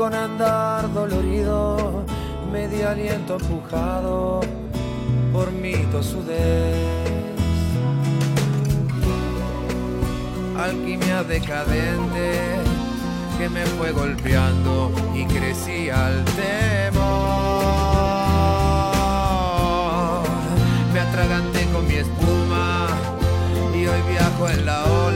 con andar dolorido, medio aliento empujado por mi tosudez. Alquimia decadente que me fue golpeando y crecí al temor. Me atraganté con mi espuma y hoy viajo en la ola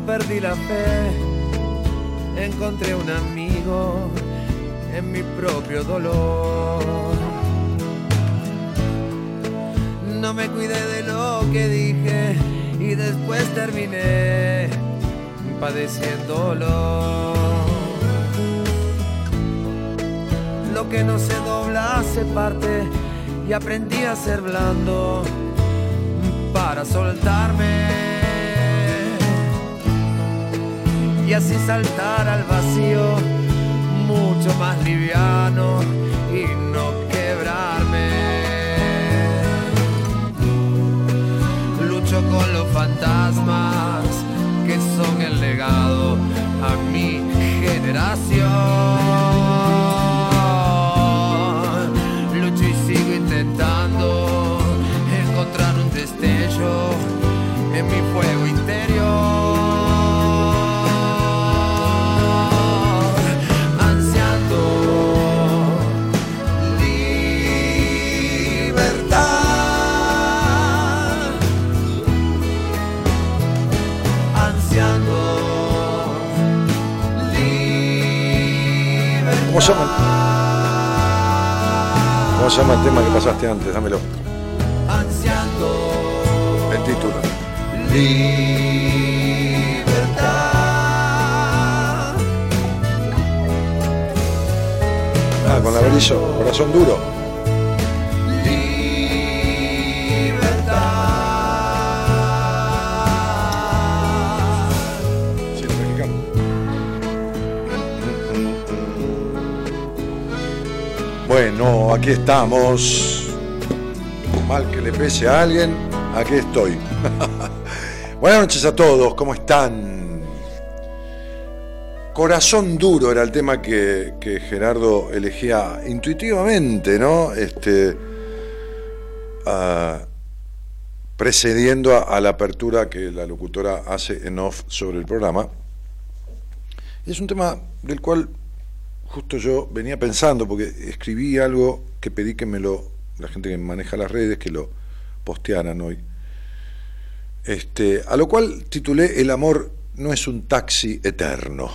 perdí la fe, encontré un amigo en mi propio dolor. No me cuidé de lo que dije y después terminé padeciéndolo. Lo que no se dobla se parte y aprendí a ser blando para soltarme y así saltar al vacío mucho más liviano y no quebrarme. Lucho con los fantasmas que son el legado a mi generación. Lucho y sigo intentando encontrar un destello en mi fuego interior. ¿Cómo se llama? ¿Cómo se llama el tema que pasaste antes? Dámelo. El título. Libertad. Ah, con la berizo, corazón duro. Bueno, aquí estamos. Mal que le pese a alguien, aquí estoy. Buenas noches a todos, ¿cómo están? Corazón duro era el tema que, Gerardo elegía intuitivamente, ¿no? Este, ah, precediendo a, la apertura que la locutora hace en off sobre el programa. Es un tema del cual justo yo venía pensando, porque escribí algo que pedí que me lo, la gente que maneja las redes, que lo postearan hoy. Este, a lo cual titulé El amor no es un taxi eterno.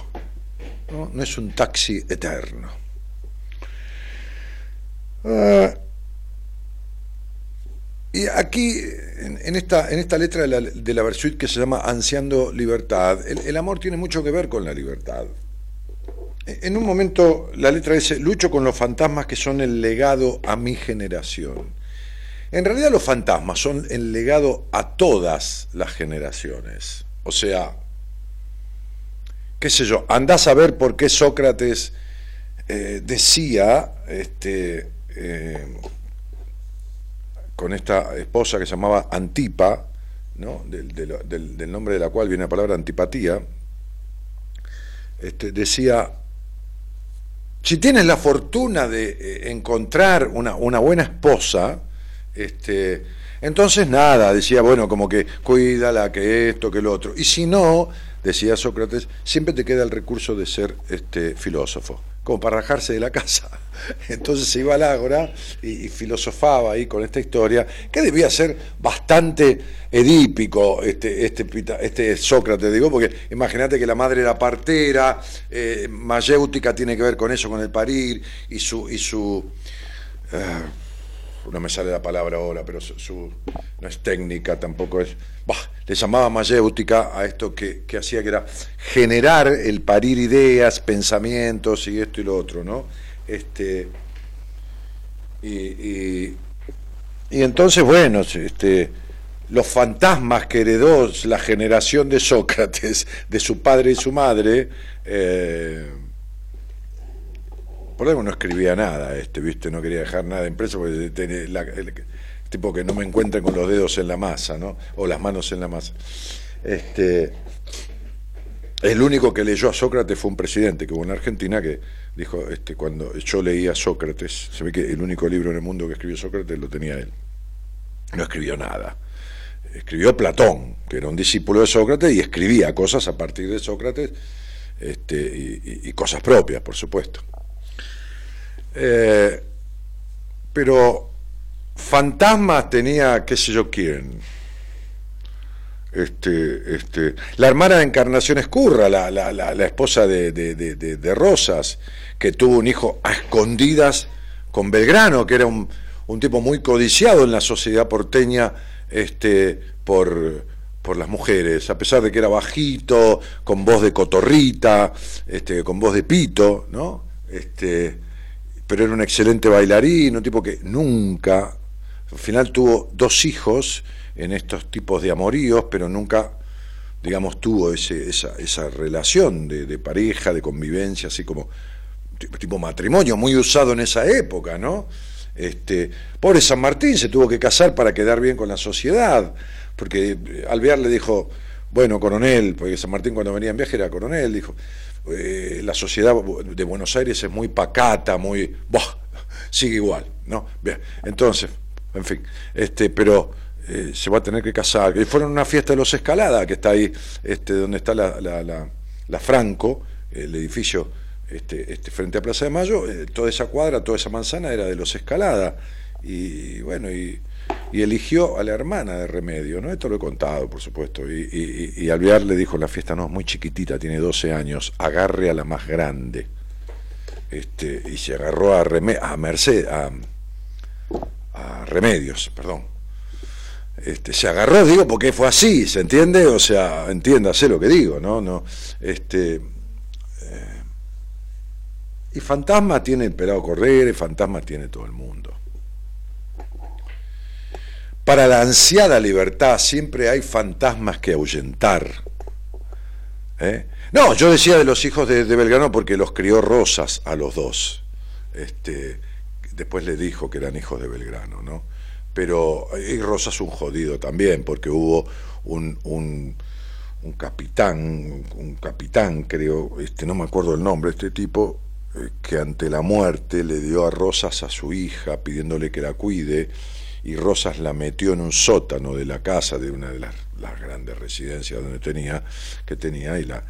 No, es un taxi eterno. Ah, y aquí, en, esta, en esta letra de la, de la Versuit que se llama Ansiando Libertad, el, amor tiene mucho que ver con la libertad. En un momento la letra dice, lucho con los fantasmas que son el legado a mi generación. En realidad los fantasmas son el legado a todas las generaciones. O sea, qué sé yo, andás a ver por qué Sócrates eh, decía, este, eh, con esta esposa que se llamaba Antipa, ¿no? del, nombre de la cual viene la palabra antipatía, este, decía, si tienes la fortuna de eh, encontrar una, una buena esposa, este, entonces nada, decía, bueno, como que cuídala, que esto, que lo otro. Y si no, decía Sócrates, siempre te queda el recurso de ser este, filósofo como para rajarse de la casa. Entonces se iba al ágora y, filosofaba ahí con esta historia, que debía ser bastante edípico este, este, este Sócrates, digo, porque imagínate que la madre era partera, eh, mayéutica tiene que ver con eso, con el parir, y su... Y su eh, no me sale la palabra ahora, pero su, no es técnica, tampoco es... le llamaba mayéutica a esto que, hacía que era generar el parir ideas, pensamientos y esto y lo otro, ¿no? Este, y, entonces, bueno, este, los fantasmas que heredó la generación de Sócrates, de su padre y su madre, eh, por no escribía nada, este, ¿viste? No quería dejar nada impreso porque tenía el, tipo que no me encuentren con los dedos en la masa, ¿no? O las manos en la masa. Este, el único que leyó a Sócrates fue un presidente que hubo en Argentina que dijo, este, cuando yo leía Sócrates, se ve que el único libro en el mundo que escribió Sócrates lo tenía él. No escribió nada. Escribió Platón, que era un discípulo de Sócrates, y escribía cosas a partir de Sócrates, este, y cosas propias, por supuesto. Eh, pero fantasmas tenía qué sé yo quién. Este, este, la hermana de Encarnación Escurra, la, la, la, esposa de, de, Rosas, que tuvo un hijo a escondidas con Belgrano, que era un, un tipo muy codiciado en la sociedad porteña este, por, por las mujeres, a pesar de que era bajito, con voz de cotorrita, este, con voz de pito, ¿no? Este, pero era un excelente bailarín, un tipo que nunca, al final tuvo dos hijos en estos tipos de amoríos, pero nunca, digamos, tuvo ese, esa, esa relación de, pareja, de convivencia, así como tipo matrimonio, muy usado en esa época, ¿no? Este, pobre San Martín se tuvo que casar para quedar bien con la sociedad, porque Alvear le dijo, bueno, coronel, porque San Martín cuando venía en viaje era coronel, dijo, eh, la sociedad de Buenos Aires es muy pacata, muy... sigue igual, ¿no? Bien, entonces, en fin, este, pero eh, se va a tener que casar. Y fueron una fiesta de los Escalada, que está ahí, este, donde está la, la, la, Franco, el edificio este, este, frente a Plaza de Mayo, eh, toda esa cuadra, toda esa manzana era de los Escalada. Y bueno, y y eligió a la hermana de Remedio, ¿no? Esto lo he contado, por supuesto. Y, y, y le dijo, la fiesta no es muy chiquitita, tiene 12 años, agarre a la más grande. Este, y se agarró a, a Merced, a, a Remedios, perdón. Este, se agarró, digo, porque fue así, ¿se entiende? O sea, entiéndase lo que digo, ¿no? no este, eh, y fantasma tiene el pelado correr, y fantasma tiene todo el mundo. Para la ansiada libertad siempre hay fantasmas que ahuyentar. ¿Eh? No, yo decía de los hijos de, Belgrano porque los crió Rosas a los dos. Este, después le dijo que eran hijos de Belgrano, ¿no? Pero y Rosas un jodido también, porque hubo un, un, capitán, un capitán creo, este, no me acuerdo el nombre, este tipo, eh, que ante la muerte le dio a Rosas a su hija pidiéndole que la cuide y Rosas la metió en un sótano de la casa de una de las, grandes residencias donde tenía, que tenía, y la,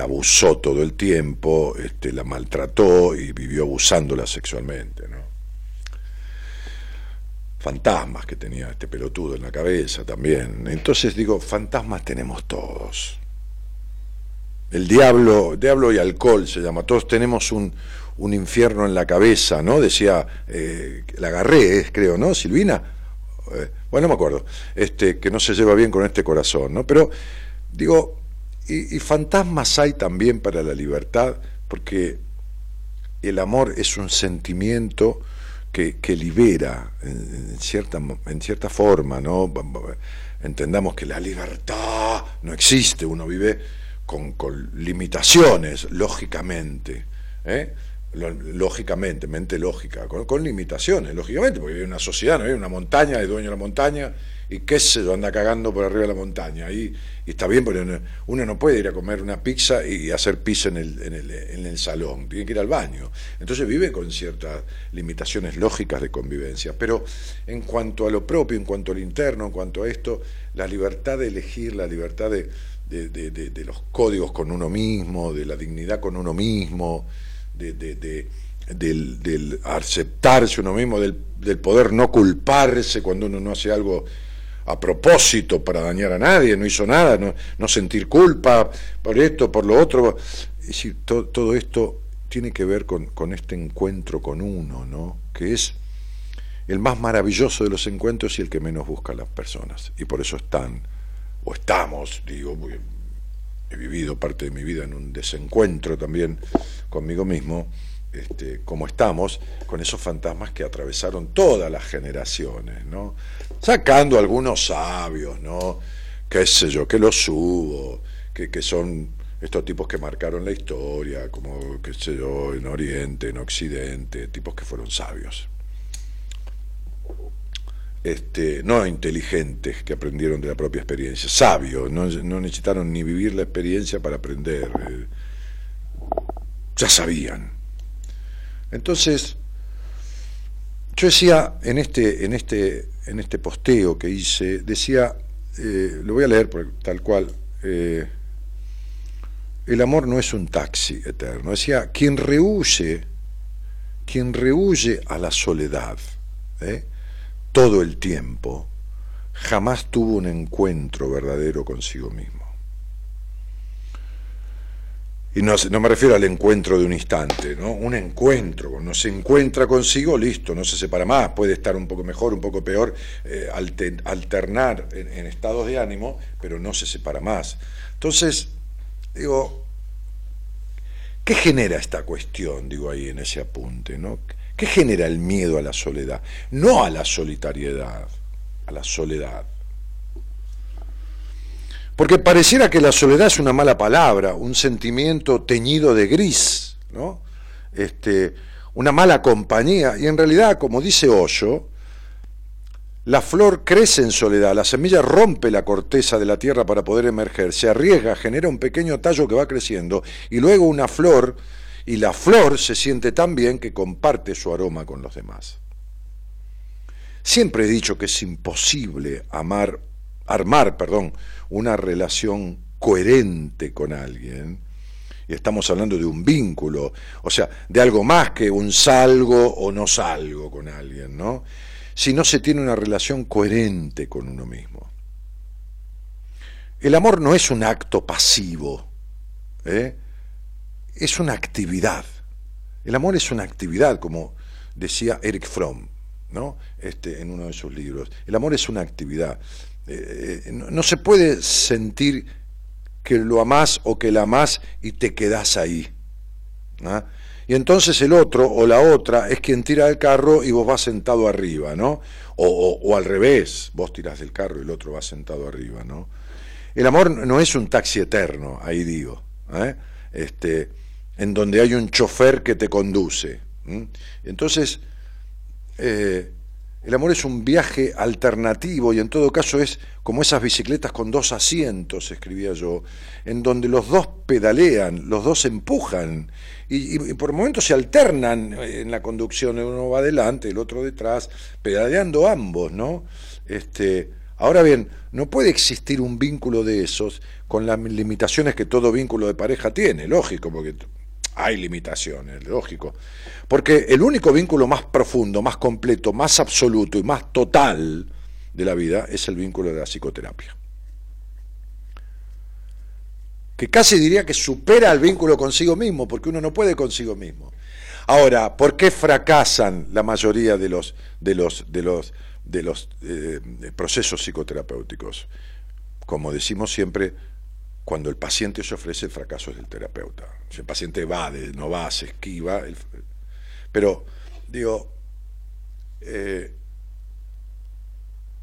abusó todo el tiempo, este, la maltrató y vivió abusándola sexualmente, ¿no? Fantasmas que tenía este pelotudo en la cabeza también. Entonces digo, fantasmas tenemos todos. El diablo, diablo y alcohol se llama. Todos tenemos un, un infierno en la cabeza, ¿no? Decía, eh, la agarré, creo, ¿no? Silvina. Eh, bueno, no me acuerdo. Este, que no se lleva bien con este corazón, ¿no? Pero digo, y, fantasmas hay también para la libertad, porque el amor es un sentimiento que, libera en, cierta, en cierta forma, ¿no? Entendamos que la libertad no existe, uno vive con, con limitaciones, lógicamente. ¿eh? Lógicamente, mente lógica, con, limitaciones, lógicamente, porque hay una sociedad, no hay una montaña, hay dueño de la montaña, y qué sé yo, anda cagando por arriba de la montaña. Y, está bien, porque uno, no puede ir a comer una pizza y hacer pizza en el, en, el, en el salón, tiene que ir al baño. Entonces vive con ciertas limitaciones lógicas de convivencia. Pero en cuanto a lo propio, en cuanto al interno, en cuanto a esto, la libertad de elegir, la libertad de, de, de los códigos con uno mismo, de la dignidad con uno mismo, de, del, aceptarse uno mismo, del, poder no culparse cuando uno no hace algo a propósito para dañar a nadie, no hizo nada, no, sentir culpa por esto, por lo otro. Es decir, todo esto tiene que ver con, con, este encuentro con uno, ¿no? que es el más maravilloso de los encuentros y el que menos busca las personas. Y por eso están, o estamos, digo, he vivido parte de mi vida en un desencuentro también conmigo mismo, este, como estamos, con esos fantasmas que atravesaron todas las generaciones, ¿no? Sacando algunos sabios, ¿no? Qué sé yo, que los subo, que, que son estos tipos que marcaron la historia, como, qué sé yo, en Oriente, en Occidente, tipos que fueron sabios este, no inteligentes que aprendieron de la propia experiencia, sabios, no, necesitaron ni vivir la experiencia para aprender, eh, ya sabían. Entonces, yo decía en este, en este, en este posteo que hice, decía, eh, lo voy a leer tal cual, eh, el amor no es un taxi eterno, decía, quien rehuye, quien rehuye a la soledad, ¿eh? Todo el tiempo, jamás tuvo un encuentro verdadero consigo mismo. Y no, me refiero al encuentro de un instante, ¿no? Un encuentro, no se encuentra consigo, listo, no se separa más, puede estar un poco mejor, un poco peor, eh, alternar en, en, estados de ánimo, pero no se separa más. Entonces, digo, ¿qué genera esta cuestión, digo ahí en ese apunte, ¿no? ¿Qué genera el miedo a la soledad? No a la solitariedad, a la soledad. Porque pareciera que la soledad es una mala palabra, un sentimiento teñido de gris, ¿no? Este, una mala compañía. Y en realidad, como dice Hoyo, la flor crece en soledad, la semilla rompe la corteza de la tierra para poder emerger, se arriesga, genera un pequeño tallo que va creciendo y luego una flor y la flor se siente tan bien que comparte su aroma con los demás. Siempre he dicho que es imposible amar, armar perdón, una relación coherente con alguien, y estamos hablando de un vínculo, o sea, de algo más que un salgo o no salgo con alguien, ¿no? Si no se tiene una relación coherente con uno mismo. El amor no es un acto pasivo, ¿eh? Es una actividad. El amor es una actividad, como decía Eric Fromm, ¿no? Este, en uno de sus libros. El amor es una actividad. Eh, eh, no, se puede sentir que lo amás o que la amás y te quedás ahí. ¿ah? Y entonces el otro o la otra es quien tira el carro y vos vas sentado arriba, ¿no? O, o, al revés, vos tirás del carro y el otro va sentado arriba, ¿no? El amor no es un taxi eterno, ahí digo. ¿eh? Este, en donde hay un chofer que te conduce. Entonces, eh, el amor es un viaje alternativo y en todo caso es como esas bicicletas con dos asientos, escribía yo, en donde los dos pedalean, los dos empujan y, por momentos se alternan en la conducción, uno va adelante, el otro detrás, pedaleando ambos, ¿no? Este, Ahora bien, no puede existir un vínculo de esos con las limitaciones que todo vínculo de pareja tiene, lógico, porque hay limitaciones, lógico. Porque el único vínculo más profundo, más completo, más absoluto y más total de la vida es el vínculo de la psicoterapia. Que casi diría que supera el vínculo consigo mismo, porque uno no puede consigo mismo. Ahora, ¿por qué fracasan la mayoría de los, de los, de los, de los eh, procesos psicoterapéuticos? Como decimos siempre, cuando el paciente se ofrece, el fracaso es del terapeuta. El paciente va, no va, se esquiva. pero, digo, eh,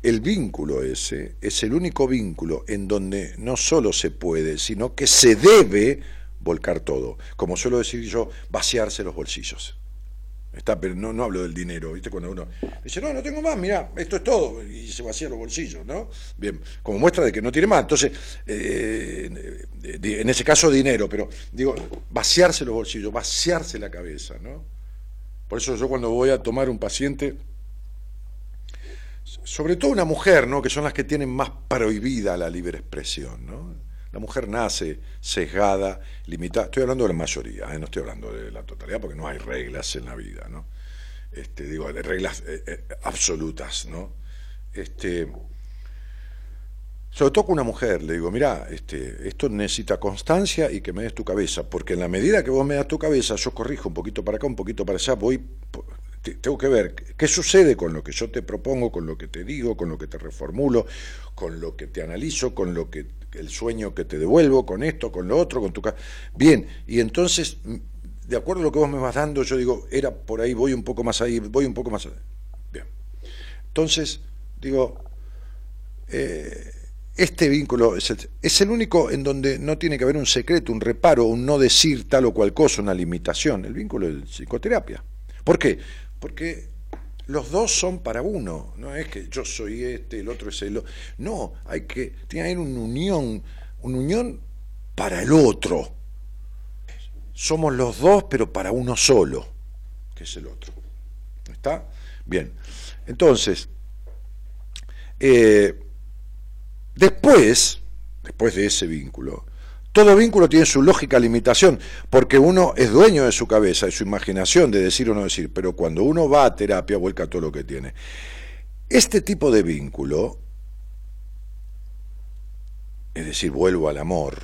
el vínculo ese es el único vínculo en donde no solo se puede, sino que se debe volcar todo. Como suelo decir yo, vaciarse los bolsillos. Está, pero no, no hablo del dinero, ¿viste? Cuando uno dice, no, no tengo más, mira, esto es todo, y se vacía los bolsillos, ¿no? Bien, como muestra de que no tiene más. Entonces, eh, en ese caso, dinero, pero digo, vaciarse los bolsillos, vaciarse la cabeza, ¿no? Por eso yo cuando voy a tomar un paciente, sobre todo una mujer, ¿no? Que son las que tienen más prohibida la libre expresión, ¿no? La mujer nace sesgada, limitada. Estoy hablando de la mayoría, ¿eh? no estoy hablando de la totalidad, porque no hay reglas en la vida, ¿no? Este, digo, reglas eh, eh, absolutas, ¿no? Este, sobre todo con una mujer, le digo, mira, este, esto necesita constancia y que me des tu cabeza, porque en la medida que vos me das tu cabeza, yo corrijo un poquito para acá, un poquito para allá, voy tengo que ver qué sucede con lo que yo te propongo, con lo que te digo, con lo que te reformulo, con lo que te analizo, con lo que el sueño que te devuelvo, con esto, con lo otro, con tu Bien, y entonces, de acuerdo a lo que vos me vas dando, yo digo, era por ahí, voy un poco más ahí, voy un poco más ahí. Bien. Entonces, digo, eh, este vínculo es el, es el, único en donde no tiene que haber un secreto, un reparo, un no decir tal o cual cosa, una limitación. El vínculo de psicoterapia. ¿Por qué? Porque los dos son para uno, no es que yo soy este, el otro es el otro. No, hay que tener una unión, una unión para el otro. Somos los dos, pero para uno solo, que es el otro. ¿Está? Bien. Entonces, eh, después, después de ese vínculo, todo vínculo tiene su lógica limitación, porque uno es dueño de su cabeza, de su imaginación, de decir o no decir, pero cuando uno va a terapia vuelca todo lo que tiene. Este tipo de vínculo, es decir, vuelvo al amor,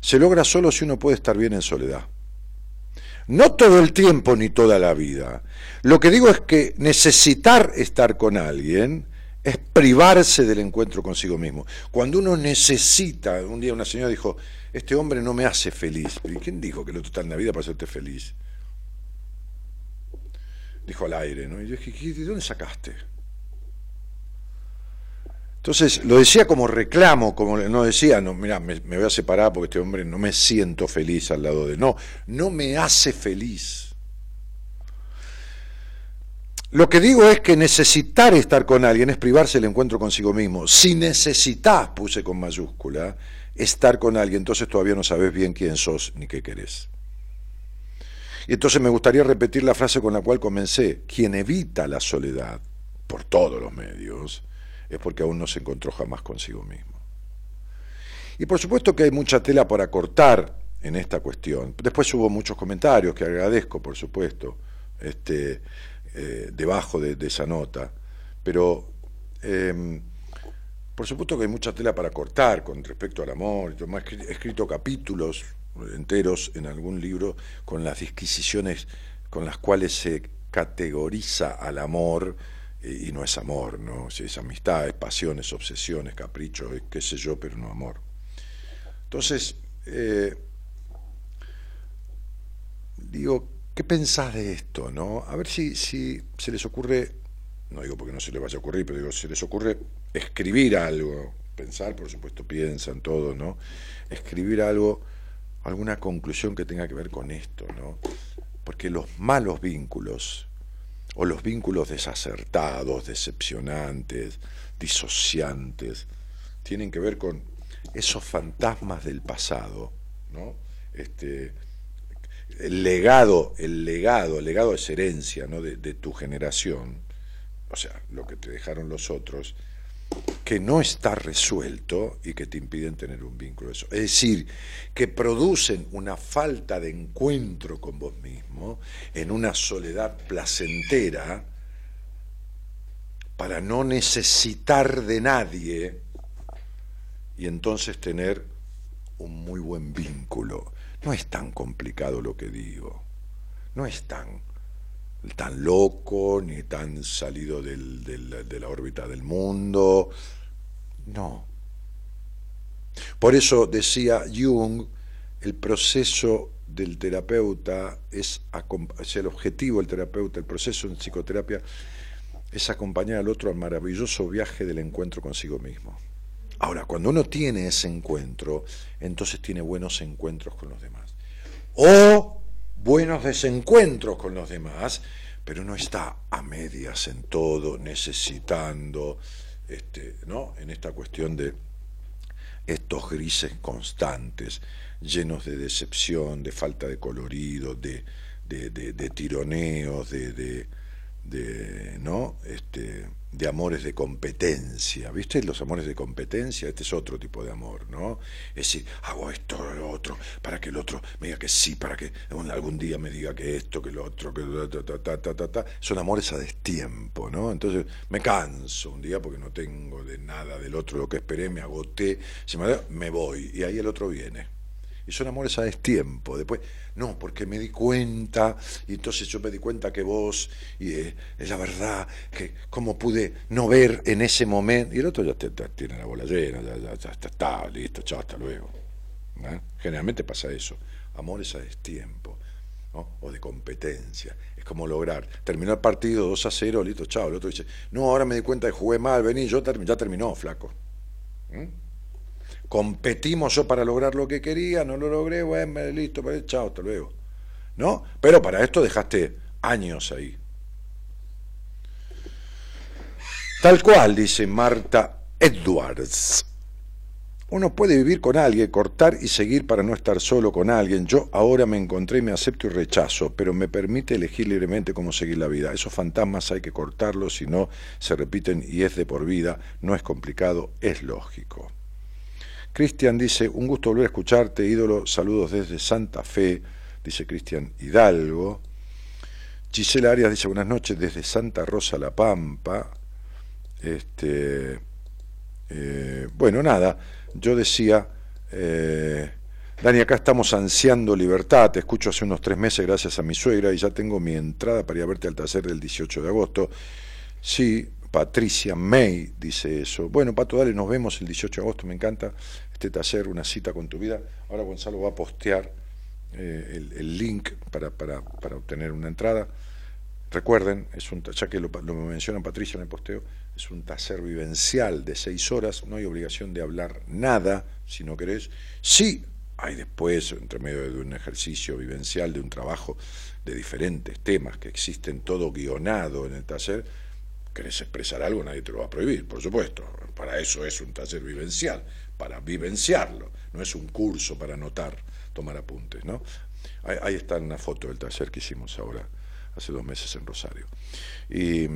se logra solo si uno puede estar bien en soledad. No todo el tiempo ni toda la vida. Lo que digo es que necesitar estar con alguien es privarse del encuentro consigo mismo. Cuando uno necesita, un día una señora dijo, este hombre no me hace feliz. ¿Y quién dijo que el otro está en la vida para hacerte feliz? Dijo al aire, ¿no? Y yo dije, ¿de dónde sacaste? Entonces lo decía como reclamo, como no decía, no, mira, me, voy a separar porque este hombre no me siento feliz al lado de. No, no me hace feliz. Lo que digo es que necesitar estar con alguien es privarse del encuentro consigo mismo. Si necesitas, puse con mayúscula, estar con alguien, entonces todavía no sabes bien quién sos ni qué querés. Y entonces me gustaría repetir la frase con la cual comencé. Quien evita la soledad por todos los medios es porque aún no se encontró jamás consigo mismo. Y por supuesto que hay mucha tela para cortar en esta cuestión. Después hubo muchos comentarios que agradezco, por supuesto. Este, eh, debajo de, esa nota, pero em, por supuesto que hay mucha tela para cortar con respecto al amor. He escrito capítulos enteros en algún libro con las disquisiciones con las cuales se categoriza al amor eh, y no es amor, ¿no? Si es amistad, es pasiones, obsesiones, caprichos, qué sé yo, pero no amor. Entonces, eh, digo, ¿Qué pensás de esto? ¿no? A ver si, si se les ocurre, no digo porque no se les vaya a ocurrir, pero digo, se les ocurre escribir algo, pensar, por supuesto, piensan todos, ¿no? Escribir algo, alguna conclusión que tenga que ver con esto, ¿no? Porque los malos vínculos, o los vínculos desacertados, decepcionantes, disociantes, tienen que ver con esos fantasmas del pasado, ¿no? Este, el legado, el legado, el legado es herencia ¿no? de, tu generación, o sea, lo que te dejaron los otros, que no está resuelto y que te impiden tener un vínculo. Eso. Es decir, que producen una falta de encuentro con vos mismo en una soledad placentera para no necesitar de nadie y entonces tener un muy buen vínculo. No es tan complicado lo que digo, no es tan, tan loco ni tan salido de la órbita del mundo, no. Por eso decía Jung, el proceso del terapeuta es, el objetivo del terapeuta, el proceso en psicoterapia es acompañar al otro al maravilloso viaje del encuentro consigo mismo. Ahora, cuando uno tiene ese encuentro, entonces tiene buenos encuentros con los demás. O buenos desencuentros con los demás, pero no está a medias en todo, necesitando, este, ¿no? en esta cuestión de estos grises constantes, llenos de decepción, de falta de colorido, de tironeos, de, ¿no? este, de amores de competencia, ¿viste? Los amores de competencia, este es otro tipo de amor, ¿no? Es decir, hago esto lo otro, para que el otro me diga que sí, para que algún día me diga que esto, que lo otro, que ta, ta, ta, ta, Son amores a destiempo, ¿no? Entonces me canso un día porque no tengo de nada del otro lo que esperé, me agoté, me voy, y ahí el otro viene y son amores a destiempo. Después, no, porque me di cuenta, y entonces yo me di cuenta que vos, y es la verdad, que cómo pude no ver en ese momento, y el otro ya, tiene la bola llena, ya, ya, está, listo, chao, hasta luego. ¿eh? Generalmente pasa eso, amores a destiempo. o de competencia. Es como lograr, terminó el partido 2 a 0, listo, chao. El otro dice, no, ahora me di cuenta que jugué mal, vení, yo ya terminó, flaco. ¿Mm? Competimos yo para lograr lo que quería, no lo logré, bueno, listo, chao, hasta luego. ¿No? Pero para esto dejaste años ahí. Tal cual, dice Marta Edwards. Uno puede vivir con alguien, cortar y seguir para no estar solo con alguien. Yo ahora me encontré, me acepto y rechazo, pero me permite elegir libremente cómo seguir la vida. Esos fantasmas hay que cortarlos, si no se repiten y es de por vida. No es complicado, es lógico. Cristian dice, un gusto volver a escucharte, ídolo, saludos desde Santa Fe, dice Cristian Hidalgo. Gisela Arias dice, buenas noches desde Santa Rosa La Pampa. Este, eh, bueno, nada, yo decía, eh, Dani, acá estamos ansiando libertad, te escucho hace unos tres meses gracias a mi suegra y ya tengo mi entrada para ir a verte al taller del 18 de agosto. Sí, Patricia May dice eso. Bueno, Pato, dale, nos vemos el 18 de agosto, me encanta este taller, una cita con tu vida. Ahora Gonzalo va a postear eh, el, link para, para, para, obtener una entrada. Recuerden, es un, ya que lo, lo menciona Patricia en el posteo, es un taller vivencial de seis horas, no hay obligación de hablar nada, si no querés. Sí, hay después, entre medio de un ejercicio vivencial, de un trabajo de diferentes temas que existen, todo guionado en el taller, querés expresar algo, nadie te lo va a prohibir, por supuesto. Para eso es un taller vivencial para vivenciarlo, no es un curso para anotar, tomar apuntes, ¿no? Ahí, está una foto del taller que hicimos ahora, hace dos meses en Rosario. Y,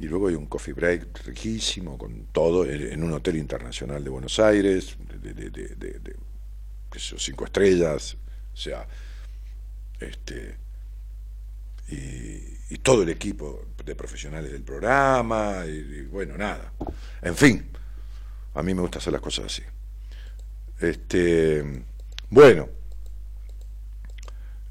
luego hay un coffee break riquísimo, con todo, en un hotel internacional de Buenos Aires, de, cinco estrellas, o sea, este, y, todo el equipo de profesionales del programa, y bueno, nada. En fin, a mí me gusta hacer las cosas así. Este, bueno,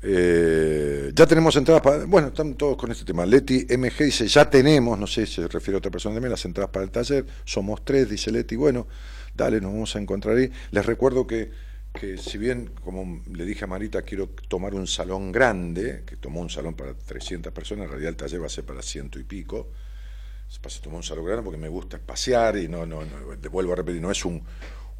eh, ya tenemos entradas para. Bueno, están todos con este tema. Leti MG dice: Ya tenemos, no sé si se refiere a otra persona también, las entradas para el taller. Somos tres, dice Leti. Bueno, dale, nos vamos a encontrar ahí. Les recuerdo que, que, si bien, como le dije a Marita, quiero tomar un salón grande, que tomó un salón para 300 personas, en realidad el taller va a ser para ciento y pico se tomó un salón grande porque me gusta espaciar y no, no, no, vuelvo a repetir, no es un,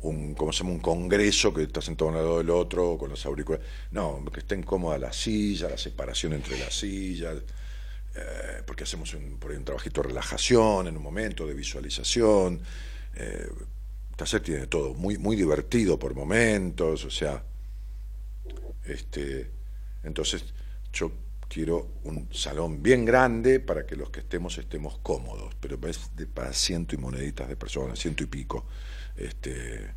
un, ¿cómo se llama? un congreso que está sentado a un lado del otro con los auriculares. No, que estén cómodas las sillas, la separación entre las sillas, eh, porque hacemos un, por ahí un trabajito de relajación en un momento, de visualización. Eh, taller tiene todo, muy, muy divertido por momentos, o sea, este, entonces yo quiero un salón bien grande para que los que estemos estemos cómodos, pero es para ciento y moneditas de personas, ciento y pico. Este,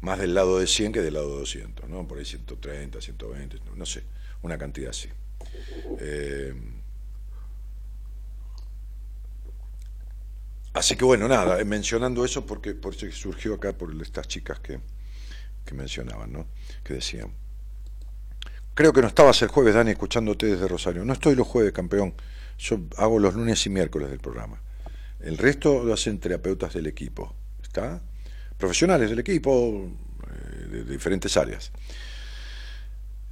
más del lado de 100 que del lado de 200, ¿no? Por ahí 130, 120, no sé, una cantidad así. Eh, así que bueno, nada, eh, mencionando eso porque surgió acá por estas chicas que, que mencionaban, ¿no? Que decían. Creo que no estabas el jueves, Dani, escuchándote desde Rosario. No estoy los jueves, campeón. Yo hago los lunes y miércoles del programa. El resto lo hacen terapeutas del equipo. ¿Está? Profesionales del equipo, eh, de, diferentes áreas.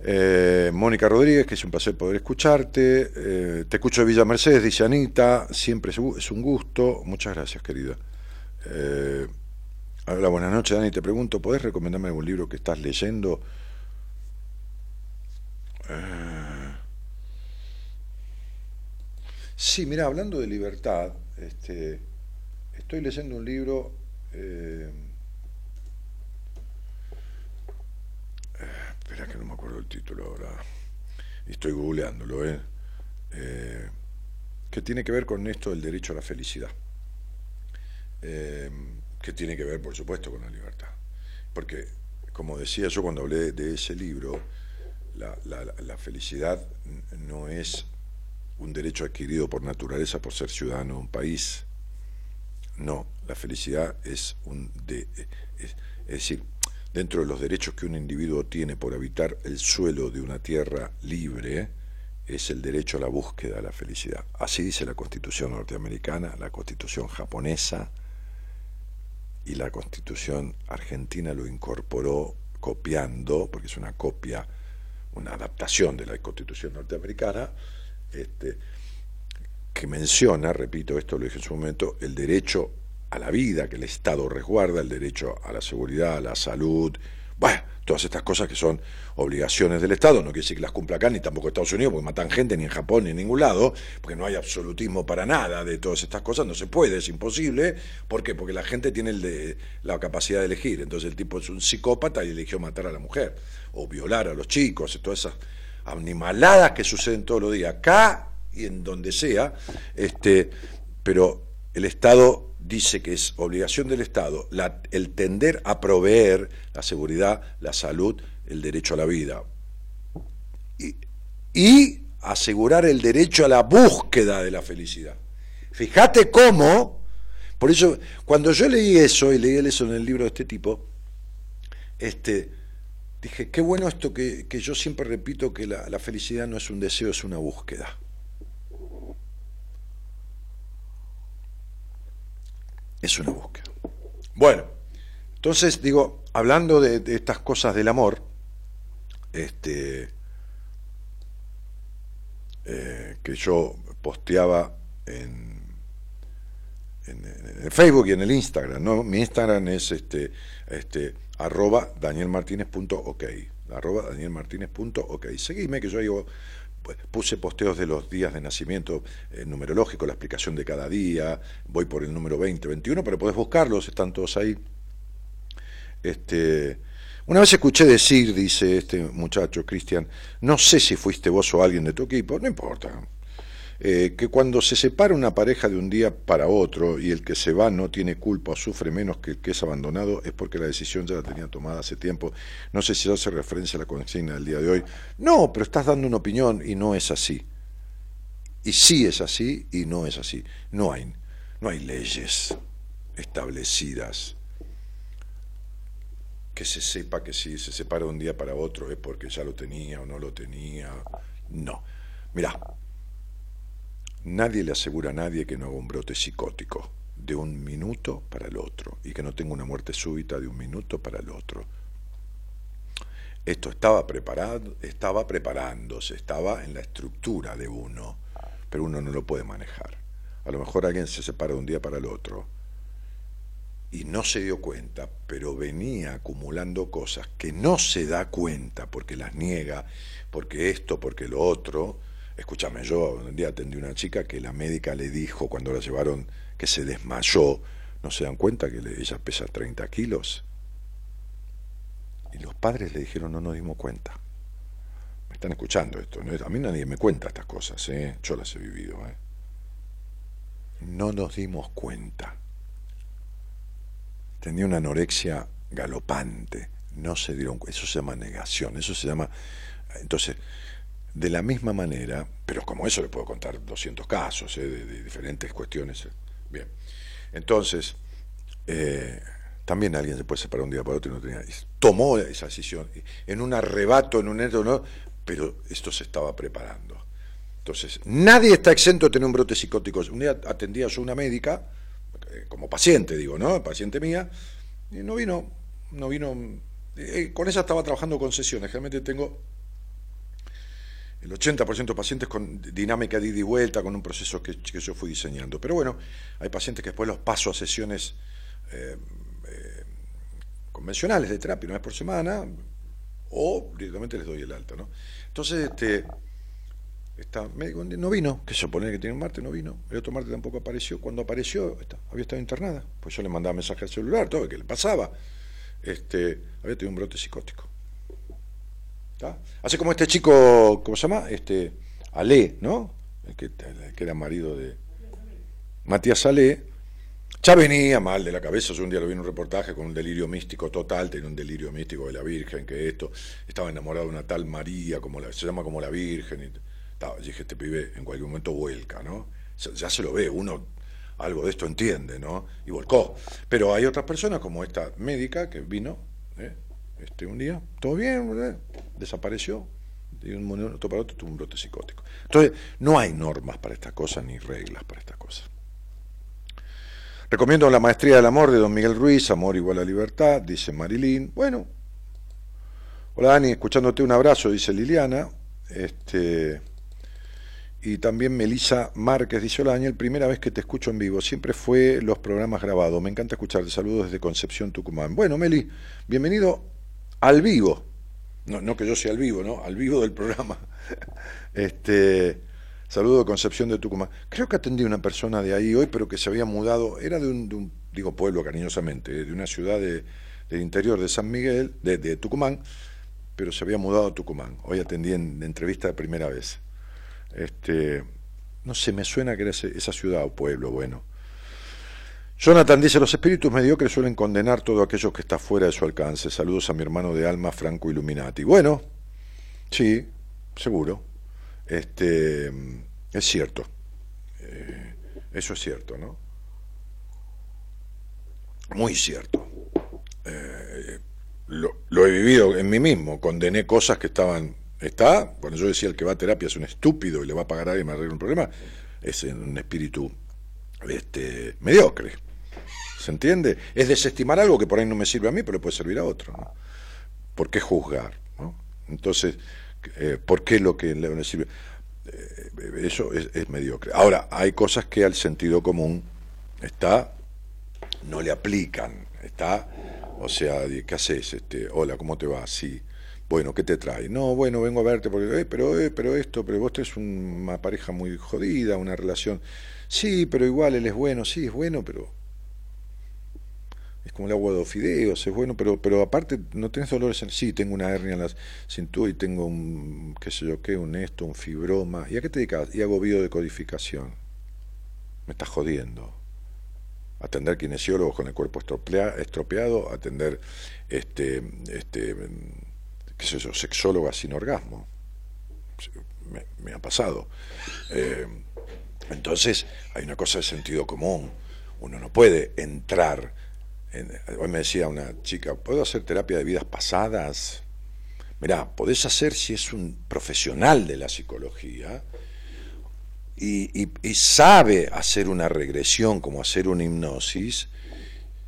Eh, Mónica Rodríguez, que es un placer poder escucharte. Eh, te escucho de Villa Mercedes, dice Anita. Siempre es un gusto. Muchas gracias, querida. hola, buenas noches, Dani. Te pregunto, ¿podés recomendarme algún libro que estás leyendo? Eh, sí, mira, hablando de libertad, este, estoy leyendo un libro. Eh, eh, espera que no me acuerdo el título ahora. Estoy googleándolo, ¿eh? que tiene que ver con esto del derecho a la felicidad. que tiene que ver, por supuesto, con la libertad. Porque, como decía yo cuando hablé de ese libro, la, felicidad no es un derecho adquirido por naturaleza por ser ciudadano de un país. No, la felicidad es un de, es, decir, dentro de los derechos que un individuo tiene por habitar el suelo de una tierra libre, es el derecho a la búsqueda de la felicidad. Así dice la Constitución norteamericana, la Constitución japonesa y la Constitución argentina lo incorporó copiando, porque es una copia una adaptación de la Constitución norteamericana, este, que menciona, repito, esto lo dije en su momento, el derecho a la vida que el Estado resguarda, el derecho a la seguridad, a la salud, bueno, todas estas cosas que son obligaciones del Estado, no quiere decir que las cumpla acá ni tampoco Estados Unidos, porque matan gente ni en Japón ni en ningún lado, porque no hay absolutismo para nada de todas estas cosas, no se puede, es imposible. ¿Por qué? Porque la gente tiene el de, la capacidad de elegir. Entonces el tipo es un psicópata y eligió matar a la mujer, o violar a los chicos, todas esas animaladas que suceden todos los días, acá y en donde sea, este, pero el Estado dice que es obligación del Estado el tender a proveer la seguridad, la salud, el derecho a la vida. Y, asegurar el derecho a la búsqueda de la felicidad. Fíjate cómo, por eso, cuando yo leí eso, y leí eso en el libro de este tipo, este, dije, qué bueno esto que, yo siempre repito que la felicidad no es un deseo, es una búsqueda. es una búsqueda. Bueno, entonces digo, hablando de, estas cosas del amor, este, eh, que yo posteaba en, en, Facebook y en el Instagram, ¿no? Mi Instagram es este, este, arroba danielmartinez.ok, arroba danielmartinez.ok. Que yo pues, puse posteos de los días de nacimiento eh, numerológico, la explicación de cada día, voy por el número 20, 21, pero podés buscarlos, están todos ahí. Este, una vez escuché decir, dice este muchacho, Cristian, no sé si fuiste vos o alguien de tu equipo, no importa, eh, que cuando se separa una pareja de un día para otro y el que se va no tiene culpa o sufre menos que el que es abandonado es porque la decisión ya la tenía tomada hace tiempo. No sé si hace referencia a la consigna del día de hoy. No, pero estás dando una opinión y no es así. Y sí es así y no es así. No hay, no hay leyes establecidas que se sepa que si se separa de un día para otro es porque ya lo tenía o no lo tenía. No. Mirá, Nadie le asegura a nadie que no haga un brote psicótico de un minuto para el otro y que no tenga una muerte súbita de un minuto para el otro. Esto estaba preparado, estaba preparándose, estaba en la estructura de uno, pero uno no lo puede manejar. A lo mejor alguien se separa de un día para el otro y no se dio cuenta, pero venía acumulando cosas que no se da cuenta porque las niega, porque esto, porque lo otro, Escúchame, yo un día atendí una chica que la médica le dijo cuando la llevaron que se desmayó. ¿No se dan cuenta que ella pesa 30 kilos? Y los padres le dijeron, no nos dimos cuenta. están escuchando esto. A mí nadie me cuenta estas cosas, ¿eh? yo las he vivido. ¿eh? No nos dimos cuenta. Tenía una anorexia galopante, no se dieron cuenta. Eso se llama negación, eso se llama... Entonces, de la misma manera, pero como eso le puedo contar 200 casos ¿eh? de, diferentes cuestiones. Bien, entonces, también alguien se puede separar un día para otro y no tenía. Tomó esa decisión en un arrebato, en un ¿no? pero esto se estaba preparando. Entonces, nadie está exento de tener un brote psicótico. Un día atendía yo una médica, eh, como paciente, digo, ¿no? Paciente mía, y no vino, no vino. Eh, con ella estaba trabajando con sesiones. Generalmente tengo el 80% de pacientes con dinámica de ida y vuelta, con un proceso que, yo fui diseñando. Pero bueno, hay pacientes que después los paso a sesiones eh, convencionales de terapia una vez por semana, o directamente les doy el alta, ¿no? Entonces, este, está médico no vino, que se supone que tiene un martes, no vino, el otro martes tampoco apareció, cuando apareció había estado internada, pues yo le mandaba mensaje al celular, todo, que le pasaba, este, había tenido un brote psicótico. Así como este chico, ¿cómo se llama? Este, Ale, ¿no? El que, era marido de Matías Ale, ya venía mal de la cabeza, yo un día lo vi en un reportaje con un delirio místico total, tenía un delirio místico de la Virgen, que esto, estaba enamorado de una tal María, como la, se llama como la Virgen, y dije, este pibe en cualquier momento vuelca, ¿no? Ya, se lo ve, uno algo de esto entiende, ¿no? Y volcó. Pero hay otras personas, como esta médica que vino, ¿eh? Este, un día, todo bien, desapareció, de un momento para otro tuvo un brote psicótico. Entonces, no hay normas para estas cosas ni reglas para estas cosas. Recomiendo la maestría del amor de don Miguel Ruiz, Amor igual a libertad, dice Marilyn. Bueno, hola Dani, escuchándote un abrazo, dice Liliana. Este, y también Melisa Márquez dice, hola Daniel, primera vez que te escucho en vivo, siempre fue los programas grabados, me encanta escucharte, saludos desde Concepción, Tucumán. Bueno, Meli, bienvenido al vivo, no, no que yo sea al vivo, ¿no? Al vivo del programa. Este, Saludo de Concepción de Tucumán. Creo que atendí a una persona de ahí hoy, pero que se había mudado, era de un, digo pueblo cariñosamente, de una ciudad del interior de San Miguel, de, Tucumán, pero se había mudado a Tucumán. Hoy atendí en, entrevista de primera vez. Este, no sé, me suena que era esa ciudad o pueblo, bueno. Jonathan dice, los espíritus mediocres suelen condenar todo aquello que está fuera de su alcance. Saludos a mi hermano de alma, Franco Illuminati. Bueno, sí, seguro. Este, es cierto, eh, eso es cierto, ¿no? Muy cierto. Eh, lo, he vivido en mí mismo, condené cosas que estaban, está, cuando yo decía el que va a terapia es un estúpido y le va a pagar a alguien y me arregla un problema, es un espíritu este, mediocre. ¿Se entiende? Es desestimar algo que por ahí no me sirve a mí, pero puede servir a otro. ¿no? ¿Por qué juzgar? ¿no? Entonces, eh, ¿por qué lo que le sirve? Eh, eso es, mediocre. Ahora, hay cosas que al sentido común está, no le aplican, está, o sea, ¿qué haces? Este, hola, ¿cómo te va? Sí. Bueno, ¿qué te trae? No, bueno, vengo a verte porque, eh, pero, eh, pero esto, pero vos tenés una pareja muy jodida, una relación. Sí, pero igual él es bueno, sí, es bueno, pero es como el agua de fideos, es bueno, pero, pero aparte no tenés dolores en sí, tengo una hernia en la cintura y tengo un, qué sé yo qué, un esto, un fibroma. ¿Y a qué te dedicas? Y hago biodecodificación. Me estás jodiendo. Atender kinesiólogos con el cuerpo estropeado, atender este, este, qué sé yo, sexólogas sin orgasmo. Me, ha pasado. Eh, entonces, hay una cosa de sentido común. Uno no puede entrar hoy me decía una chica, ¿puedo hacer terapia de vidas pasadas? Mirá, podés hacer si es un profesional de la psicología y, sabe hacer una regresión como hacer una hipnosis,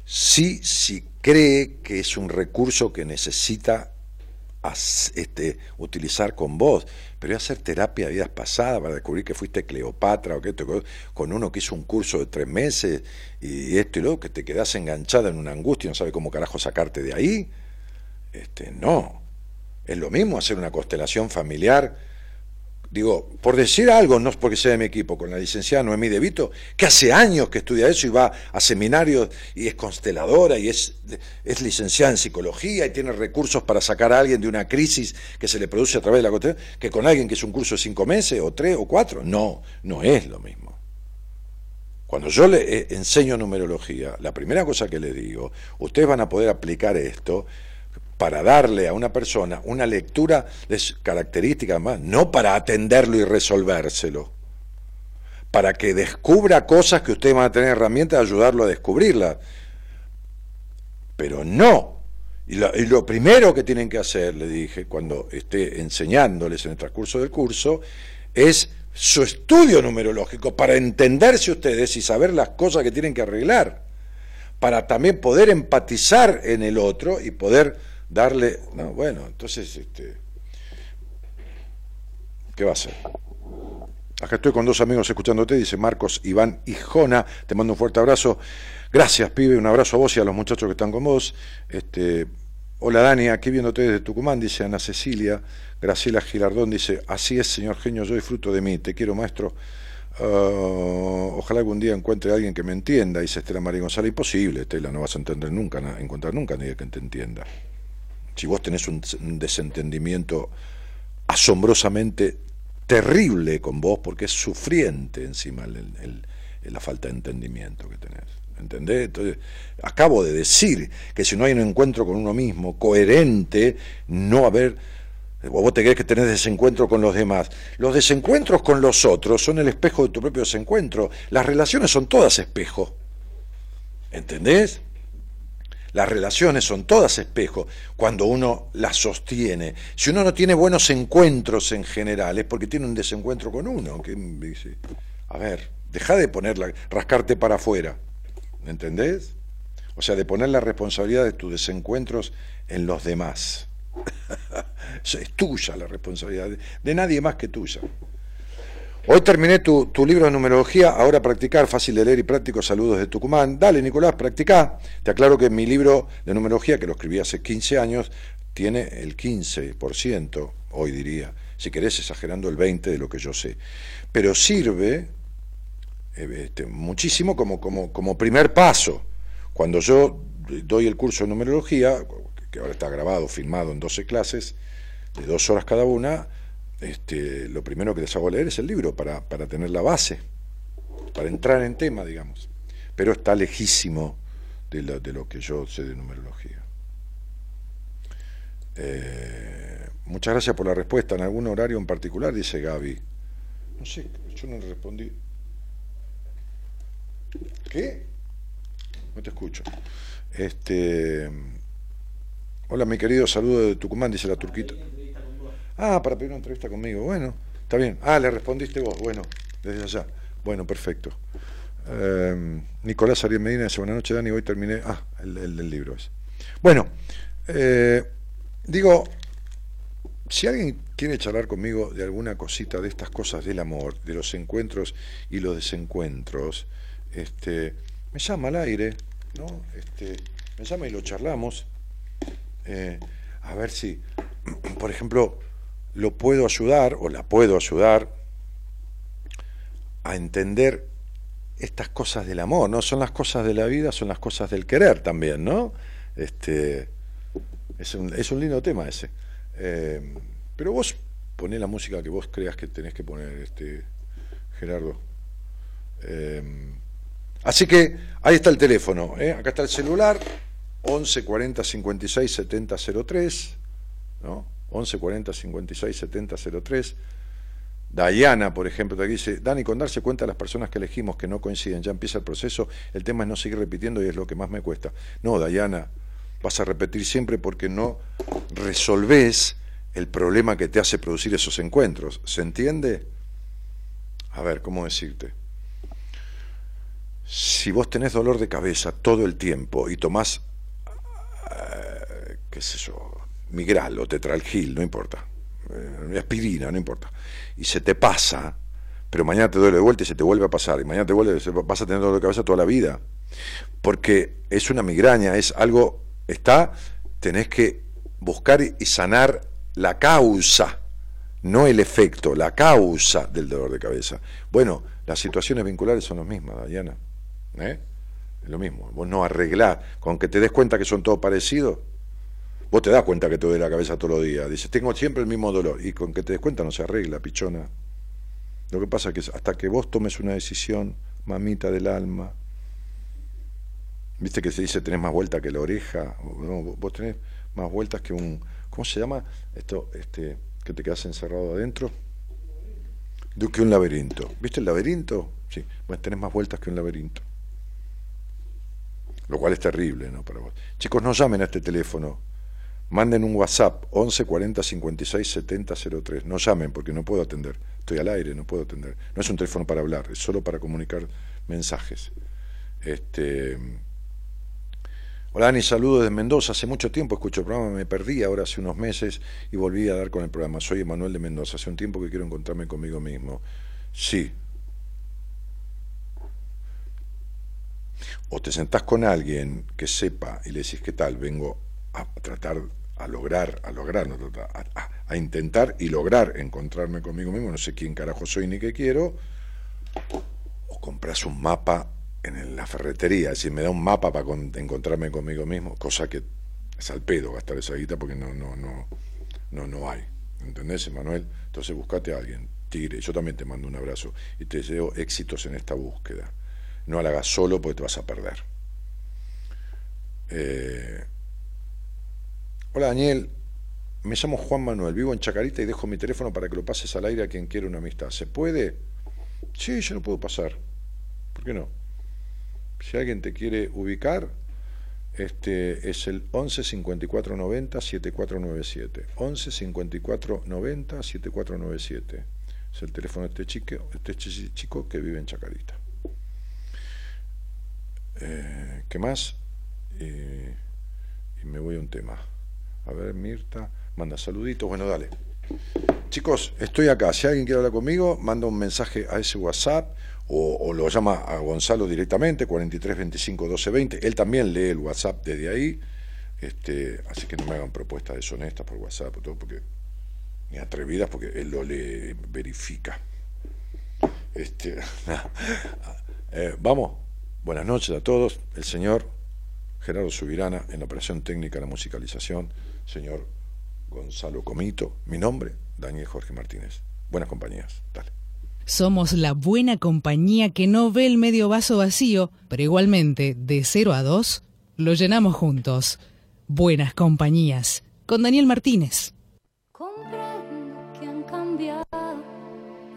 si, si cree que es un recurso que necesita este, utilizar con vos, pero hacer terapia de vidas pasadas para descubrir que fuiste Cleopatra o que esto, con uno que hizo un curso de tres meses y esto y luego que te quedas enganchada en una angustia y no sabe cómo carajo sacarte de ahí. Este, no. Es lo mismo hacer una constelación familiar digo, por decir algo, no es porque sea de mi equipo, con la licenciada Noemí De Vito, que hace años que estudia eso y va a seminarios y es consteladora y es, es licenciada en psicología y tiene recursos para sacar a alguien de una crisis que se le produce a través de la constelación, que con alguien que es un curso de cinco meses o tres o cuatro. No, no es lo mismo. Cuando yo le eh, enseño numerología, la primera cosa que le digo, ustedes van a poder aplicar esto para darle a una persona una lectura de características más, no para atenderlo y resolvérselo, para que descubra cosas que ustedes van a tener herramientas de ayudarlo a descubrirlas. Pero no. Y lo primero que tienen que hacer, le dije, cuando esté enseñándoles en el transcurso del curso, es su estudio numerológico para entenderse ustedes y saber las cosas que tienen que arreglar, para también poder empatizar en el otro y poder darle, no, bueno, entonces, este, ¿qué va a hacer? Acá estoy con dos amigos escuchándote, dice Marcos, Iván y Jona, te mando un fuerte abrazo. Gracias, pibe, un abrazo a vos y a los muchachos que están con vos. Este, hola Dani, aquí viéndote desde Tucumán, dice Ana Cecilia. Graciela Gilardón dice, así es, señor genio, yo disfruto de mí, te quiero, maestro. Ah, ojalá algún día encuentre a alguien que me entienda, dice Estela María González. Imposible, Estela, no vas a entender nunca, encontrar nunca a nadie que te entienda si vos tenés un, desentendimiento asombrosamente terrible con vos, porque es sufriente encima la falta de entendimiento que tenés. ¿Entendés? Entonces, acabo de decir que si no hay un encuentro con uno mismo coherente, no haber. vos te crees que tenés desencuentro con los demás. Los desencuentros con los otros son el espejo de tu propio desencuentro. Las relaciones son todas espejo. ¿Entendés? Las relaciones son todas espejo cuando uno las sostiene. Si uno no tiene buenos encuentros en general, es porque tiene un desencuentro con uno. Que dice, a ver, deja de ponerla, rascarte para afuera. ¿Me entendés? O sea, de poner la responsabilidad de tus desencuentros en los demás. es tuya la responsabilidad, de nadie más que tuya. Hoy terminé tu, libro de numerología, ahora practicar, fácil de leer y práctico, saludos de Tucumán. Dale, Nicolás, practica. Te aclaro que mi libro de numerología, que lo escribí hace 15 años, tiene el 15%, hoy diría, si querés exagerando el 20% de lo que yo sé. Pero sirve eh, este, muchísimo como, como, como primer paso. Cuando yo doy el curso de numerología, que ahora está grabado, filmado en 12 clases, de dos horas cada una, este, lo primero que les hago leer es el libro para, tener la base, para entrar en tema, digamos. Pero está lejísimo de lo, de lo que yo sé de numerología. Eh, muchas gracias por la respuesta. ¿En algún horario en particular? Dice Gaby. No sé, yo no le respondí. ¿Qué? No te escucho. Este. Hola, mi querido saludo de Tucumán, dice la turquita. Ah, para pedir una entrevista conmigo. Bueno, está bien. Ah, le respondiste vos. Bueno, desde allá. Bueno, perfecto. Em, Nicolás Ariel Medina dice, buenas noches Dani, hoy terminé. Ah, el, del libro es. Bueno, eh, digo, si alguien quiere charlar conmigo de alguna cosita de estas cosas del amor, de los encuentros y los desencuentros, este, me llama al aire, ¿no? Este, me llama y lo charlamos. Eh, a ver si, por ejemplo, lo puedo ayudar o la puedo ayudar a entender estas cosas del amor, ¿no? Son las cosas de la vida, son las cosas del querer también, ¿no? Este, es, un, es un lindo tema ese. Eh, pero vos poné la música que vos creas que tenés que poner, este, Gerardo. Eh, así que ahí está el teléfono, ¿eh? acá está el celular, 11 40 56 70 03, ¿no? 11 40 56 70 03. Dayana, por ejemplo, te dice, Dani, con darse cuenta de las personas que elegimos que no coinciden, ya empieza el proceso, el tema es no seguir repitiendo y es lo que más me cuesta. No, Dayana, vas a repetir siempre porque no resolvés el problema que te hace producir esos encuentros. ¿Se entiende? A ver, ¿cómo decirte? Si vos tenés dolor de cabeza todo el tiempo y tomás, eh, qué sé yo, migral o tetralgil, no importa, eh, aspirina, no importa, y se te pasa, pero mañana te duele de vuelta y se te vuelve a pasar, y mañana te vuelve, vas a tener dolor de cabeza toda la vida, porque es una migraña, es algo, está, tenés que buscar y sanar la causa, no el efecto, la causa del dolor de cabeza. Bueno, las situaciones vinculares son las mismas, Diana. ¿eh? Es lo mismo. Vos no arreglás, con que te des cuenta que son todos parecidos, vos te das cuenta que te duele la cabeza todos los días. Dices, tengo siempre el mismo dolor. Y con que te des cuenta no se arregla, pichona. Lo que pasa es que hasta que vos tomes una decisión, mamita del alma, viste que se dice tenés más vuelta que la oreja, vos tenés más vueltas que un, ¿cómo se llama? Esto, este, que te quedas encerrado adentro. Que un laberinto. ¿Viste el laberinto? Sí. Bueno, tenés más vueltas que un laberinto. Lo cual es terrible, ¿no? Para vos. Chicos, no llamen a este teléfono. Manden un WhatsApp 11 40 56 70 03. No llamen porque no puedo atender. Estoy al aire, no puedo atender. No es un teléfono para hablar, es solo para comunicar mensajes. Este Hola Dani, saludos desde Mendoza. Hace mucho tiempo escucho el programa, me perdí ahora hace unos meses y volví a dar con el programa. Soy Emanuel de Mendoza. Hace un tiempo que quiero encontrarme conmigo mismo. Sí. O te sentás con alguien que sepa y le decís qué tal, vengo a tratar, a lograr, a lograr, no a, a intentar y lograr encontrarme conmigo mismo, no sé quién carajo soy ni qué quiero, o compras un mapa en la ferretería, es decir, me da un mapa para encontrarme conmigo mismo, cosa que es al pedo gastar esa guita porque no, no, no, no, no hay. ¿Entendés, Manuel? Entonces buscate a alguien, tigre, yo también te mando un abrazo y te deseo éxitos en esta búsqueda. No la hagas solo porque te vas a perder. Eh, hola Daniel, me llamo Juan Manuel, vivo en Chacarita y dejo mi teléfono para que lo pases al aire a quien quiera una amistad. ¿Se puede? Sí, yo no puedo pasar. ¿Por qué no? Si alguien te quiere ubicar, este es el 11 54 90 7497. 11 54 90 7497. Es el teléfono de este chico, este chico que vive en Chacarita. Eh, ¿Qué más? y me voy a un tema. A ver, Mirta, manda saluditos. Bueno, dale. Chicos, estoy acá. Si alguien quiere hablar conmigo, manda un mensaje a ese WhatsApp o, lo llama a Gonzalo directamente, 43 25 12 20. Él también lee el WhatsApp desde ahí, este, así que no me hagan propuestas deshonestas por WhatsApp, todo porque, ni atrevidas, porque él lo le verifica. Este, eh, vamos, buenas noches a todos. El señor Gerardo Subirana en la operación técnica de la musicalización, señor Gonzalo Comito, mi nombre, Daniel Jorge Martínez. Buenas compañías, dale. Somos la buena compañía que no ve el medio vaso vacío, pero igualmente, de 0 a 2, lo llenamos juntos. Buenas compañías, con Daniel Martínez. Comprendo que han cambiado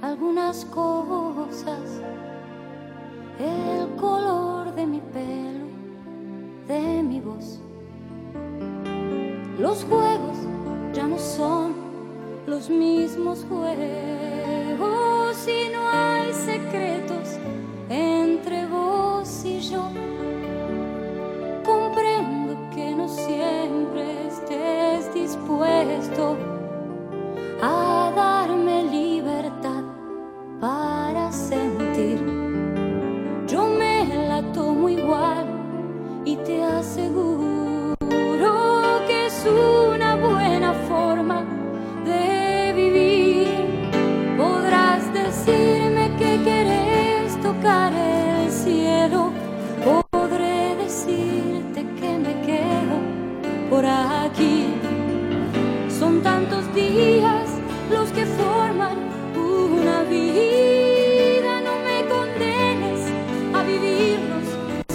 algunas cosas. El color de mi pelo, de mi voz. Los juegos ya no son los mismos juegos si no hay secretos entre vos y yo. Comprendo que no siempre estés dispuesto a darme libertad para sentir. Por aquí. Son tantos días los que forman una vida, no me condenes a vivirlos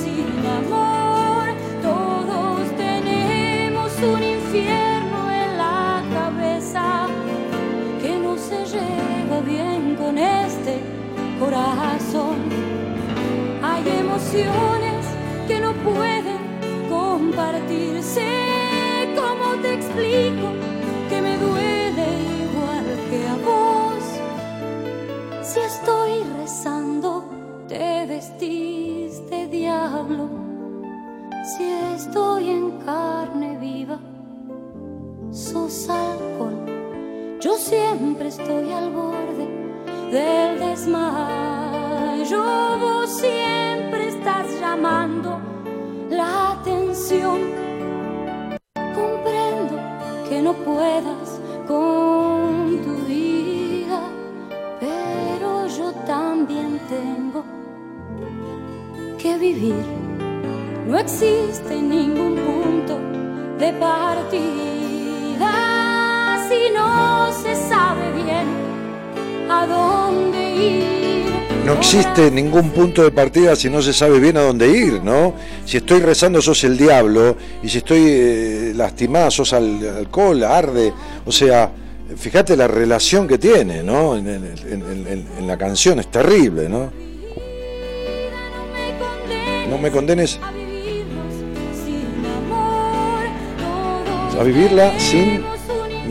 sin amor. Todos tenemos un infierno en la cabeza que no se llega bien con este corazón. Hay emociones explico que me duele igual que a vos? Si estoy rezando, te vestís de diablo. Si estoy en carne viva, sos alcohol. Yo siempre estoy al borde del desmayo. Vos siempre estás llamando la atención no puedas con tu vida, pero yo también tengo que vivir. No existe ningún punto de partida si no se sabe bien a dónde ir. No existe ningún punto de partida si no se sabe bien a dónde ir, ¿no? Si estoy rezando sos el diablo y si estoy eh, lastimada sos al alcohol, arde. O sea, fíjate la relación que tiene, ¿no? En, en- en- en- en la canción es terrible, ¿no? No me condenes a vivirla sin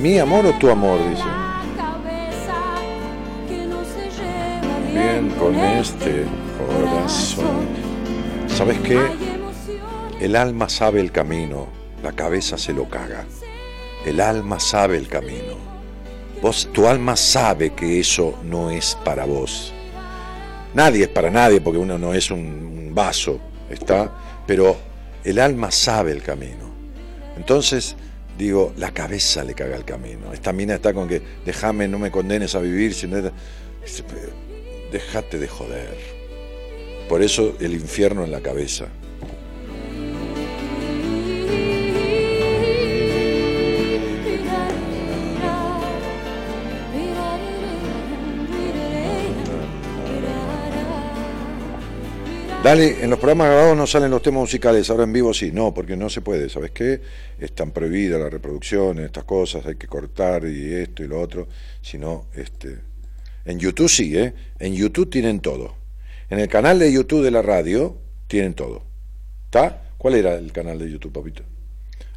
mi amor o tu amor, dice. Con este corazón. ¿Sabes qué? El alma sabe el camino, la cabeza se lo caga. El alma sabe el camino. Vos, tu alma sabe que eso no es para vos. Nadie es para nadie porque uno no es un, vaso, ¿está? Pero el alma sabe el camino. Entonces, digo, la cabeza le caga el camino. Esta mina está con que, déjame, no me condenes a vivir, si no es- Dice, "Pero Déjate de joder. Por eso el infierno en la cabeza. Dale, en los programas grabados no salen los temas musicales, ahora en vivo sí, no, porque no se puede, ¿sabes qué? Están prohibidas las reproducciones, estas cosas, hay que cortar y esto y lo otro, si no, este... En YouTube sí, ¿eh? En YouTube tienen todo. En el canal de YouTube de la radio tienen todo. ¿Está? ¿Cuál era el canal de YouTube, papito?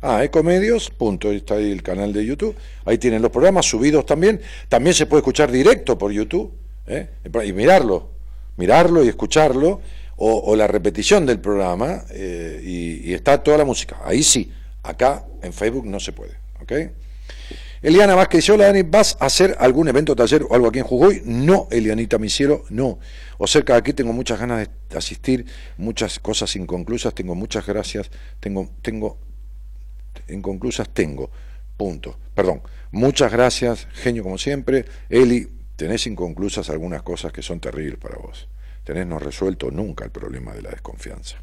Ah, Ecomedios, punto, está ahí el canal de YouTube. Ahí tienen los programas subidos también. También se puede escuchar directo por YouTube ¿eh? y mirarlo, mirarlo y escucharlo, o, o la repetición del programa, eh, y, y está toda la música. Ahí sí, acá en Facebook no se puede. ¿ok? Eliana Vázquez hola Dani, ¿vas a hacer algún evento, taller o algo aquí en Jujuy? No, Elianita, mi cielo, no. O cerca de aquí tengo muchas ganas de asistir, muchas cosas inconclusas, tengo muchas gracias, tengo, tengo, inconclusas tengo, punto. Perdón, muchas gracias, genio como siempre. Eli, tenés inconclusas algunas cosas que son terribles para vos. Tenés no resuelto nunca el problema de la desconfianza.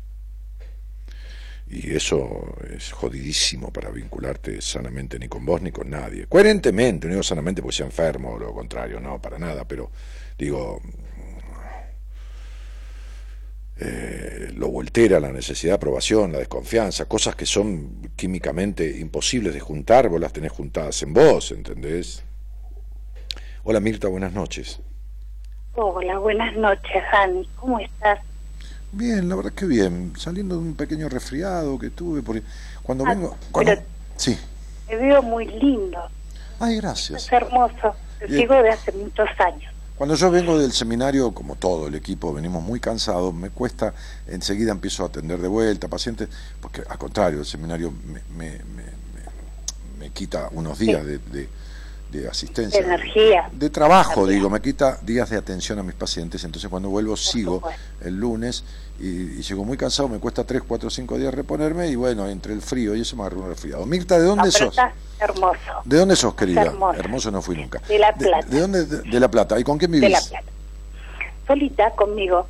Y eso es jodidísimo para vincularte sanamente ni con vos ni con nadie. Coherentemente, no digo sanamente porque sea enfermo o lo contrario, no, para nada, pero digo, eh, lo voltera, la necesidad de aprobación, la desconfianza, cosas que son químicamente imposibles de juntar, vos las tenés juntadas en vos, ¿entendés? Hola Mirta, buenas noches. Hola, buenas noches, Dani. ¿Cómo estás? Bien, la verdad que bien, saliendo de un pequeño resfriado que tuve, porque cuando Ah, vengo... Cuando... pero- Sí. Te veo muy lindo, Ay, gracias. es hermoso. Te sigo de hace muchos años. Cuando yo vengo del seminario, como todo el equipo, venimos muy cansados, me cuesta, enseguida empiezo a atender de vuelta pacientes, porque al contrario, el seminario me, me, me, me- me quita unos días de, de- de asistencia. De energía. De trabajo, digo, me quita días de atención a mis pacientes, entonces cuando vuelvo sigo supuesto. el lunes y, y llego muy cansado, me cuesta 3, 4, 5 días reponerme y bueno, entre el frío y eso me agarró un resfriado. Mirta, ¿de dónde sos? estás hermoso. ¿De dónde sos, querida? hermoso. no fui nunca. De La Plata. ¿De, dónde? De, de La Plata. ¿Y con quién vivís? De La Plata. Solita conmigo,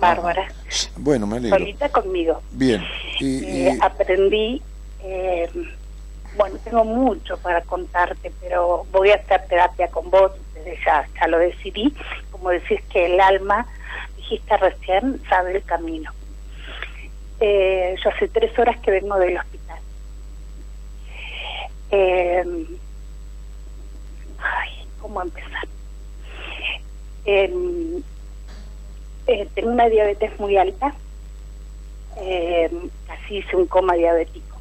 Bárbara. Ah, Bueno, me alegro. Solita conmigo. Bien. Y, Eh, y- aprendí, eh, bueno, tengo mucho para contarte, pero voy a hacer terapia con vos, desde ya, ya lo decidí. Como decís que el alma, dijiste recién, sabe el camino. Eh, yo hace tres horas que vengo del hospital. Eh, ay, ¿cómo empezar? Eh, eh, tengo una diabetes muy alta, eh, casi hice un coma diabético.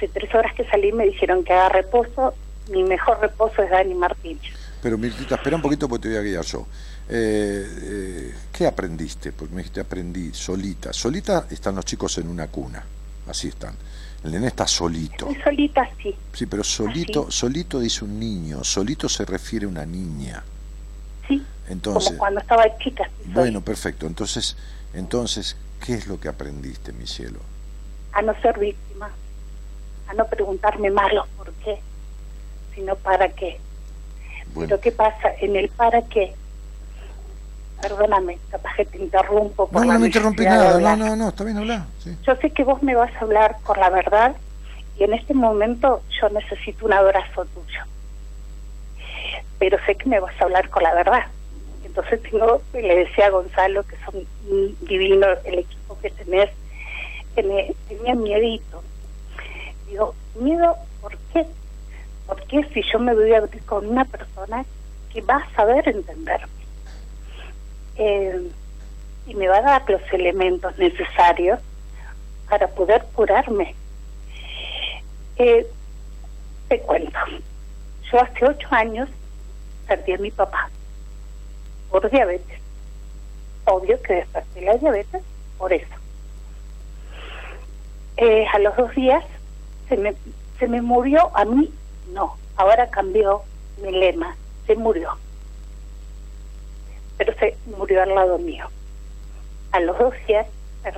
Hace tres horas que salí me dijeron que haga reposo, mi mejor reposo es Dani Martínez. pero Mirtita, espera un poquito porque te voy a guiar yo. Eh, eh, ¿Qué aprendiste? Porque me dijiste aprendí solita. Solita están los chicos en una cuna. Así están. El nene está solito. Estoy solita, sí. Sí, pero solito, Así. solito dice un niño. Solito se refiere a una niña. Sí, Entonces, como cuando estaba chica. sí bueno, perfecto. Entonces, entonces, ¿qué es lo que aprendiste, mi cielo? A no ser víctima, a no preguntarme más los por qué, sino para qué. Bueno, Pero ¿qué pasa? En el para qué perdóname, capaz que te interrumpo. Por no, no me interrumpí nada, no, no, no, está bien hablar. Yo sé que vos me vas a hablar con la verdad y en este momento yo necesito un abrazo tuyo. Pero sé que me vas a hablar con la verdad. Entonces tengo, le decía a Gonzalo que son divinos el equipo que tenés, que me tenía miedito. Digo, miedo, ¿por qué? Porque si yo me voy a abrir con una persona que va a saber entenderme? Eh, y me va a dar los elementos necesarios para poder curarme. Eh, te cuento, yo hace ocho años perdí a mi papá por diabetes. Obvio que desperté la diabetes por eso. Eh, a los dos días se me, se me murió a mí no, ahora cambió mi lema, se murió. Pero se murió al lado mío. A los dos días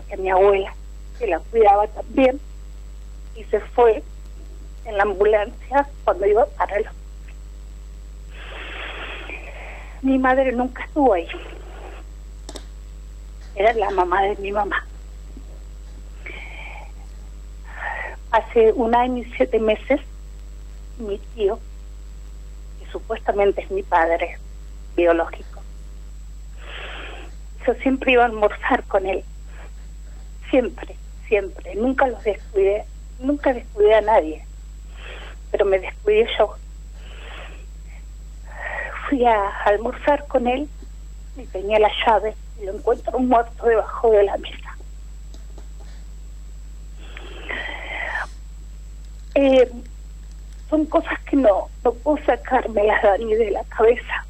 que mi abuela, que la cuidaba también, y se fue en la ambulancia cuando iba para el Mi madre nunca estuvo ahí. Era la mamá de mi mamá. Hace un año y siete meses mi tío, que supuestamente es mi padre biológico. Yo siempre iba a almorzar con él, siempre, siempre, nunca los descuidé, nunca descuidé a nadie, pero me descuidé yo. Fui a almorzar con él y tenía la llave y lo encuentro muerto debajo de la mesa. Eh, son cosas que no, no puedo sacármelas, Dani, de la cabeza.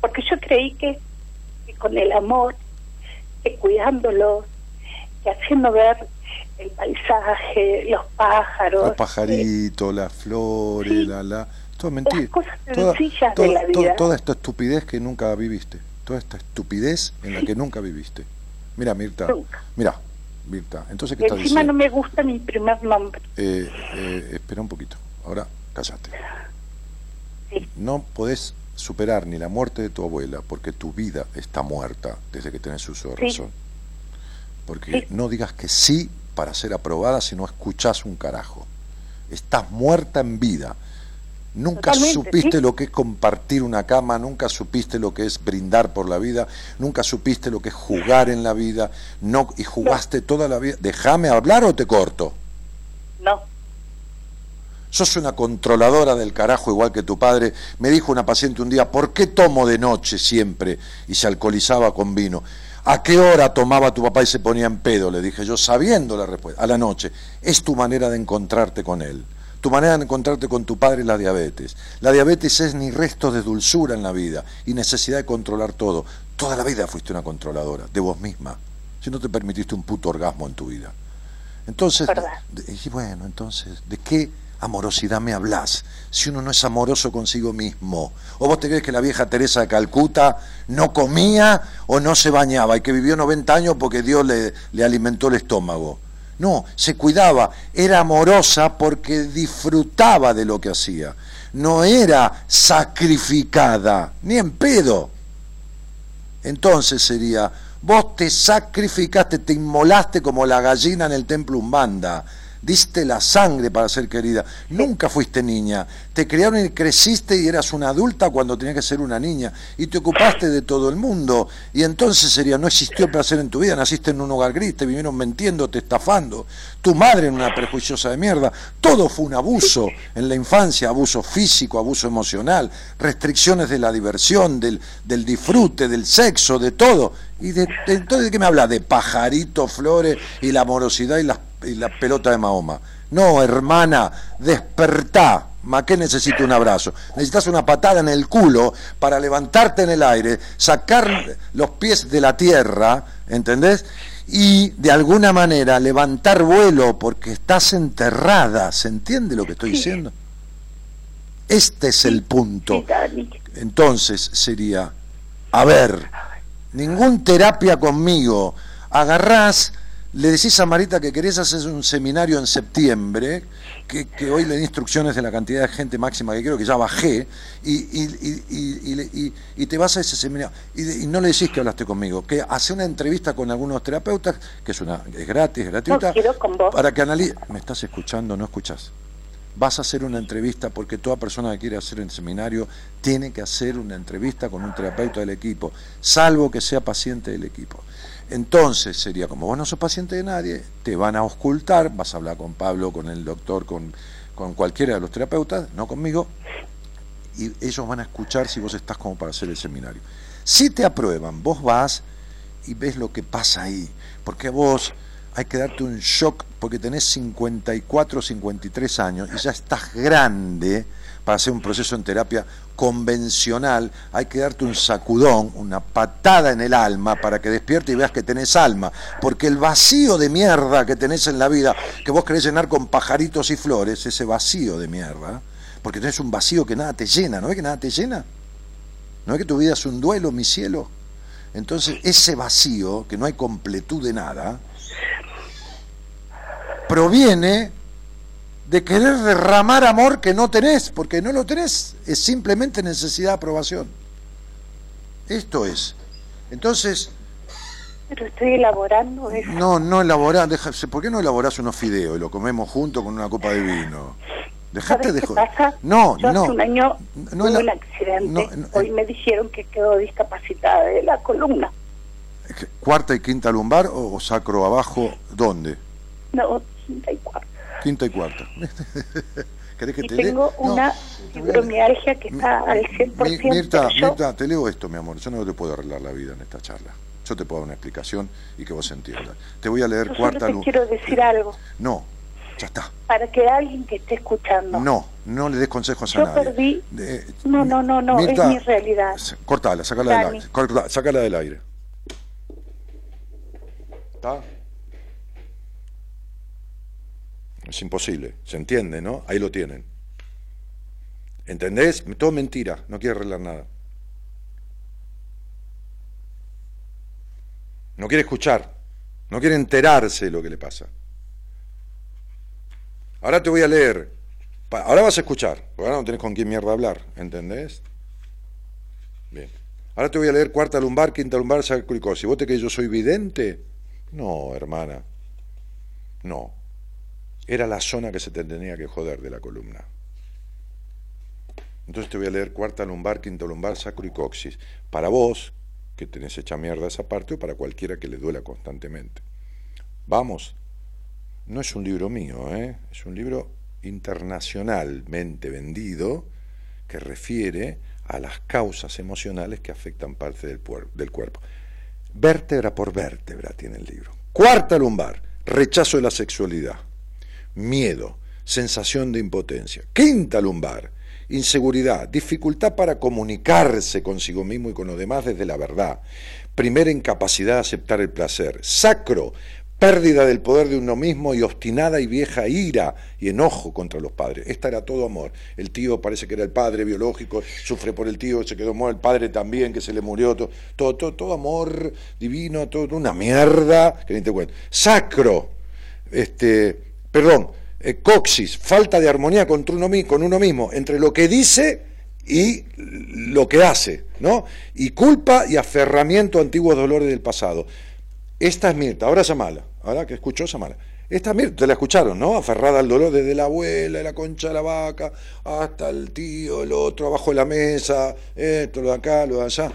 Porque yo creí que, con el amor, que cuidándolos, que haciendo ver el paisaje, los pájaros. Los pajaritos, las flores, la, la. Todo mentira. Las cosas sencillas de la vida. toda esta estupidez que nunca viviste. Toda esta estupidez en la que nunca viviste. Mira, Mirta. Mira, Mirta. Entonces, ¿qué Encima no me gusta mi primer nombre. Eh, eh, espera un poquito. Ahora, cállate. No podés superar ni la muerte de tu abuela porque tu vida está muerta desde que tenés uso de razón. Porque no digas que sí para ser aprobada si no escuchás un carajo. Estás muerta en vida. Nunca supiste lo que es compartir una cama, nunca supiste lo que es brindar por la vida, nunca supiste lo que es jugar en la vida, no y jugaste toda la vida. Déjame hablar o te corto. No. Sos una controladora del carajo igual que tu padre. Me dijo una paciente un día, ¿por qué tomo de noche siempre? Y se alcoholizaba con vino. ¿A qué hora tomaba tu papá y se ponía en pedo? Le dije yo, sabiendo la respuesta. A la noche. Es tu manera de encontrarte con él. Tu manera de encontrarte con tu padre es la diabetes. La diabetes es ni resto de dulzura en la vida y necesidad de controlar todo. Toda la vida fuiste una controladora de vos misma. Si no te permitiste un puto orgasmo en tu vida. Entonces, y bueno, entonces, ¿de qué amorosidad me hablas si uno no es amoroso consigo mismo? ¿O vos te crees que la vieja Teresa de Calcuta no comía o no se bañaba y que vivió 90 años porque Dios le, le alimentó el estómago? No, se cuidaba, era amorosa porque disfrutaba de lo que hacía, no era sacrificada, ni en pedo. Entonces sería, vos te sacrificaste, te inmolaste como la gallina en el templo Umbanda, diste la sangre para ser querida. Nunca fuiste niña. Te criaron y creciste y eras una adulta cuando tenías que ser una niña. Y te ocupaste de todo el mundo. Y entonces sería, no existió placer en tu vida. Naciste en un hogar gris, te vivieron mintiendo, te estafando. Tu madre en una prejuiciosa de mierda. Todo fue un abuso en la infancia, abuso físico, abuso emocional, restricciones de la diversión, del, del disfrute, del sexo, de todo. ¿Y de, entonces de qué me habla? De pajaritos, flores y la amorosidad y las y la pelota de Mahoma. No, hermana, despertá. ¿Ma qué necesito un abrazo? Necesitas una patada en el culo para levantarte en el aire, sacar los pies de la tierra, ¿entendés? Y de alguna manera levantar vuelo porque estás enterrada. ¿Se entiende lo que estoy diciendo? Este es el punto. Entonces sería, a ver, ningún terapia conmigo. Agarrás le decís a Marita que querés hacer un seminario en septiembre, que, que hoy le di instrucciones de la cantidad de gente máxima que quiero, que ya bajé, y, y- y- y- y- y te vas a ese seminario. Y, de- y no le decís que hablaste conmigo, que hace una entrevista con algunos terapeutas, que es, una, es gratis, gratuita, No con vos. para que analice... ¿Me estás escuchando? ¿No escuchás? Vas a hacer una entrevista porque toda persona que quiere hacer el seminario tiene que hacer una entrevista con un terapeuta del equipo, salvo que sea paciente del equipo. Entonces sería como vos no sos paciente de nadie, te van a ocultar, vas a hablar con Pablo, con el doctor, con, con cualquiera de los terapeutas, no conmigo, y ellos van a escuchar si vos estás como para hacer el seminario. Si te aprueban, vos vas y ves lo que pasa ahí, porque vos hay que darte un shock porque tenés 54, 53 años y ya estás grande para hacer un proceso en terapia convencional, hay que darte un sacudón, una patada en el alma para que despierte y veas que tenés alma, porque el vacío de mierda que tenés en la vida, que vos querés llenar con pajaritos y flores, ese vacío de mierda, porque tenés un vacío que nada te llena, ¿no es que nada te llena? ¿No es que tu vida es un duelo, mi cielo? Entonces, ese vacío, que no hay completud de nada, proviene de querer derramar amor que no tenés, porque no lo tenés, es simplemente necesidad de aprobación. Esto es. Entonces, Pero estoy elaborando eso. no, no elaborás, deja- ¿por qué no elaborás unos fideos y lo comemos juntos con una copa de vino? Dejate ¿Sabes de joder. pasa? No, Yo no. hace un año no tuve un accidente. no, no, Hoy eh, me dijeron que quedó discapacitada de la columna. ¿Cuarta y quinta lumbar o, o sacro abajo? ¿Dónde? No, 84. Quinta y cuarta. ¿Querés que Y te tengo No, una fibromialgia que está al 100%. Mi- Mirta, yo- Mirta, te leo esto, mi amor. Yo no te puedo arreglar la vida en esta charla. Yo te puedo dar una explicación y que vos entiendas. Te voy a leer yo cuarta lumbar. quiero decir algo. No, ya está. Para que alguien que esté escuchando. No, no le des consejos a Yo nadie. perdí- Eh, No, no, no, no, Mirta, es mi realidad. Cortala, sacala del Dani. aire. corta- Sácala del aire. ¿Está? Es imposible, se entiende, ¿no? Ahí lo tienen. ¿Entendés? Todo mentira, no quiere arreglar nada. No quiere escuchar, no quiere enterarse de lo que le pasa. Ahora te voy a leer. Ahora vas a escuchar, porque ahora no tenés con quién mierda hablar, ¿entendés? Bien. Ahora te voy a leer cuarta lumbar, quinta lumbar, sacroicosis. ¿Vos te crees que yo soy vidente? No, hermana. No. Era la zona que se te tenía que joder de la columna. Entonces te voy a leer cuarta lumbar, quinta lumbar, sacro y coxis. Para vos, que tenés hecha mierda esa parte, o para cualquiera que le duela constantemente. Vamos. No es un libro mío, ¿eh? es un libro internacionalmente vendido que refiere a las causas emocionales que afectan parte del, del cuerpo. Vértebra por vértebra tiene el libro. Cuarta lumbar, rechazo de la sexualidad miedo, sensación de impotencia. Quinta lumbar, inseguridad, dificultad para comunicarse consigo mismo y con los demás desde la verdad. Primera incapacidad de aceptar el placer. Sacro, pérdida del poder de uno mismo y obstinada y vieja ira y enojo contra los padres. Esta era todo amor. El tío parece que era el padre biológico, sufre por el tío, se quedó muerto, el padre también, que se le murió, todo, todo, todo, todo amor divino, todo una mierda, que ni te cuento. Sacro, este, perdón, eh, coxis, falta de armonía contra uno, con uno mismo, entre lo que dice y lo que hace, ¿no? Y culpa y aferramiento a antiguos dolores del pasado. Esta es Mirta, ahora llamala, ahora que escuchó, llamala. Esta es Mirta, te la escucharon, ¿no? Aferrada al dolor desde la abuela, la concha de la vaca, hasta el tío, el otro, abajo de la mesa, esto, lo de acá, lo de allá.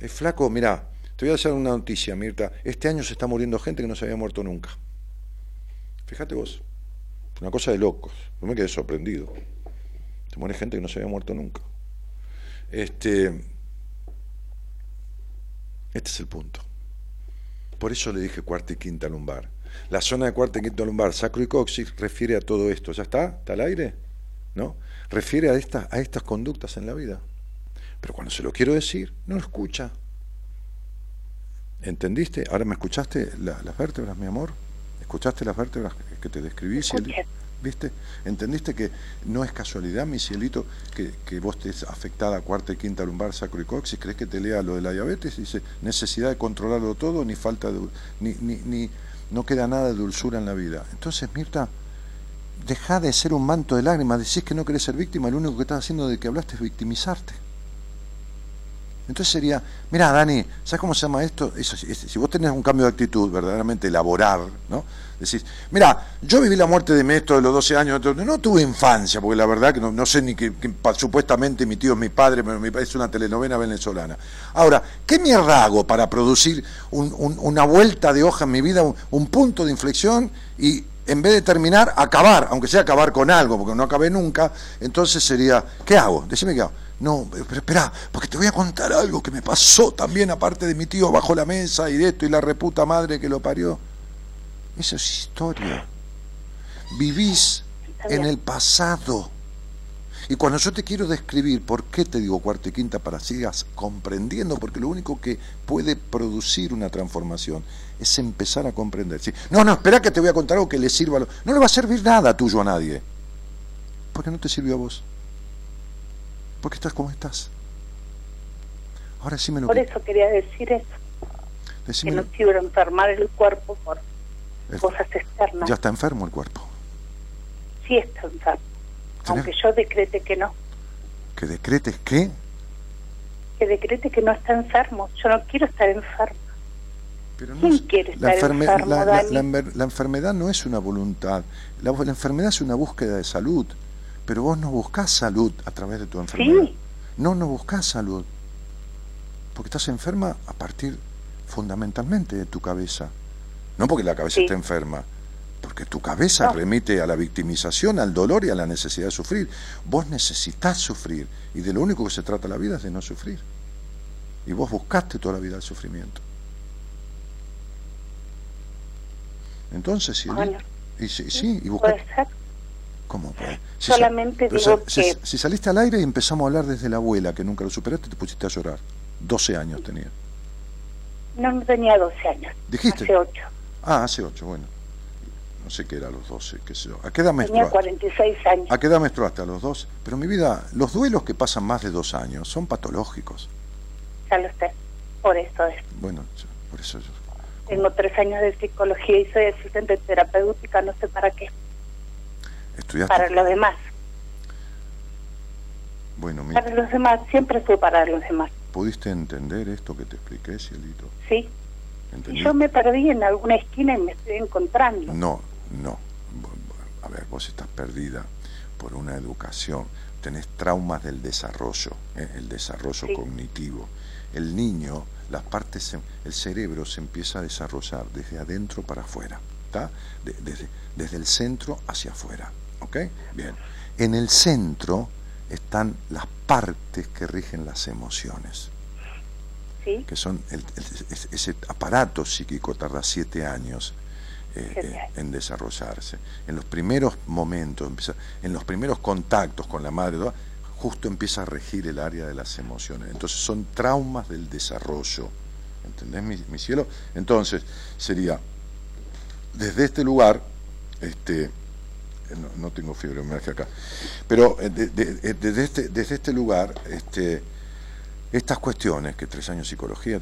Eh, flaco, mirá, te voy a hacer una noticia, Mirta. Este año se está muriendo gente que no se había muerto nunca. Fíjate vos, una cosa de locos. Yo me quedé sorprendido. Se muere gente que no se había muerto nunca. Este, este es el punto. Por eso le dije cuarta y quinta lumbar. La zona de cuarta y quinta lumbar, sacro y coxis, refiere a todo esto. ¿Ya está? ¿Está al aire? ¿No? Refiere a estas, a estas conductas en la vida. Pero cuando se lo quiero decir, no lo escucha. ¿Entendiste? ¿Ahora me escuchaste la- las vértebras, mi amor? ¿Escuchaste las vértebras que te describí, cielito? ¿Viste? ¿Entendiste que no es casualidad, mi cielito, que, que vos estés afectada a cuarta y quinta lumbar, sacro y coxis? ¿Crees que te lea lo de la diabetes? Dice, necesidad de controlarlo todo, ni falta de... ni, ni, ni, no queda nada de dulzura en la vida. Entonces, Mirta, deja de ser un manto de lágrimas, decís que no querés ser víctima, lo único que estás haciendo de que hablaste es victimizarte. Entonces sería, mira Dani, ¿sabes cómo se llama esto? Si vos tenés un cambio de actitud, verdaderamente elaborar, ¿no? Decís, mira, yo viví la muerte de mi esto de los 12 años, no tuve infancia, porque la verdad que no, sé ni que, supuestamente mi tío es mi padre, pero mi es una telenovela venezolana. Ahora, ¿qué mierda hago para producir una vuelta de hoja en mi vida, un punto de inflexión y en vez de terminar, acabar, aunque sea acabar con algo, porque no acabé nunca, entonces sería, ¿qué hago? Decime qué hago. No, pero espera, porque te voy a contar algo que me pasó también, aparte de mi tío bajo la mesa y de esto y la reputa madre que lo parió. Eso es historia. Vivís en el pasado. Y cuando yo te quiero describir por qué te digo cuarta y quinta para sigas comprendiendo, porque lo único que puede producir una transformación es empezar a comprender. No, no, espera que te voy a contar algo que le sirva. A No le va a servir nada tuyo a nadie. Porque no te sirvió a vos. Porque estás como estás. Ahora sí me lo Por eso quería decir eso. Que no quiero enfermar el cuerpo por cosas externas. Ya está enfermo el cuerpo. Sí está enfermo. Aunque yo decrete que no. ¿Que decretes qué? Que decrete que no está enfermo. Yo no quiero estar enfermo. Pero no la, la, enfermedad no es una voluntad. La, enfermedad es una búsqueda de salud. Pero vos no buscás salud a través de tu enfermedad. ¿Sí? No, no buscas salud. Porque estás enferma a partir fundamentalmente de tu cabeza. No porque la cabeza esté enferma, porque tu cabeza remite a la victimización, al dolor y a la necesidad de sufrir. Vos necesitas sufrir y de lo único que se trata la vida es de no sufrir. Y vos buscaste toda la vida el sufrimiento. Entonces, sí, y, sí, y Puede ser. ¿Cómo puede? Si Solamente digo que... Si, saliste al aire y empezamos a hablar desde la abuela, que nunca lo superaste, te pusiste a llorar. 12 años tenía. No, no tenía 12 años. ¿Dijiste? Hace 8. Ah, hace 8, bueno. No sé qué era a los 12, qué sé yo. ¿A qué edad Tenía 46 años. ¿A qué edad menstruaste? A los 12. Pero mi vida, los duelos que pasan más de dos años son patológicos. Ya lo sé. Por eso es. Bueno, por eso yo tengo tres años de psicología y soy asistente terapéutica, no sé para qué. ¿Estudiaste? Para los demás. Bueno, mira. Para los demás, siempre fue para los demás. ¿Pudiste entender esto que te expliqué, Cielito? Sí. Y yo me perdí en alguna esquina y me estoy encontrando. No, no. A ver, vos estás perdida por una educación. Tenés traumas del desarrollo, ¿eh? el desarrollo cognitivo. El niño las partes, el cerebro se empieza a desarrollar desde adentro para afuera, ¿está? desde, desde el centro hacia afuera, ¿ok? Bien. En el centro están las partes que rigen las emociones. ¿Sí? Que son ese aparato psíquico tarda siete años eh, eh, en desarrollarse. En los primeros momentos, en los primeros contactos con la madre, justo empieza a regir el área de las emociones. Entonces son traumas del desarrollo. ¿Entendés, mi, cielo? Entonces sería, desde este lugar, este, no, tengo fibromialgia acá, pero eh, desde, este, desde este lugar, este, estas cuestiones, que tres años de psicología,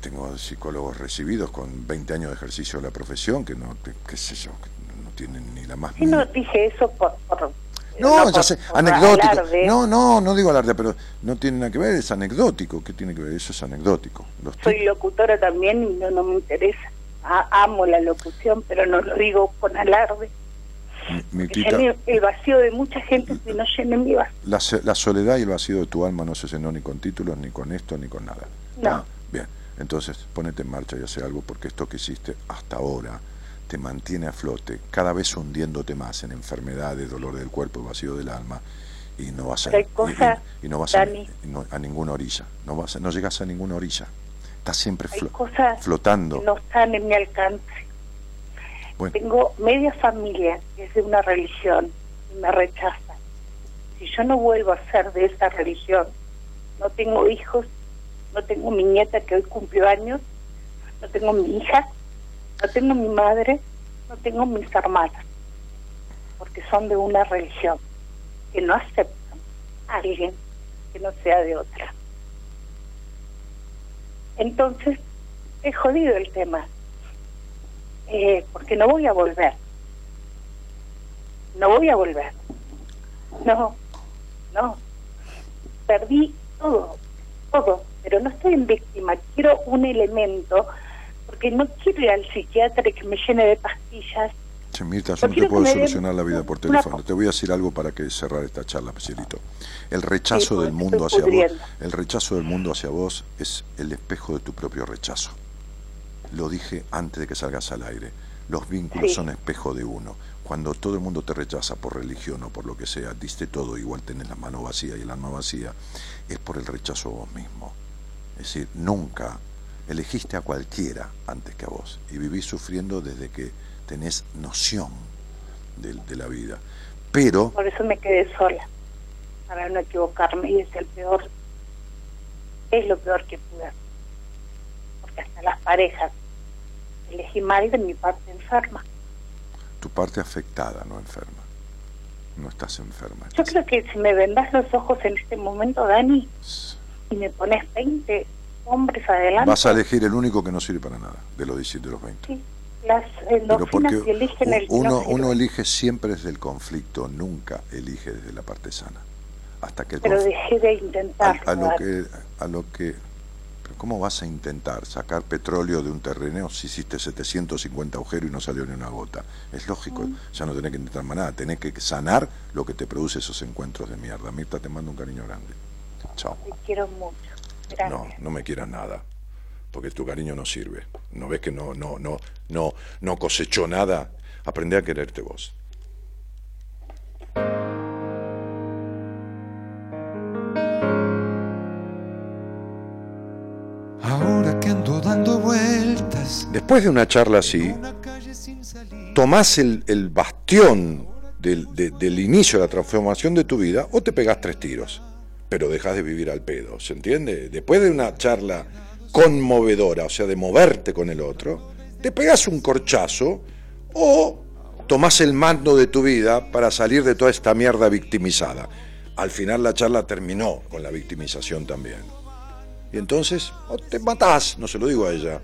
tengo psicólogos recibidos con 20 años de ejercicio de la profesión, que no, qué sé yo, no tienen ni la más... Sí, no dije eso por no, ya sé, anecdótico. No, no, no digo alarde, pero no tiene nada que ver, es anecdótico. ¿Qué tiene que ver? Eso es anecdótico. Soy locutora también y no, no me interesa. amo la locución, pero no lo digo con alarde. Mi, el vacío de mucha gente si no llene mi vacío. La, la, soledad y el vacío de tu alma no se llenó ni con títulos, ni con esto, ni con nada. No. Ah, bien, entonces ponete en marcha y hace algo porque esto que hiciste hasta ahora te mantiene a flote, cada vez hundiéndote más en enfermedades, dolor del cuerpo, vacío del alma, y no vas a, y, no vas a, ninguna orilla, no vas no llegas a ninguna orilla, estás siempre flotando. no están en mi alcance. Tengo media familia que es de una religión y me rechaza. Si yo no vuelvo a ser de esa religión, no tengo hijos, no tengo mi nieta que hoy cumplió años, no tengo mi hija, no tengo mi madre, no tengo mis hermanas, porque son de una religión que no aceptan a alguien que no sea de otra. Entonces, he jodido el tema. Eh, porque no voy a volver. No voy a volver. No, no. Perdí todo, todo, pero no estoy en víctima. Quiero un elemento, porque no quiero ir al psiquiatra que me llene de pastillas. Sí, Mirta, yo no te puedo solucionar la vida por teléfono. Te voy a decir algo para que cerrar esta charla, Pecierito. El rechazo del mundo hacia vos, el rechazo del mundo hacia vos es el espejo de tu propio rechazo. Lo dije antes de que salgas al aire. Los vínculos son espejo de uno. Cuando todo el mundo te rechaza por religión o por lo que sea, diste todo, igual tenés la mano vacía y el alma vacía, es por el rechazo a vos mismo. Es decir, nunca elegiste a cualquiera antes que a vos y vivís sufriendo desde que tenés noción de, de la vida. Pero... Por eso me quedé sola, para no equivocarme, y es el peor, es lo peor que pude hacer. Hasta las parejas elegí mal de mi parte enferma tu parte afectada, no enferma. No estás enferma. Yo creo que si me vendas los ojos en este momento, Dani, y me pones 20 hombres adelante... Vas a elegir el único que no sirve para nada, de los 17 de los 20. Sí, las endorfinas que eligen el uno, uno elige siempre desde el conflicto, nunca elige desde la parte sana. Hasta que Pero dejé de intentar. A, a lo que, a lo que ¿Cómo vas a intentar sacar petróleo de un terreno si hiciste 750 agujeros y no salió ni una gota? Es lógico, ya no tenés que intentar más nada, tenés que sanar lo que te produce esos encuentros de mierda. Mirta, te mando un cariño grande. Chao. Te quiero mucho. Gracias. No, no me quieras nada, porque tu cariño no sirve. ¿No ves que no, no, no, no, no cosechó nada? Aprende a quererte vos. Después de una charla así, tomás el, bastión del, inicio de la transformación de tu vida o te pegás tres tiros, pero dejas de vivir al pedo, ¿se entiende? Después de una charla conmovedora, o sea, de moverte con el otro, te pegas un corchazo o tomás el mando de tu vida para salir de toda esta mierda victimizada. Al final la charla terminó con la victimización también. Y entonces te matás, no se lo digo a ella,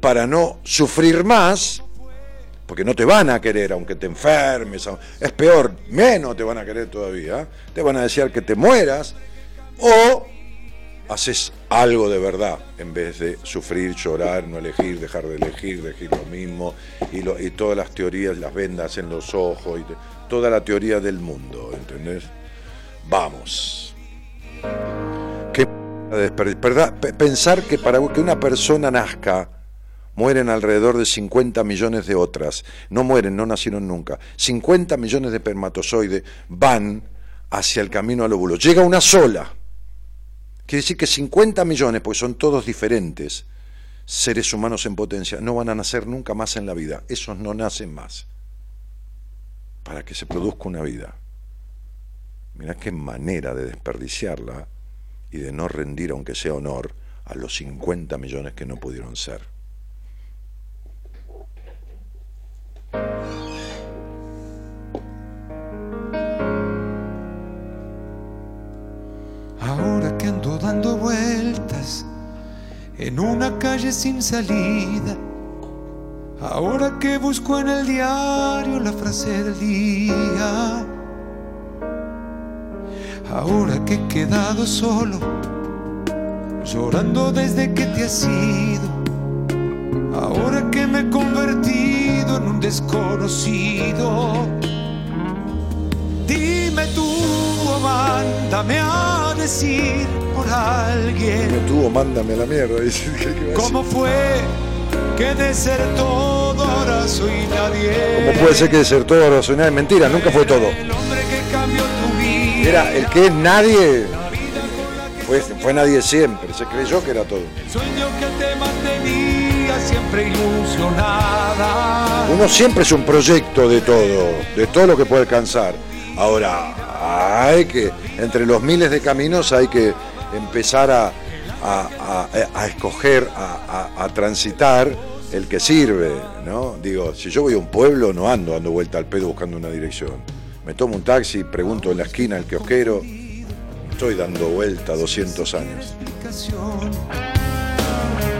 para no sufrir más, porque no te van a querer aunque te enfermes, es peor, menos te van a querer todavía, te van a desear que te mueras, o haces algo de verdad en vez de sufrir, llorar, no elegir, dejar de elegir, elegir lo mismo, y, todas las teorías, las vendas en los ojos, y toda la teoría del mundo, ¿entendés? Vamos. Pensar que para que una persona nazca mueren alrededor de 50 millones de otras. No mueren, no nacieron nunca. 50 millones de espermatozoides van hacia el camino al óvulo. Llega una sola. Quiere decir que 50 millones, porque son todos diferentes, seres humanos en potencia, no van a nacer nunca más en la vida. Esos no nacen más. Para que se produzca una vida. Mira qué manera de desperdiciarla y de no rendir, aunque sea honor, a los 50 millones que no pudieron ser. En una calle sin salida, ahora que busco en el diario la frase del día Ahora que he quedado solo, llorando desde que te has ido. Ahora que me he convertido en un desconocido. Dime tú o mándame a decir por alguien. Dime tú o mándame a la mierda. Dice, ¿Cómo fue que de ser todo ahora soy nadie? ¿Cómo puede ser que de ser todo ahora soy nadie? Mentira, nunca fue todo. El hombre que cambió era el que es nadie, fue, fue nadie siempre, se creyó que era todo. siempre ilusionada. Uno siempre es un proyecto de todo, de todo lo que puede alcanzar. Ahora, hay que, entre los miles de caminos hay que empezar a, a, escoger, a, transitar el que sirve, ¿no? Digo, si yo voy a un pueblo, no ando dando vuelta al pedo buscando una dirección me tomo un taxi, pregunto en la esquina al kiosquero, estoy dando vuelta 200 años.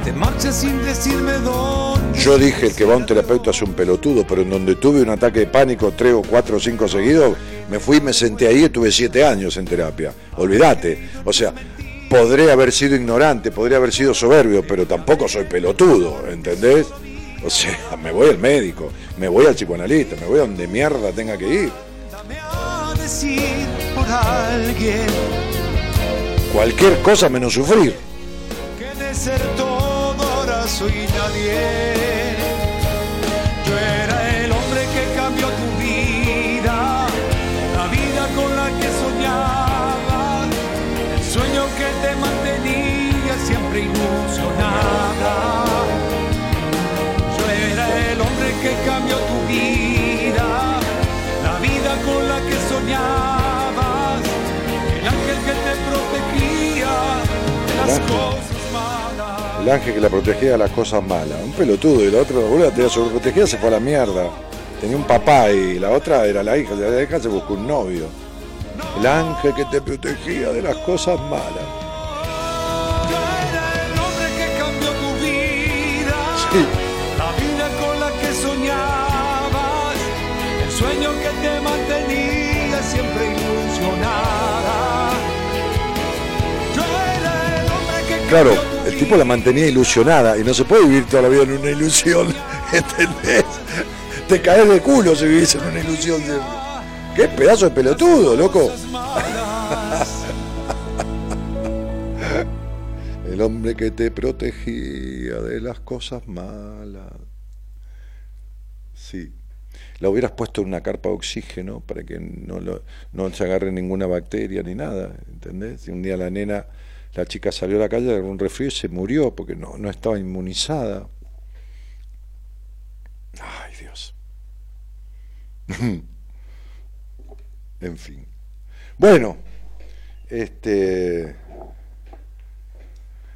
Te marchas sin decirme dónde. Yo dije, el que va a un terapeuta es un pelotudo, pero en donde tuve un ataque de pánico, tres o cuatro o cinco seguidos, me fui, me senté ahí y estuve siete años en terapia. Olvídate. O sea, podré haber sido ignorante, podría haber sido soberbio, pero tampoco soy pelotudo, ¿entendés? O sea, me voy al médico, me voy al psicoanalista, me voy a donde mierda tenga que ir. Cualquier cosa menos sufrir. Soy nadie. Yo era el hombre que cambió tu vida, la vida con la que soñabas, el sueño que te mantenía siempre ilusionada. Yo era el hombre que cambió tu vida, la vida con la que soñabas, el ángel que te protegía de las cosas. El ángel que la protegía de las cosas malas. Un pelotudo y la otra, boludo, tenía sobreprotegida, se fue a la mierda. Tenía un papá y la otra era la hija, la hija se buscó un novio. El ángel que te protegía de las cosas malas. Yo era el hombre que cambió tu vida, Sí. la vida con la que soñabas, el sueño que te mantenía siempre ilusionada. Yo era el hombre que Claro, tipo la mantenía ilusionada y no se puede vivir toda la vida en una ilusión, ¿entendés? Te caes de culo si vivís en una ilusión. ¡Qué pedazo de pelotudo, loco! El hombre que te protegía de las cosas malas. Sí. La hubieras puesto en una carpa de oxígeno para que no, lo- no se agarre ninguna bacteria ni nada, ¿entendés? Si un día la nena, la chica salió a la calle, agarró un resfrío y se murió porque no, no estaba inmunizada. Ay, Dios. en fin. Bueno, este...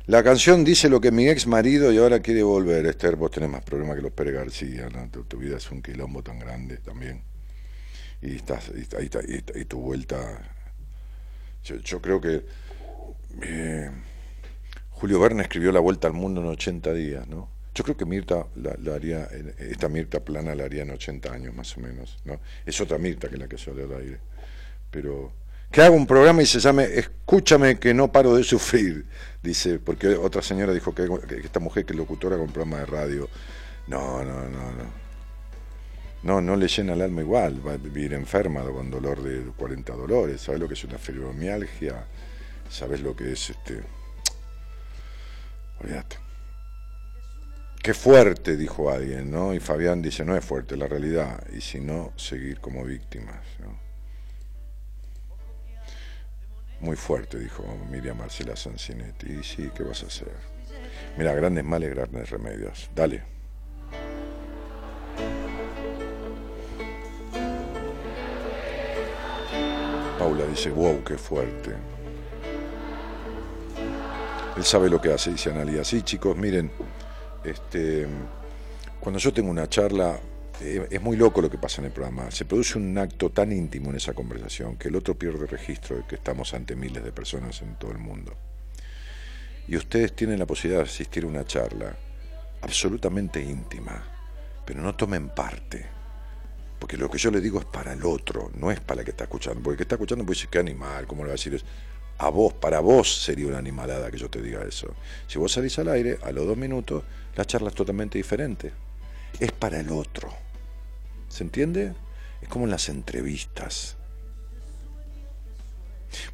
La canción dice lo que mi ex marido y ahora quiere volver. Esther, vos tenés más problemas que los Pérez García, tu, vida es un quilombo tan grande también. Y, estás, y, tu vuelta... Yo creo que eh, Julio Verne escribió La Vuelta al Mundo en 80 días, ¿no? Yo creo que Mirta la, la haría, en- esta Mirta plana la haría en 80 años más o menos, ¿no? Es otra Mirta que la que salió al aire. Pero que haga un programa y se llame Escúchame que no paro de sufrir, dice, porque otra señora dijo que, que esta mujer que es locutora con un programa de radio. No, no, no, no. No, no le llena el alma igual, va a vivir enferma con dolor de 40 dolores, ¿sabes lo que es una fibromialgia? ¿Sabes lo que es este? Olvídate. Qué fuerte, dijo alguien, ¿no? Y Fabián dice, no es fuerte la realidad, y si no, seguir como víctimas. Muy fuerte, dijo Miriam Marcela Sancinetti. Y sí, ¿qué vas a hacer? Mira, grandes males, grandes remedios. Dale. Paula dice, wow, qué fuerte. Él sabe lo que hace, dice Analia. Sí, chicos, miren, este, cuando yo tengo una charla, eh, es muy loco lo que pasa en el programa. Se produce un acto tan íntimo en esa conversación que el otro pierde registro de que estamos ante miles de personas en todo el mundo. Y ustedes tienen la posibilidad de asistir a una charla absolutamente íntima, pero no tomen parte. Porque lo que yo le digo es para el otro, no es para el que está escuchando. Porque el que está escuchando puede decir, qué animal, ¿cómo le va a decir eso? A vos, para vos sería una animalada que yo te diga eso. Si vos salís al aire, a los dos minutos, la charla es totalmente diferente. Es para el otro. ¿Se entiende? Es como en las entrevistas.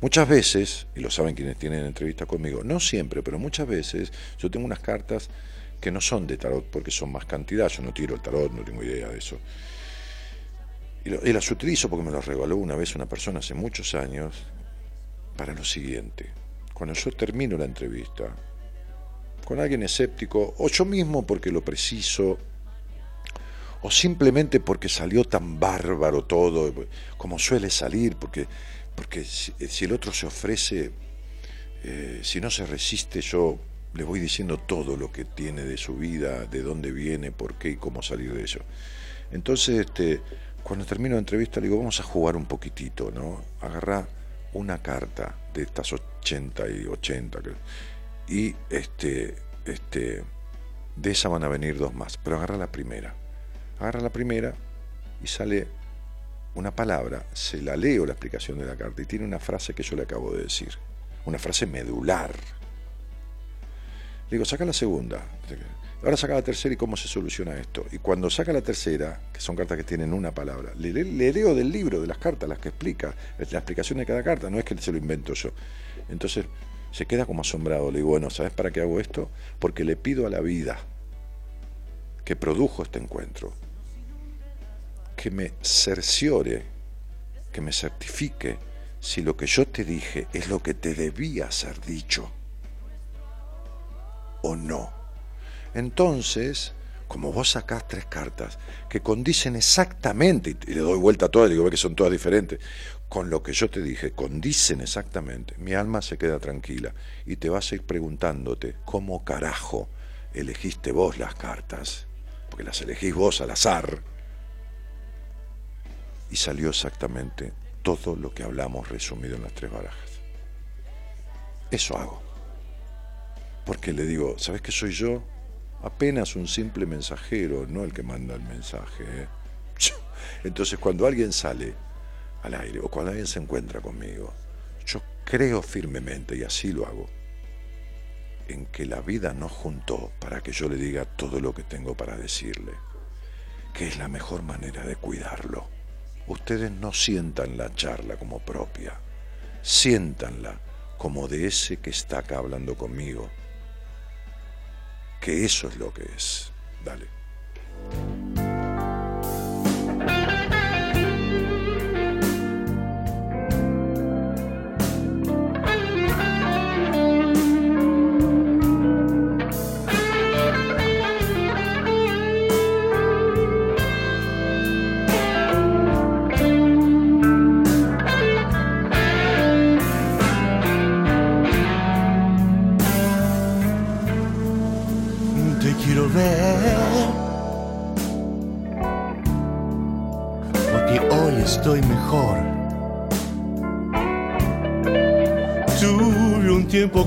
Muchas veces, y lo saben quienes tienen entrevistas conmigo, no siempre, pero muchas veces yo tengo unas cartas que no son de tarot porque son más cantidad. Yo no tiro el tarot, no tengo idea de eso. Y, las utilizo porque me las regaló una vez una persona hace muchos años para lo siguiente. Cuando yo termino la entrevista con alguien escéptico, o yo mismo porque lo preciso, o simplemente porque salió tan bárbaro todo, como suele salir, porque, porque si, si el otro se ofrece, eh, si no se resiste, yo le voy diciendo todo lo que tiene de su vida, de dónde viene, por qué y cómo salir de eso. Entonces, este, cuando termino la entrevista, le digo, vamos a jugar un poquitito, ¿no? Una carta de estas 80 y 80 que- y este este, de esa van a venir dos más, pero agarra la primera. Agarra la primera y sale una palabra, se la leo la explicación de la carta y tiene una frase que yo le acabo de decir, una frase medular. Le digo, saca la segunda. Ahora saca la tercera y cómo se soluciona esto. Y cuando saca la tercera, que son cartas que tienen una palabra, le, le leo del libro, de las cartas, las que explica, la explicación de cada carta, no es que se lo invento yo. Entonces se queda como asombrado. Le digo, bueno, ¿sabes para qué hago esto? Porque le pido a la vida que produjo este encuentro, que me cerciore, que me certifique si lo que yo te dije es lo que te debía ser dicho o no. Entonces, como vos sacás tres cartas que condicen exactamente, y le doy vuelta a todas, digo, ve que son todas diferentes, con lo que yo te dije, condicen exactamente, mi alma se queda tranquila y te vas a ir preguntándote, ¿cómo carajo elegiste vos las cartas? Porque las elegís vos al azar. Y salió exactamente todo lo que hablamos resumido en las tres barajas. Eso hago. Porque le digo, ¿sabes qué soy yo? Apenas un simple mensajero, no el que manda el mensaje. ¿eh? Entonces cuando alguien sale al aire o cuando alguien se encuentra conmigo, yo creo firmemente, y así lo hago, en que la vida nos juntó para que yo le diga todo lo que tengo para decirle, que es la mejor manera de cuidarlo. Ustedes no sientan la charla como propia, siéntanla como de ese que está acá hablando conmigo, que eso es lo que es. Dale.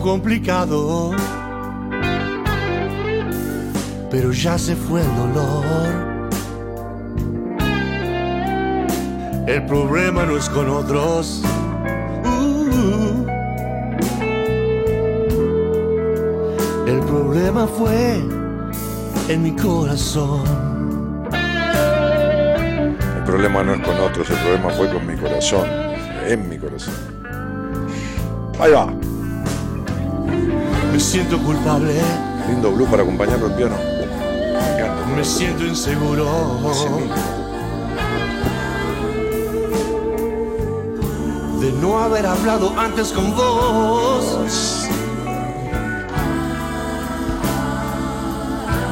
Complicado, pero ya se fue el dolor. El problema no es con otros. Uh. el problema fue en mi corazón. El problema no es con otros, el problema fue con mi corazón, en mi corazón. Ahí va siento culpable. Lindo blue para acompañarlo al piano. Me encanta. Me siento inseguro. De no haber hablado antes con vos.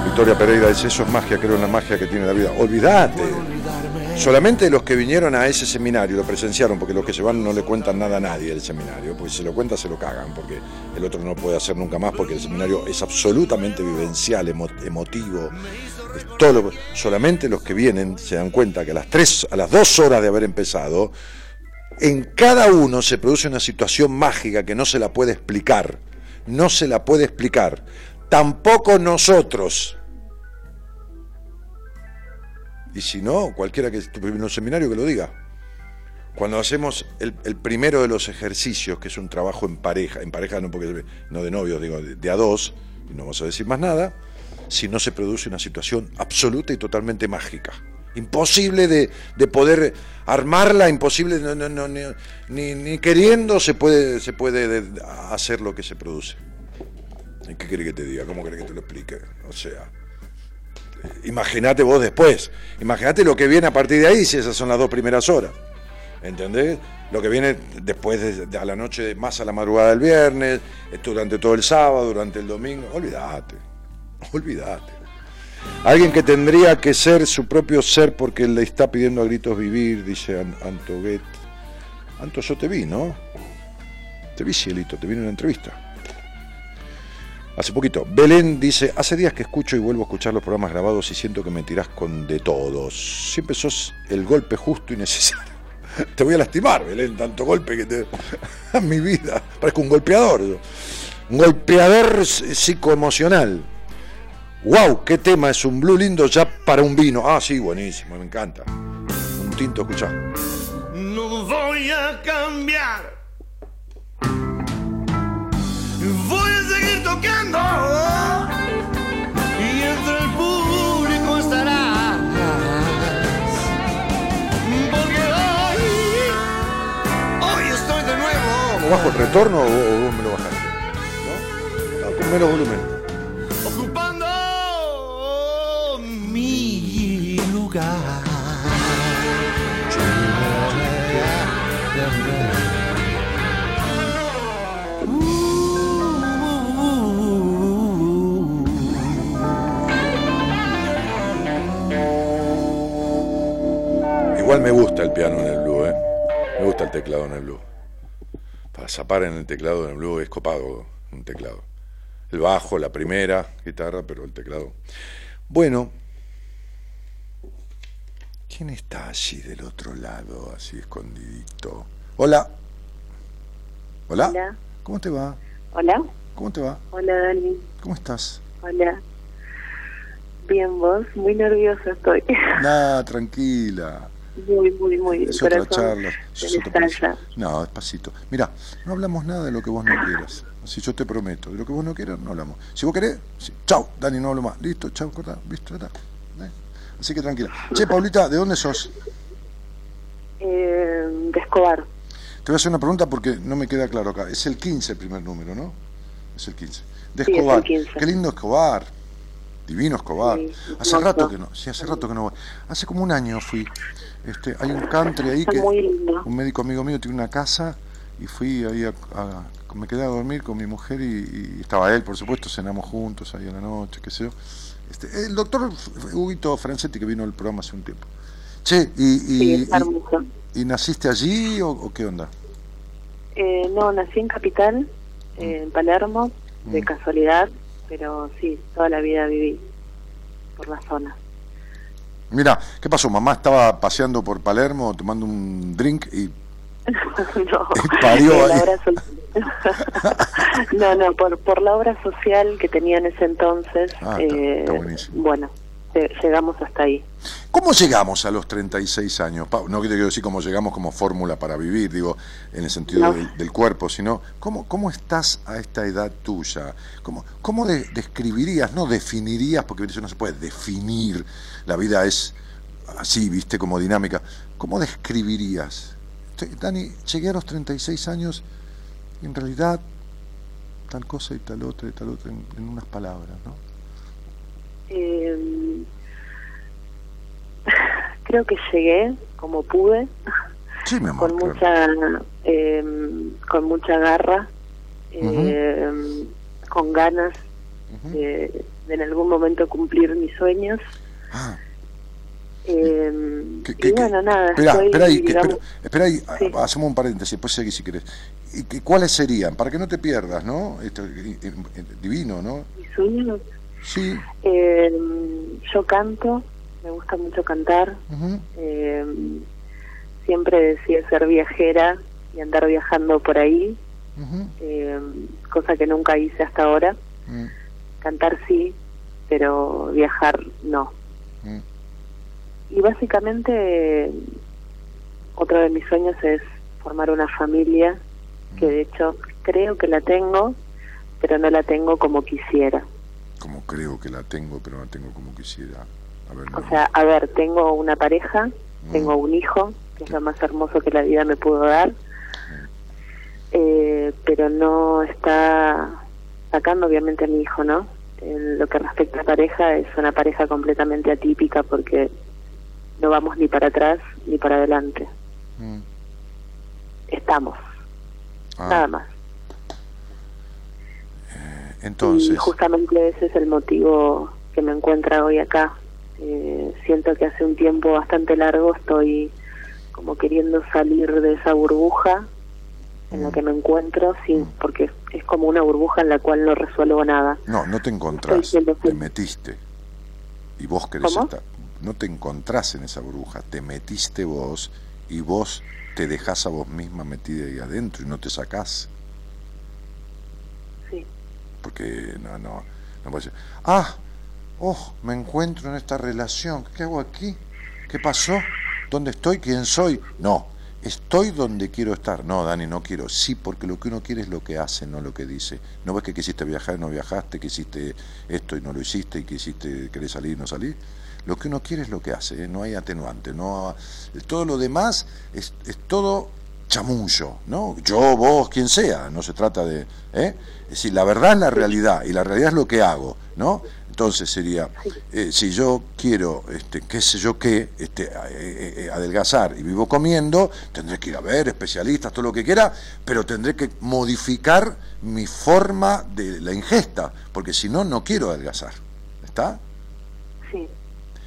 Victoria Pereira dice, eso es magia, creo en la magia que tiene la vida. Olvídate. Solamente los que vinieron a ese seminario lo presenciaron, porque los que se van no le cuentan nada a nadie del seminario, porque si se lo cuenta se lo cagan, porque el otro no puede hacer nunca más, porque el seminario es absolutamente vivencial, emotivo. todo solamente los que vienen se dan cuenta que a las tres, a las dos horas de haber empezado, en cada uno se produce una situación mágica que no se la puede explicar. No se la puede explicar. Tampoco nosotros. Y si no, cualquiera que esté en un seminario que lo diga. Cuando hacemos el, primero de los ejercicios, que es un trabajo en pareja, en pareja no, porque, no de novios, digo, de, a dos, y no vamos a decir más nada, si no se produce una situación absoluta y totalmente mágica. Imposible de, poder armarla, imposible, no, no, ni, ni, queriendo se puede, se puede hacer lo que se produce. ¿Qué quiere que te diga? ¿Cómo quiere que te lo explique? O sea, imagínate vos después, imagínate lo que viene a partir de ahí si esas son las dos primeras horas. ¿Entendés? Lo que viene después de, a la noche, más a la madrugada del viernes, durante todo el sábado, durante el domingo, olvídate, olvídate. Alguien que tendría que ser su propio ser porque le está pidiendo a gritos vivir, dice Anto Get. Anto, yo te vi, ¿no? Te vi, cielito, te vi en una entrevista hace poquito. Belén dice, hace días que escucho y vuelvo a escuchar los programas grabados y siento que me tirás con de todos. Siempre sos el golpe justo y necesario. Te voy a lastimar, Belén, tanto golpe que te... a mi vida. Parezco un golpeador. Un golpeador psicoemocional. ¡Wow! ¿Qué tema? Es un blue lindo ya para un vino. Ah, sí, buenísimo, me encanta. Un tinto, escuchá. No voy a cambiar. Voy tocando. Y entre el público estarás. Porque hoy, hoy estoy de nuevo ¿Cómo bajo el retorno o, o vos me lo bajaste? ¿No? No, con menos volumen. ocupando mi lugar. Igual me gusta el piano en el blue, ¿eh? Me gusta el teclado en el blue. Para zapar en el teclado en el blue es copado un teclado. El bajo, la primera guitarra, pero el teclado. Bueno. ¿Quién está allí del otro lado, así escondidito? Hola. Hola. Hola. ¿Cómo te va? Hola, ¿Cómo te va? hola Dani, ¿Cómo estás? hola. Bien, vos, muy nerviosa estoy. Nada, tranquila. Muy, muy, muy. Es otra charla. es otro. No, despacito. Mira, no hablamos nada de lo que vos no quieras. Si yo te prometo, de lo que vos no quieras, no hablamos. Si vos querés, sí. chau, Dani, no hablo más. Listo, chau, corta, listo, está. ¿Eh? Así que tranquila. Che, Paulita, ¿de dónde sos? Eh, de Escobar. Te voy a hacer una pregunta porque no me queda claro acá. Es el 15 el primer número, ¿no? Es el 15. De Sí, es el Escobar. 15. Qué lindo Escobar. Divino Escobar. Sí, hace rato que no, sí, hace rato que no voy. Hace como un año fui. Este, hay un country ahí que muy lindo. un médico amigo mío tiene una casa y fui ahí a, a- me quedé a dormir con mi mujer y, y estaba él, por supuesto, cenamos juntos ahí en la noche, qué sé yo. Este, el doctor Huguito Francetti que vino al programa hace un tiempo. Che, y, y, Sí, y-. ¿y naciste allí o, o qué onda? Eh, no, nací en Capital, eh, en Palermo, de Mm. casualidad, pero sí, toda la vida viví por la zona. Mira, ¿qué pasó? Mamá estaba paseando por Palermo tomando un drink y no, parió la ahí. so- no, no, por, por la obra social que tenía en ese entonces, Ah, está- eh, está buenísimo. bueno, llegamos hasta ahí. ¿Cómo llegamos a los 36 años? No quiero decir cómo llegamos como fórmula para vivir, digo, en el sentido No. del, del cuerpo, sino ¿cómo, cómo estás a esta edad tuya? ¿Cómo, cómo de- describirías, no definirías, porque eso no se puede definir, la vida es así, viste, como dinámica. ¿Cómo describirías? Estoy- Dani, llegué a los 36 años y en realidad tal cosa y tal otra y tal otra en, en unas palabras, ¿no? Eh, creo que llegué como pude, Sí, mi amor. con claro. mucha eh, con mucha garra, eh, con ganas de, de en algún momento cumplir mis sueños. Ah, bueno, nada, Espera, espera ahí, que- espera, espera ahí, a- Sí. hacemos un paréntesis, después seguí si querés. ¿Y cuáles serían? Para que no te pierdas, ¿no? Esto, eh, eh, divino, ¿no? mis sueños. Sí. Eh, yo canto, me gusta mucho cantar. Eh, siempre decía ser viajera y andar viajando por ahí, eh, cosa que nunca hice hasta ahora. mm, Cantar sí, pero viajar no. mm. Y básicamente otro de mis sueños es formar una familia, que de hecho creo que la tengo, pero no la tengo como quisiera. Como creo que la tengo, pero no la tengo como quisiera. A ver, O no. sea, a ver, tengo una pareja, Mm. tengo un hijo, que es lo más hermoso que la vida me pudo dar, eh, pero no está sacando obviamente a mi hijo, ¿no? En lo que respecta a pareja, es una pareja completamente atípica porque no vamos ni para atrás ni para adelante. Mm. Estamos, Ah, nada más. Entonces, Y justamente ese es el motivo que me encuentra hoy acá. Eh, siento que hace un tiempo bastante largo estoy como queriendo salir de esa burbuja en la que me encuentro, sin, porque es como una burbuja en la cual no resuelvo nada. no, no te encontrás, te metiste. Y vos querés ¿Cómo? estar. No te encontrás en esa burbuja, te metiste vos y vos te dejás a vos misma metida ahí adentro y no te sacás. Porque no, no, no puede ser. Ah, oh, me encuentro en esta relación, ¿qué hago aquí? ¿Qué pasó? ¿Dónde estoy? ¿Quién soy? No, estoy donde quiero estar. No, Dani, no quiero. Sí, porque lo que uno quiere es lo que hace, no lo que dice. ¿No ves que quisiste viajar y no viajaste, que hiciste esto y no lo hiciste, y que hiciste, querés salir y no salir? Lo que uno quiere es lo que hace, ¿eh? no hay atenuante. No, todo lo demás es, es todo chamullo, ¿no? Yo, vos, quien sea, no se trata de... ¿eh? Es decir, la verdad es la realidad y la realidad es lo que hago, ¿no? Entonces sería, eh, si yo quiero, este, qué sé yo qué, este, eh, eh, adelgazar y vivo comiendo, tendré que ir a ver especialistas, todo lo que quiera, pero tendré que modificar mi forma de la ingesta, porque si no, no quiero adelgazar. ¿Está? Sí.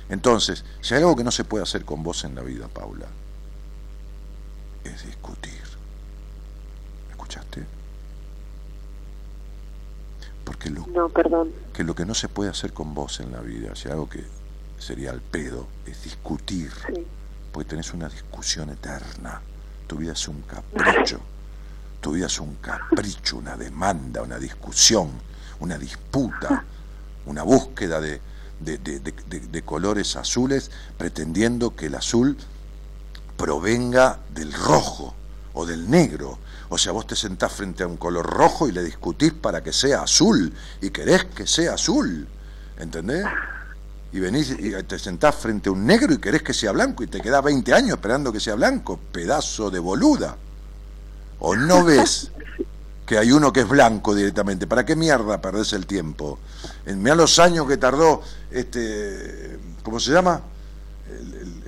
Entonces, si hay algo que no se puede hacer con vos en la vida, Paula, es discutir. ¿Me escuchaste? Porque lo, No, perdón. que lo que no se puede hacer con vos en la vida, si algo que sería al pedo, es discutir. Sí. Porque tenés una discusión eterna. Tu vida es un capricho. Tu vida es un capricho, una demanda, una discusión, una disputa, una búsqueda de- de- de- de colores azules, pretendiendo que el azul provenga del rojo o del negro. O sea, vos te sentás frente a un color rojo y le discutís para que sea azul y querés que sea azul. ¿Entendés? Y venís y te sentás frente a un negro y querés que sea blanco y te quedás 20 años esperando que sea blanco, pedazo de boluda. ¿O no ves que hay uno que es blanco directamente? ¿Para qué mierda perdés el tiempo? En, mirá los años que tardó este, ¿cómo se llama? El-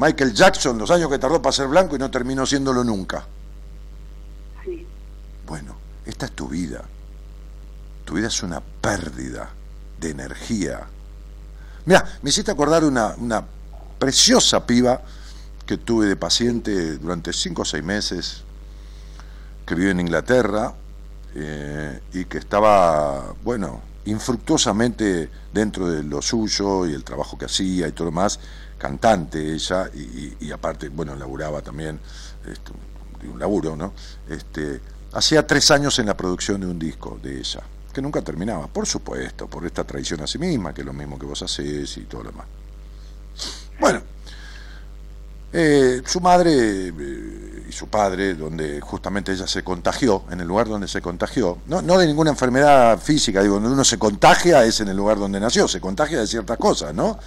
Michael Jackson, los años que tardó para ser blanco y no terminó siéndolo nunca. Sí. Bueno, esta es tu vida. Tu vida es una pérdida de energía. Mira, me hiciste acordar una, una preciosa piba que tuve de paciente durante cinco o seis meses, que vive en Inglaterra eh, y que estaba, bueno, infructuosamente dentro de lo suyo y el trabajo que hacía y todo lo más, cantante ella, y, y- y aparte, bueno, laburaba también, este, de un laburo, ¿no? Este, hacía tres años en la producción de un disco de ella, que nunca terminaba, por supuesto, por esta traición a sí misma, que es lo mismo que vos hacés y todo lo demás. Bueno, eh, su madre eh, y su padre, donde justamente ella se contagió, en el lugar donde se contagió, no, no de ninguna enfermedad física, digo, donde uno se contagia es en el lugar donde nació, se contagia de ciertas cosas, ¿no?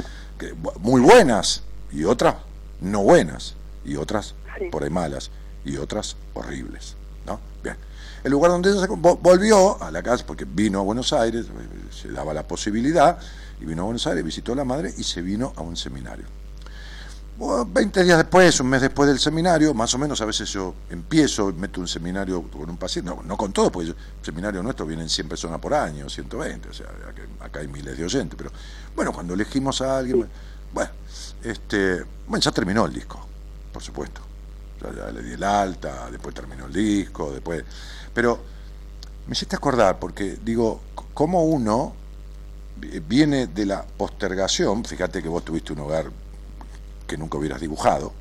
Que, muy buenas y otras no buenas y otras Sí. por ahí malas y otras horribles, ¿no? Bien. El lugar donde ella volvió a la casa, porque vino a Buenos Aires, eh, se daba la posibilidad, y vino a Buenos Aires, visitó a la madre y se vino a un seminario. Bueno, 20 días después, un mes después del seminario, más o menos a veces yo empiezo, meto un seminario con un paciente, no, no con todo, porque el seminario nuestro vienen 100 personas por año, 120, o sea, acá, hay miles de oyentes, pero bueno, cuando elegimos a alguien, bueno, este, bueno, ya terminó el disco, por supuesto. Ya, ya le di el alta, después terminó el disco, después. Pero me hiciste acordar, porque digo, cómo uno vi- viene de la postergación, fíjate que vos tuviste un hogar que nunca hubieras dibujado,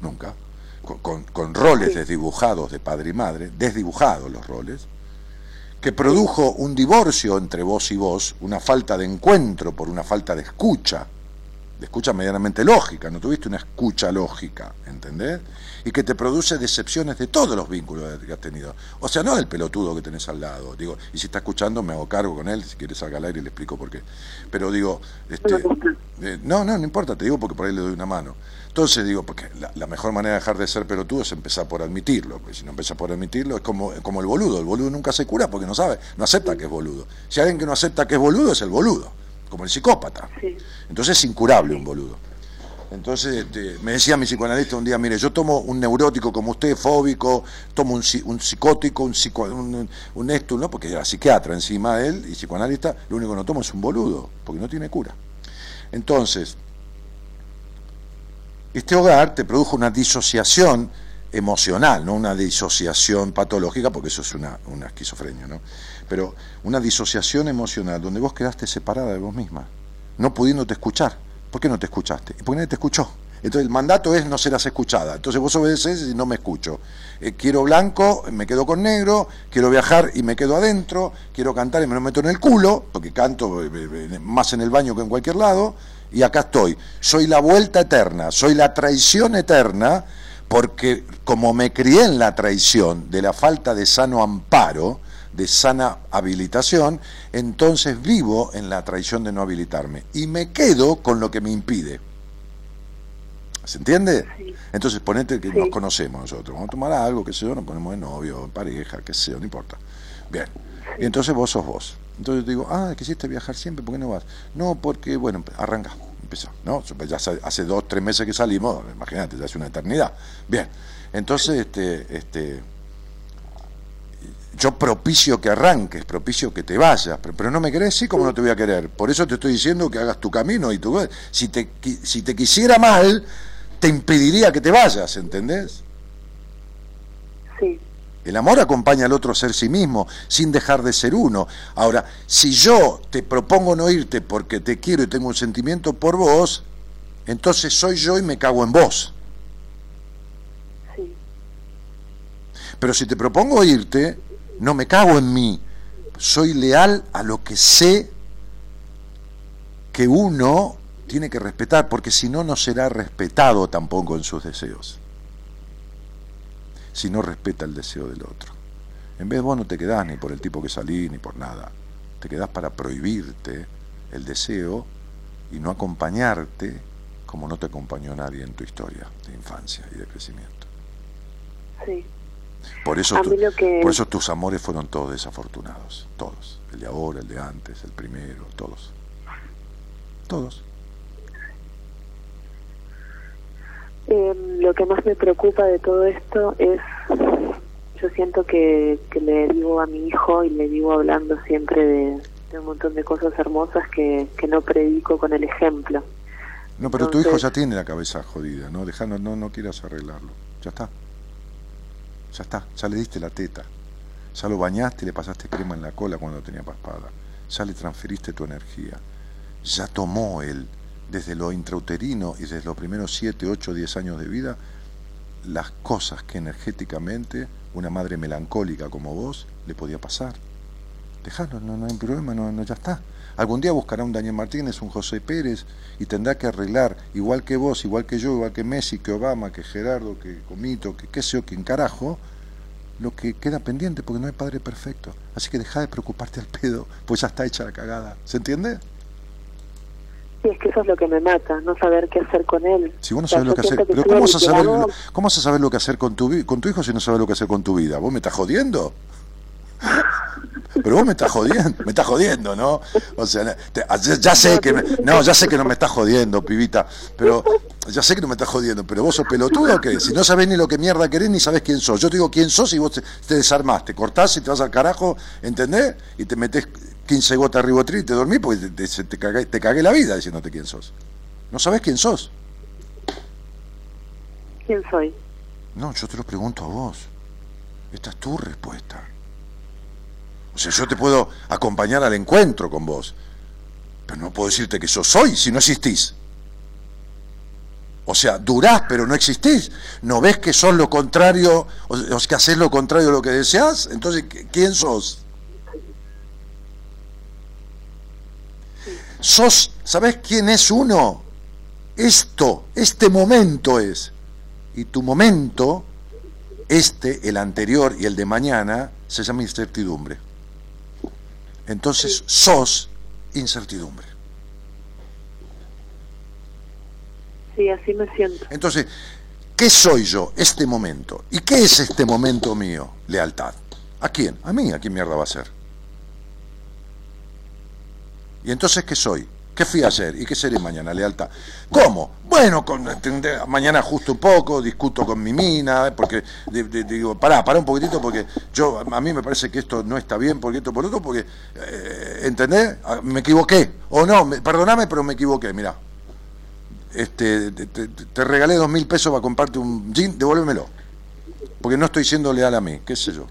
nunca, con, con- con roles desdibujados de padre y madre, desdibujados los roles, que produjo un divorcio entre vos y vos, una falta de encuentro por una falta de escucha, escucha medianamente lógica, no tuviste una escucha lógica, ¿entendés? Y que te produce decepciones de todos los vínculos que has tenido. O sea, no del pelotudo que tenés al lado. Digo, y si está escuchando, me hago cargo con él, si quieres salga al aire le explico por qué. Pero digo, este, eh, no, no, no importa, te digo porque por ahí le doy una mano. Entonces digo, porque la, mejor manera de dejar de ser pelotudo es empezar por admitirlo, porque si no empiezas por admitirlo es como, como el boludo, el boludo nunca se cura porque no sabe, no acepta que es boludo. Si alguien que no acepta que es boludo es el boludo, como el psicópata. Sí. Entonces es incurable un boludo. Entonces este, me decía mi psicoanalista un día, mire, yo tomo un neurótico como usted, fóbico, tomo un, psi- un psicótico, un, psico, un, un- un esto, ¿no? porque era psiquiatra encima de él y psicoanalista, lo único que no tomo es un boludo, porque no tiene cura. Entonces, este hogar te produjo una disociación emocional, no una disociación patológica, porque eso es una, una esquizofrenia, ¿no? Pero una disociación emocional donde vos quedaste separada de vos misma, no pudiéndote escuchar. ¿Por qué no te escuchaste? Porque nadie te escuchó. Entonces el mandato es no serás escuchada. Entonces vos obedeces y no me escucho. Eh, quiero blanco, me quedo con negro, quiero viajar y me quedo adentro, quiero cantar y me lo meto en el culo, porque canto eh, eh, más en el baño que en cualquier lado, y acá estoy. Soy la vuelta eterna, soy la traición eterna, porque como me crié en la traición de la falta de sano amparo, de sana habilitación, entonces vivo en la traición de no habilitarme y me quedo con lo que me impide. ¿Se entiende? Entonces ponete que nos conocemos nosotros, vamos a tomar algo, que sé yo, nos ponemos de novio, pareja, qué sé yo, no importa. Bien, y entonces vos sos vos. Entonces yo digo, ah, quisiste viajar siempre, ¿por qué no vas? No, porque, bueno, arranca, empezó, ¿no? Ya hace, dos, tres meses que salimos, imagínate, ya hace una eternidad. Bien, entonces, este, este, yo propicio que arranques, propicio que te vayas, pero, no me querés, sí, como no te voy a querer. Por eso te estoy diciendo que hagas tu camino y tu... Si te, si te quisiera mal, te impediría que te vayas, ¿entendés? Sí. El amor acompaña al otro a ser sí mismo, sin dejar de ser uno. Ahora, si yo te propongo no irte porque te quiero y tengo un sentimiento por vos, entonces soy yo y me cago en vos. Sí. Pero si te propongo irte, no me cago en mí. Soy leal a lo que sé que uno tiene que respetar, porque si no, no será respetado tampoco en sus deseos. Si no respeta el deseo del otro. En vez vos no te quedás ni por el tipo que salí, ni por nada. Te quedás para prohibirte el deseo y no acompañarte como no te acompañó nadie en tu historia de infancia y de crecimiento. Sí. Por eso, por eso tus amores fueron todos desafortunados, todos. El de ahora, el de antes, el primero, todos. Todos. Em, lo que más me preocupa de todo esto es, yo siento que, le digo a mi hijo y le digo hablando siempre de, un montón de cosas hermosas que, no predico con el ejemplo. No, pero tu hijo ya tiene la cabeza jodida, ¿no? Dejando, no, no quieras arreglarlo. Ya está. Ya está, ya le diste la teta. Ya lo bañaste y le pasaste crema en la cola cuando tenía paspada. Ya le transferiste tu energía. Ya tomó él desde lo intrauterino y desde los primeros 7, 8, 10 años de vida, las cosas que energéticamente una madre melancólica como vos le podía pasar. Dejalo, no, no hay problema, no, no, ya está. Algún día buscará un Daniel Martínez, un José Pérez, y tendrá que arreglar, igual que vos, igual que yo, igual que Messi, que Obama, que Gerardo, que Comito, que qué sé yo, que en carajo, lo que queda pendiente, porque no hay padre perfecto. Así que deja de preocuparte al pedo, pues ya está hecha la cagada. ¿Se entiende? Sí, es que eso es lo que me mata, no saber qué hacer con él. Si vos no sabes lo que hacer, pero ¿cómo vas, a saber, ¿cómo vas a saber lo que hacer con tu, con tu hijo si no sabes lo que hacer con tu vida? ¿Vos me estás jodiendo? Pero vos me estás jodiendo, me estás jodiendo, ¿no? O sea, ya, sé que no, ya sé que no me estás jodiendo, pibita, pero ya sé que no me estás jodiendo, pero vos sos pelotudo o qué? Si no sabés ni lo que mierda querés ni sabés quién sos. Yo te digo quién sos y vos te, te desarmás, te cortás y te vas al carajo, ¿entendés? Y te metes 15 gotas de ribotril y te dormís porque te, te, cagué, te cagué la vida diciéndote quién sos. No sabés quién sos. ¿Quién soy? No, yo te lo pregunto a vos. Esta es tu respuesta. O sea, yo te puedo acompañar al encuentro con vos, pero no puedo decirte que yo soy si no existís. O sea, durás pero no existís. ¿No ves que sos lo contrario, o, que haces lo contrario de lo que deseas? Entonces, ¿quién sos? sos, ¿sabes quién es uno? Esto, este momento es. Y tu momento, este, el anterior y el de mañana, se llama incertidumbre. Entonces sos incertidumbre. Sí, así me siento. Entonces, ¿qué soy yo este momento? ¿Y qué es este momento mío? Lealtad. ¿A quién? A mí, ¿a quién mierda va a ser? ¿Y entonces qué soy? ¿Qué fui a hacer? ¿Y qué seré mañana? Lealtad. ¿Cómo? Bueno, mañana justo un poco, discuto con mi mina, porque digo, pará, pará un poquitito, porque yo a mí me parece que esto no está bien, porque esto por otro, porque, eh, ¿entendés? Ah, me equivoqué. O no, perdoname, pero me equivoqué, mirá. Este, te, regalé dos mil pesos para comprarte un jean, devuélvemelo. Porque no estoy siendo leal a mí, qué sé yo.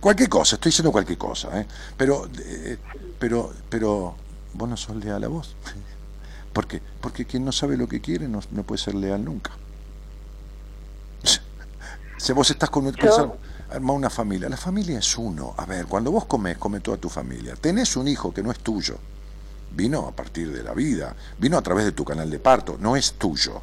Cualquier cosa, estoy diciendo cualquier cosa, ¿eh? Pero, eh, pero, pero vos no sos leal a vos. ¿Por qué? Porque quien no sabe lo que quiere no, no puede ser leal nunca. Si vos estás con, Yo- arma una familia, la familia es uno. A ver, cuando vos comes, come toda tu familia. Tenés un hijo que no es tuyo. Vino a partir de la vida, vino a través de tu canal de parto, no es tuyo.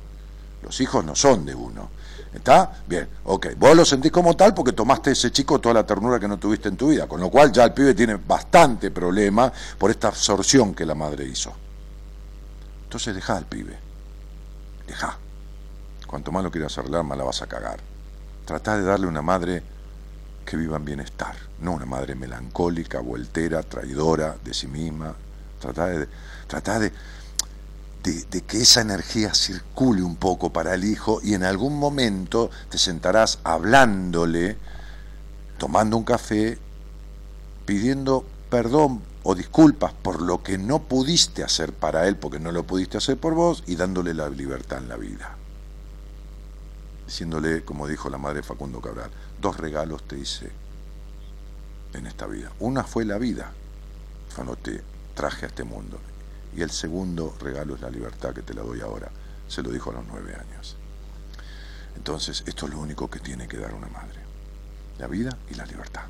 Los hijos no son de uno. ¿Está? Bien, ok. Vos lo sentís como tal porque tomaste ese chico toda la ternura que no tuviste en tu vida, con lo cual ya el pibe tiene bastante problema por esta absorción que la madre hizo. Entonces dejá al pibe. Dejá. Cuanto más lo quieras arreglar, más la vas a cagar. Tratá de darle una madre que viva en bienestar, no una madre melancólica, voltera, traidora de sí misma. Tratá de, tratá de, de, que esa energía circule un poco para el hijo y en algún momento te sentarás hablándole, tomando un café, pidiendo perdón o disculpas por lo que no pudiste hacer para él, porque no lo pudiste hacer por vos, y dándole la libertad en la vida. Diciéndole, como dijo la madre Facundo Cabral, dos regalos te hice en esta vida. Una fue la vida, cuando te traje a este mundo. Y el segundo regalo es la libertad que te la doy ahora. Se lo dijo a los nueve años. Entonces, esto es lo único que tiene que dar una madre. La vida y la libertad.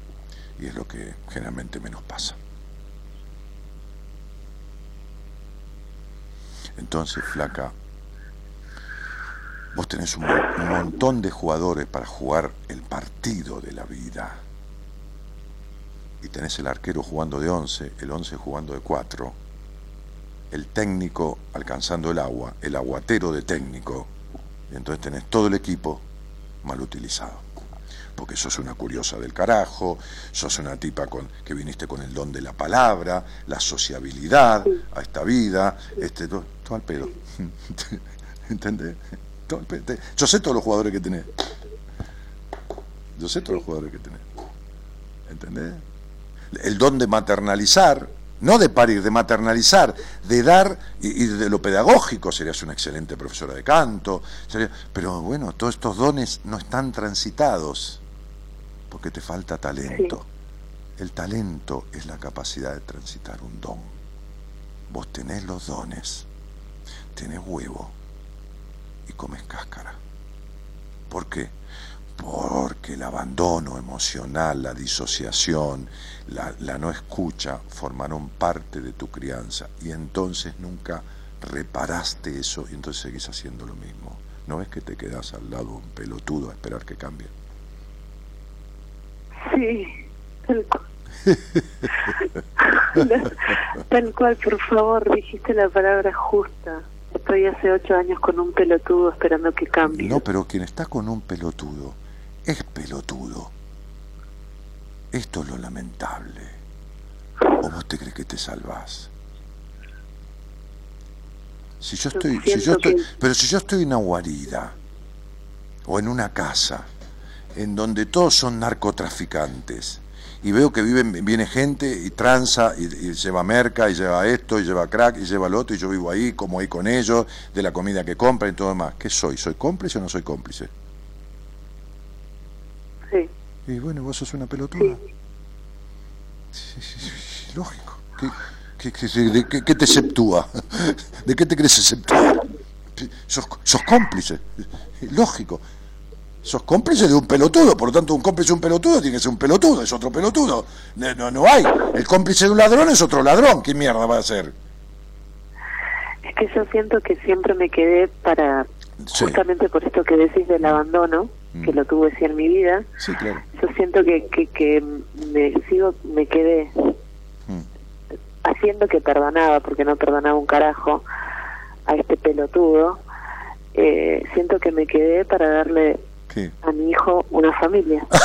Y es lo que generalmente menos pasa. Entonces, flaca, vos tenés un, mo- un montón de jugadores para jugar el partido de la vida. Y tenés el arquero jugando de 11, el 11 jugando de 4, el técnico alcanzando el agua, el aguatero de técnico. Y entonces tenés todo el equipo mal utilizado. Porque sos una curiosa del carajo, sos una tipa con, que viniste con el don de la palabra, la sociabilidad a esta vida, este, todo, todo al pedo. ¿Entendés? Todo al pedo. Te- Yo sé todos los jugadores que tenés. Yo sé todos los jugadores que tenés. ¿Entendés? El don de maternalizar, no de parir, de maternalizar, de dar, y, y de lo pedagógico, serías una excelente profesora de canto, sería- pero bueno, todos estos dones no están transitados, porque te falta talento. El talento es la capacidad de transitar un don. Vos tenés los dones, tenés huevo y comes cáscara. ¿Por qué? Porque el abandono emocional, la disociación, la, la no escucha formaron parte de tu crianza y entonces nunca reparaste eso y entonces seguís haciendo lo mismo. ¿No es que te quedás al lado de un pelotudo a esperar que cambie? Sí, tal cual. tal cual, por favor, dijiste la palabra justa. Estoy hace ocho años con un pelotudo esperando que cambie. No, pero quien está con un pelotudo es pelotudo. Esto es lo lamentable. ¿O vos te crees que te salvás? Si yo estoy, si yo estoy, pero si yo estoy en una guarida o en una casa en donde todos son narcotraficantes y veo que viven, viene gente y tranza y, y lleva merca y lleva esto y lleva crack y lleva lo otro y yo vivo ahí, como ahí con ellos, de la comida que compran y todo demás. ¿Qué soy? ¿Soy cómplice o no soy cómplice? Y bueno, vos sos una pelotuda. Sí, sí, sí, lógico. ¿Qué, qué, qué- de qué- qué te exceptúa? ¿De qué te crees exceptuar? Sos, sos cómplice. Lógico. Sos cómplice de un pelotudo, por lo tanto un cómplice de un pelotudo tiene que ser un pelotudo, es otro pelotudo. No, no, no hay. El cómplice de un ladrón es otro ladrón. ¿Qué mierda va a ser? Es que yo siento que siempre me quedé para, Sí. justamente por esto que decís del abandono, que Mm. lo tuve sí en mi vida, Sí, claro. yo siento que, que, que me sigo, me quedé Mm. haciendo que perdonaba, porque no perdonaba un carajo a este pelotudo, eh, siento que me quedé para darle ¿Qué? a mi hijo una familia.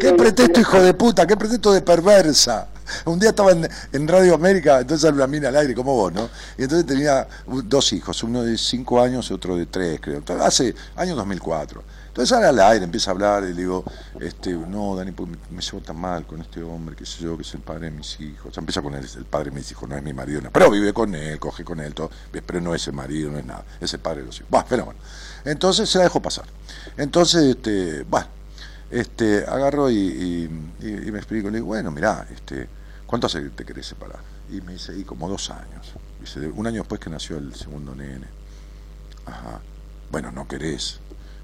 ¿Qué pretexto, hijo de puta? ¿Qué pretexto de perversa? Un día estaba en, Radio América, entonces una mina al aire, como vos, ¿no? Y entonces tenía dos hijos, uno de cinco años y otro de tres, creo. Entonces, hace año 2004. Entonces sale al aire, empieza a hablar y le digo, este, no, Dani, porque me, me llevo tan mal con este hombre, qué sé yo, que es el padre de mis hijos. O sea, empieza con él, el padre de mis hijos, no es mi marido, no. pero vive con él, coge con él, todo, pero no es el marido, no es nada, es el padre de los hijos. Bueno, fenómeno. Entonces se la dejó pasar. Entonces, este, bueno, este, agarro y, y- me explico, le digo, bueno, mirá, este, ¿cuánto hace que te querés separar? Y me dice, y como dos años. Dice, un año después que nació el segundo nene. Ajá. Bueno, no querés.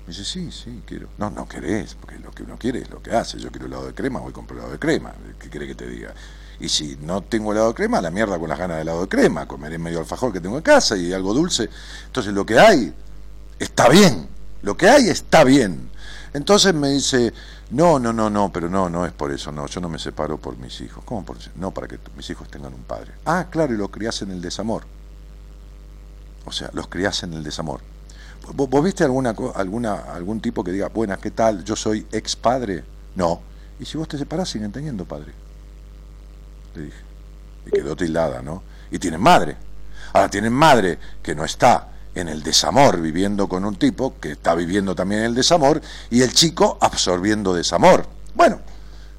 Me dice, sí, sí, quiero. No, no querés, porque lo que uno quiere es lo que hace. Yo quiero helado de crema, voy a comprar helado de crema. ¿Qué quiere que te diga? Y si no tengo helado de crema, la mierda con las ganas de helado de crema. Comeré medio alfajor que tengo en casa y algo dulce. Entonces lo que hay está bien. Lo que hay está bien. Entonces me dice, no, no, no, no, pero no, no es por eso, no, yo no me separo por mis hijos. ¿Cómo por eso? No, para que mis hijos tengan un padre. Ah, claro, y lo criás en el desamor. O sea, los criás en el desamor. ¿Vos, viste alguna, alguna, algún tipo que diga, buenas, ¿qué tal? Yo soy ex padre. No. Y si vos te separás, siguen teniendo padre. Le dije. Y quedó tildada, ¿no? Y tienen madre. Ahora tienen madre que no está en el desamor viviendo con un tipo que está viviendo también el desamor y el chico absorbiendo desamor. Bueno,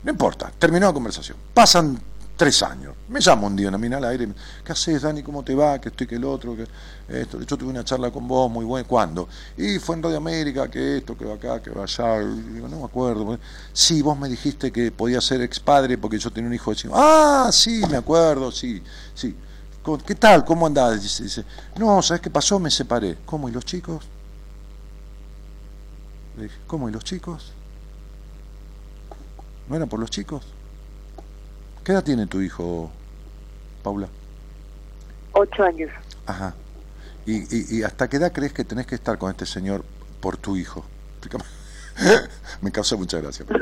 no importa, terminó la conversación. Pasan tres años. Me llama un día una mina al aire. ¿Qué haces, Dani? ¿Cómo te va? Que estoy que el otro. Que esto. Yo tuve una charla con vos muy buena. ¿Cuándo? Y fue en Radio América, que esto, que va acá, que va allá. digo, no me acuerdo. Sí, vos me dijiste que podía ser ex padre porque yo tenía un hijo de Ah, sí, me acuerdo, sí, sí. ¿Qué tal? ¿Cómo andás? Dice, dice, no, ¿sabes qué pasó? Me separé. ¿Cómo? ¿Y los chicos? Le dije, ¿cómo? ¿Y los chicos? ¿No era por los chicos? ¿Qué edad tiene tu hijo, Paula? Ocho años. Ajá. ¿Y, y, hasta qué edad crees que tenés que estar con este señor por tu hijo? Me causa mucha gracia.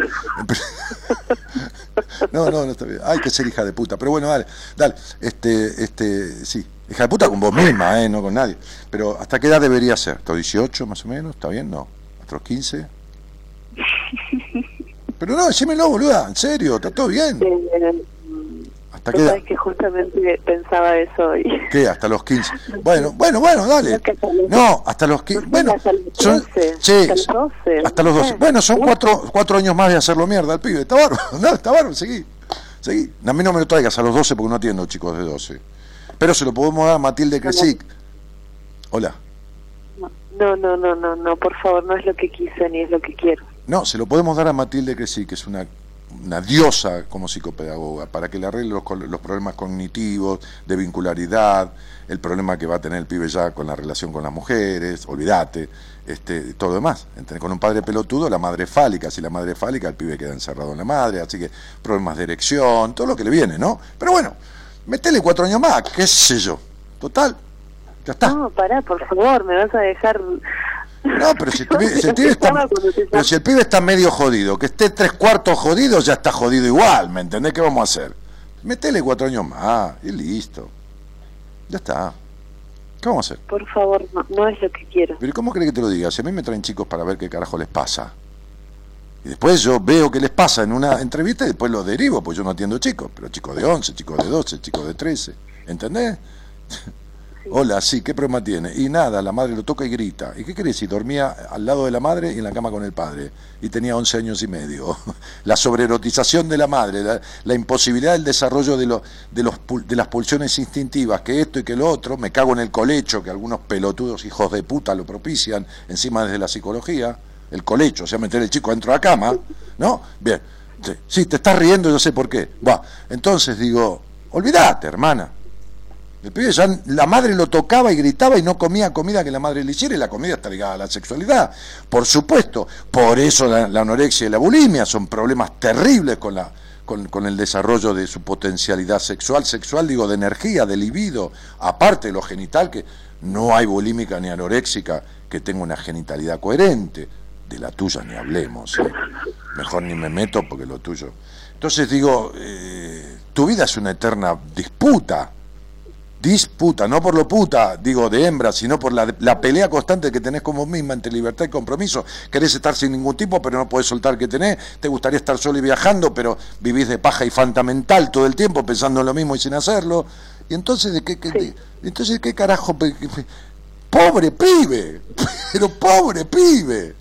No, no, no está bien. Hay que ser hija de puta. Pero bueno, dale, dale. Este, este, sí. Hija de puta con vos misma, ¿eh? No con nadie. Pero ¿hasta qué edad debería ser? ¿Hasta los 18 más o menos? ¿Está bien? No. ¿Hasta los 15? Pero no, decímelo, boluda. En serio, está todo bien. ¿Hasta qué edad? que justamente pensaba eso hoy. ¿Qué? ¿Hasta los 15? Bueno, bueno, bueno, dale. No, hasta los 15. Bueno, son, sí, hasta los 12. Bueno, son cuatro, cuatro años más de hacerlo mierda al pibe. Está bárbaro, no, está bárbaro, seguí. Seguí. A mí no me lo traigas a los 12 porque no atiendo chicos de 12. Pero se lo podemos dar a Matilde Cresic. Hola. No, no, no, no, no, por favor, no es lo que quise ni es lo que quiero. No, se lo podemos dar a Matilde Cresic, que es una una diosa como psicopedagoga, para que le arregle los, problemas cognitivos, de vincularidad, el problema que va a tener el pibe ya con la relación con las mujeres, olvídate, este, todo demás. Con un padre pelotudo, la madre fálica, si la madre fálica, el pibe queda encerrado en la madre, así que problemas de erección, todo lo que le viene, ¿no? Pero bueno, metele cuatro años más, qué sé yo. Total, ya está. No, pará, por favor, me vas a dejar no, pero si, el pibe está, pero si el pibe está medio jodido, que esté tres cuartos jodido, ya está jodido igual, ¿me entendés? ¿Qué vamos a hacer? Metele cuatro años más y listo. Ya está. ¿Qué vamos a hacer? Por favor, no, es lo que quiero. Pero ¿cómo crees que te lo diga? Si a mí me traen chicos para ver qué carajo les pasa. Y después yo veo qué les pasa en una entrevista y después lo derivo, pues yo no atiendo chicos, pero chicos de 11, chicos de 12, chicos de 13. ¿Entendés? Hola, sí, ¿qué problema tiene? Y nada, la madre lo toca y grita. ¿Y qué crees? Si dormía al lado de la madre y en la cama con el padre. Y tenía 11 años y medio. La sobreerotización de la madre, la, imposibilidad del desarrollo de, de, los, de las pulsiones instintivas, que esto y que lo otro. Me cago en el colecho, que algunos pelotudos hijos de puta lo propician, encima desde la psicología. El colecho, o sea, meter el chico dentro de la cama. ¿No? Bien. Sí, te estás riendo, yo sé por qué. Va. Entonces digo, olvídate, hermana el pibe ya la madre lo tocaba y gritaba y no comía comida que la madre le hiciera y la comida está ligada a la sexualidad. Por supuesto, por eso la, anorexia y la bulimia son problemas terribles con, la, con, el desarrollo de su potencialidad sexual. Sexual digo de energía, de libido, aparte de lo genital, que no hay bulímica ni anoréxica que tenga una genitalidad coherente. De la tuya ni hablemos. ¿eh? Mejor ni me meto porque lo tuyo. Entonces digo, eh, tu vida es una eterna disputa disputa, no por lo puta, digo, de hembra, sino por la, la, pelea constante que tenés como misma entre libertad y compromiso. Querés estar sin ningún tipo, pero no podés soltar que tenés. Te gustaría estar solo y viajando, pero vivís de paja y fantamental todo el tiempo pensando en lo mismo y sin hacerlo. Y entonces, ¿de qué, entonces, ¿qué carajo? Pobre pibe, pero pobre pibe.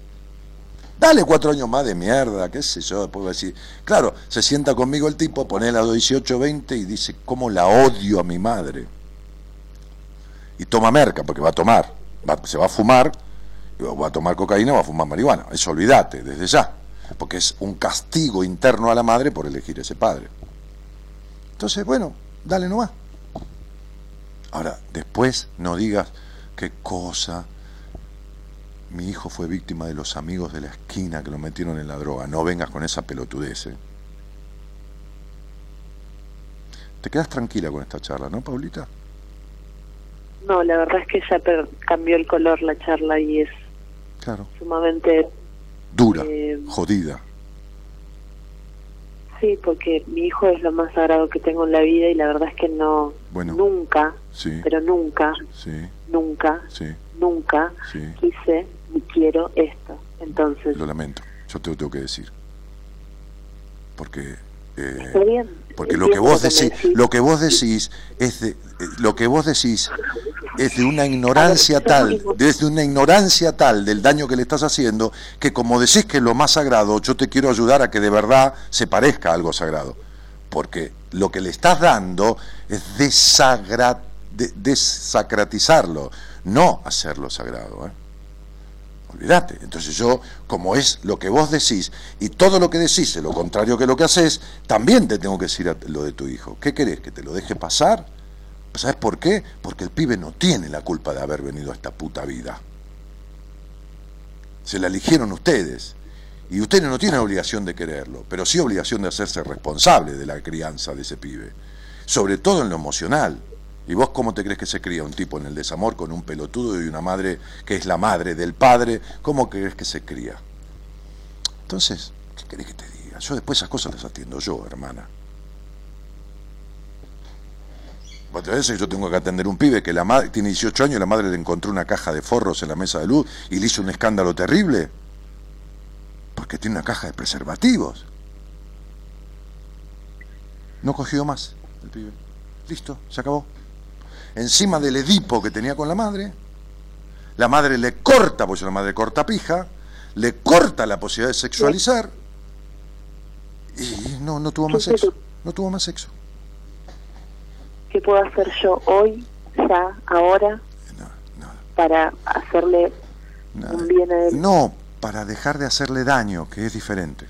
Dale cuatro años más de mierda, qué sé yo, después decir. Claro, se sienta conmigo el tipo, pone la 18, 20 y dice, ¿cómo la odio a mi madre? Y toma merca, porque va a tomar, se va a fumar, va a tomar cocaína, va a fumar marihuana. Eso olvídate, desde ya, porque es un castigo interno a la madre por elegir ese padre. Entonces, bueno, dale nomás. Ahora, después no digas qué cosa. Mi hijo fue víctima de los amigos de la esquina que lo metieron en la droga. No vengas con esa pelotudez. ¿eh? Te quedas tranquila con esta charla, ¿no, Paulita? No, la verdad es que ya per- cambió el color la charla y es Claro. sumamente... Dura, Eh, jodida. Sí, porque mi hijo es lo más sagrado que tengo en la vida y la verdad es que no... Bueno. Nunca, Sí, pero nunca, sí, nunca, sí, nunca sí. quise ni quiero esto. Entonces, Lo lamento. Yo te lo tengo que decir. Porque eh, está bien. Porque lo que vos decís, lo que vos decís es de, eh, lo que vos decís es de una ignorancia tal, desde una ignorancia tal del daño que le estás haciendo, que como decís que es lo más sagrado, yo te quiero ayudar a que de verdad se parezca a algo sagrado. Porque lo que le estás dando es desagra- de- desacratizarlo, no hacerlo sagrado. ¿eh? Olvídate. Entonces yo, como es lo que vos decís, y todo lo que decís es lo contrario que lo que haces, también te tengo que decir lo de tu hijo. ¿Qué querés? ¿Que te lo deje pasar? ¿Sabes por qué? Porque el pibe no tiene la culpa de haber venido a esta puta vida. Se la eligieron ustedes. Y ustedes no tienen obligación de quererlo, pero sí obligación de hacerse responsable de la crianza de ese pibe. Sobre todo en lo emocional. ¿Y vos cómo te crees que se cría un tipo en el desamor con un pelotudo y una madre que es la madre del padre? ¿Cómo crees que se cría? Entonces, ¿qué querés que te diga? Yo después esas cosas las atiendo yo, hermana. Otra vez yo tengo que atender un pibe que la madre tiene 18 años y la madre le encontró una caja de forros en la mesa de luz y le hizo un escándalo terrible. Porque tiene una caja de preservativos. No cogió más el pibe. Listo, se acabó. Encima del Edipo que tenía con la madre, la madre le corta, porque la madre corta pija, le corta la posibilidad de sexualizar y no, no tuvo más sexo. No tuvo más sexo. ¿Qué puedo hacer yo hoy, ya, ahora, No, no, para hacerle un bien a él? No, para dejar de hacerle daño, que es diferente.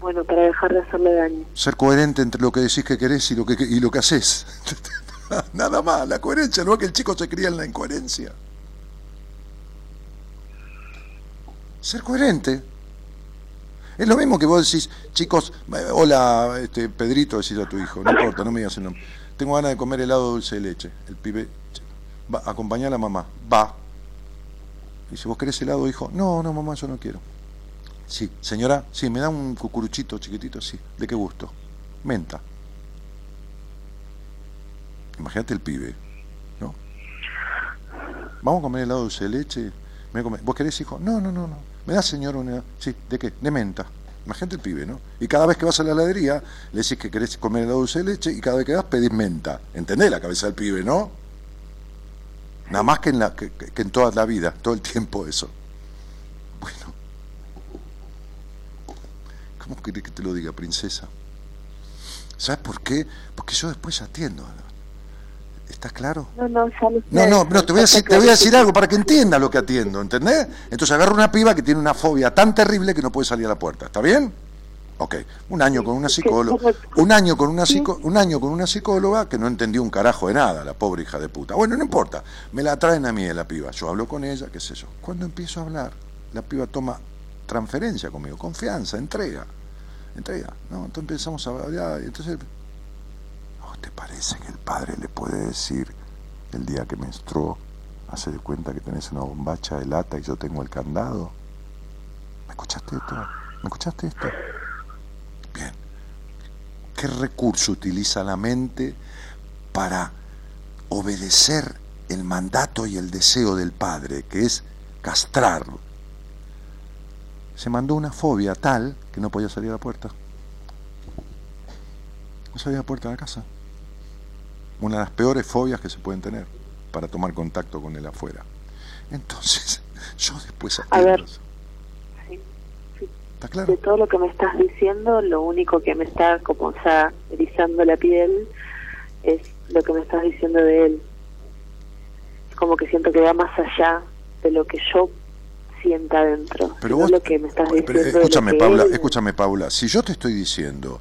Bueno, para dejar de hacerle daño. Ser coherente entre lo que decís que querés y lo que, y lo que haces. Nada más, la coherencia, no es que el chico se cría en la incoherencia. Ser coherente. Es lo mismo que vos decís, chicos, eh, hola, este, Pedrito, decís a tu hijo, no importa, no me digas el nombre. Tengo ganas de comer helado dulce de leche. El pibe, va, acompañá a la mamá, va. Si vos querés helado, hijo, no, no, mamá, yo no quiero. Sí, señora, sí, me da un cucuruchito chiquitito, sí. ¿De qué gusto? Menta. Imagínate el pibe, ¿no? Vamos a comer helado de leche. A ¿Vos querés, hijo? No, no, no, no. ¿Me da, señor, una...? Sí, ¿de qué? De menta. Imagínate el pibe, ¿no? Y cada vez que vas a la heladería, le decís que querés comer helado de de leche y cada vez que vas pedís menta. ¿Entendés la cabeza del pibe, no? Nada más que en, la, que, que- en toda la vida, todo el tiempo eso. Bueno. ¿Cómo querés que te lo diga, princesa? ¿Sabes por qué? Porque yo después atiendo. ¿Está claro? No, no, ya lo sé. No, no, no, te voy a decir, te voy a decir algo para que entiendas lo que atiendo, ¿entendés? Entonces agarro una piba que tiene una fobia tan terrible que no puede salir a la puerta, ¿está bien? Ok, un año con una psicóloga, un año con una psico- un año con una psicóloga que no entendió un carajo de nada, la pobre hija de puta. Bueno, no importa, me la traen a mí la piba, yo hablo con ella, qué sé yo. Cuando empiezo a hablar, la piba toma transferencia conmigo, confianza, entrega, entrega. No, entonces empezamos a hablar, entonces ¿No te parece que el padre le puede decir el día que menstruó, hace de cuenta que tenés una bombacha de lata y yo tengo el candado? ¿Me escuchaste esto? ¿Me escuchaste esto? Bien. ¿Qué recurso utiliza la mente para obedecer el mandato y el deseo del padre, que es castrarlo? Se mandó una fobia tal que no podía salir a la puerta. No salía a la puerta de la casa. Una de las peores fobias que se pueden tener para tomar contacto con el afuera. Entonces, yo después A ver. Sí, sí. ¿Está claro? De todo lo que me estás diciendo, lo único que me está como ya erizando la piel es lo que me estás diciendo de él. Es como que siento que va más allá de lo que yo sienta adentro. Pero vos, lo que me estás Pero, diciendo de lo escúchame, Paula, él- escúchame, Paula. Si yo te estoy diciendo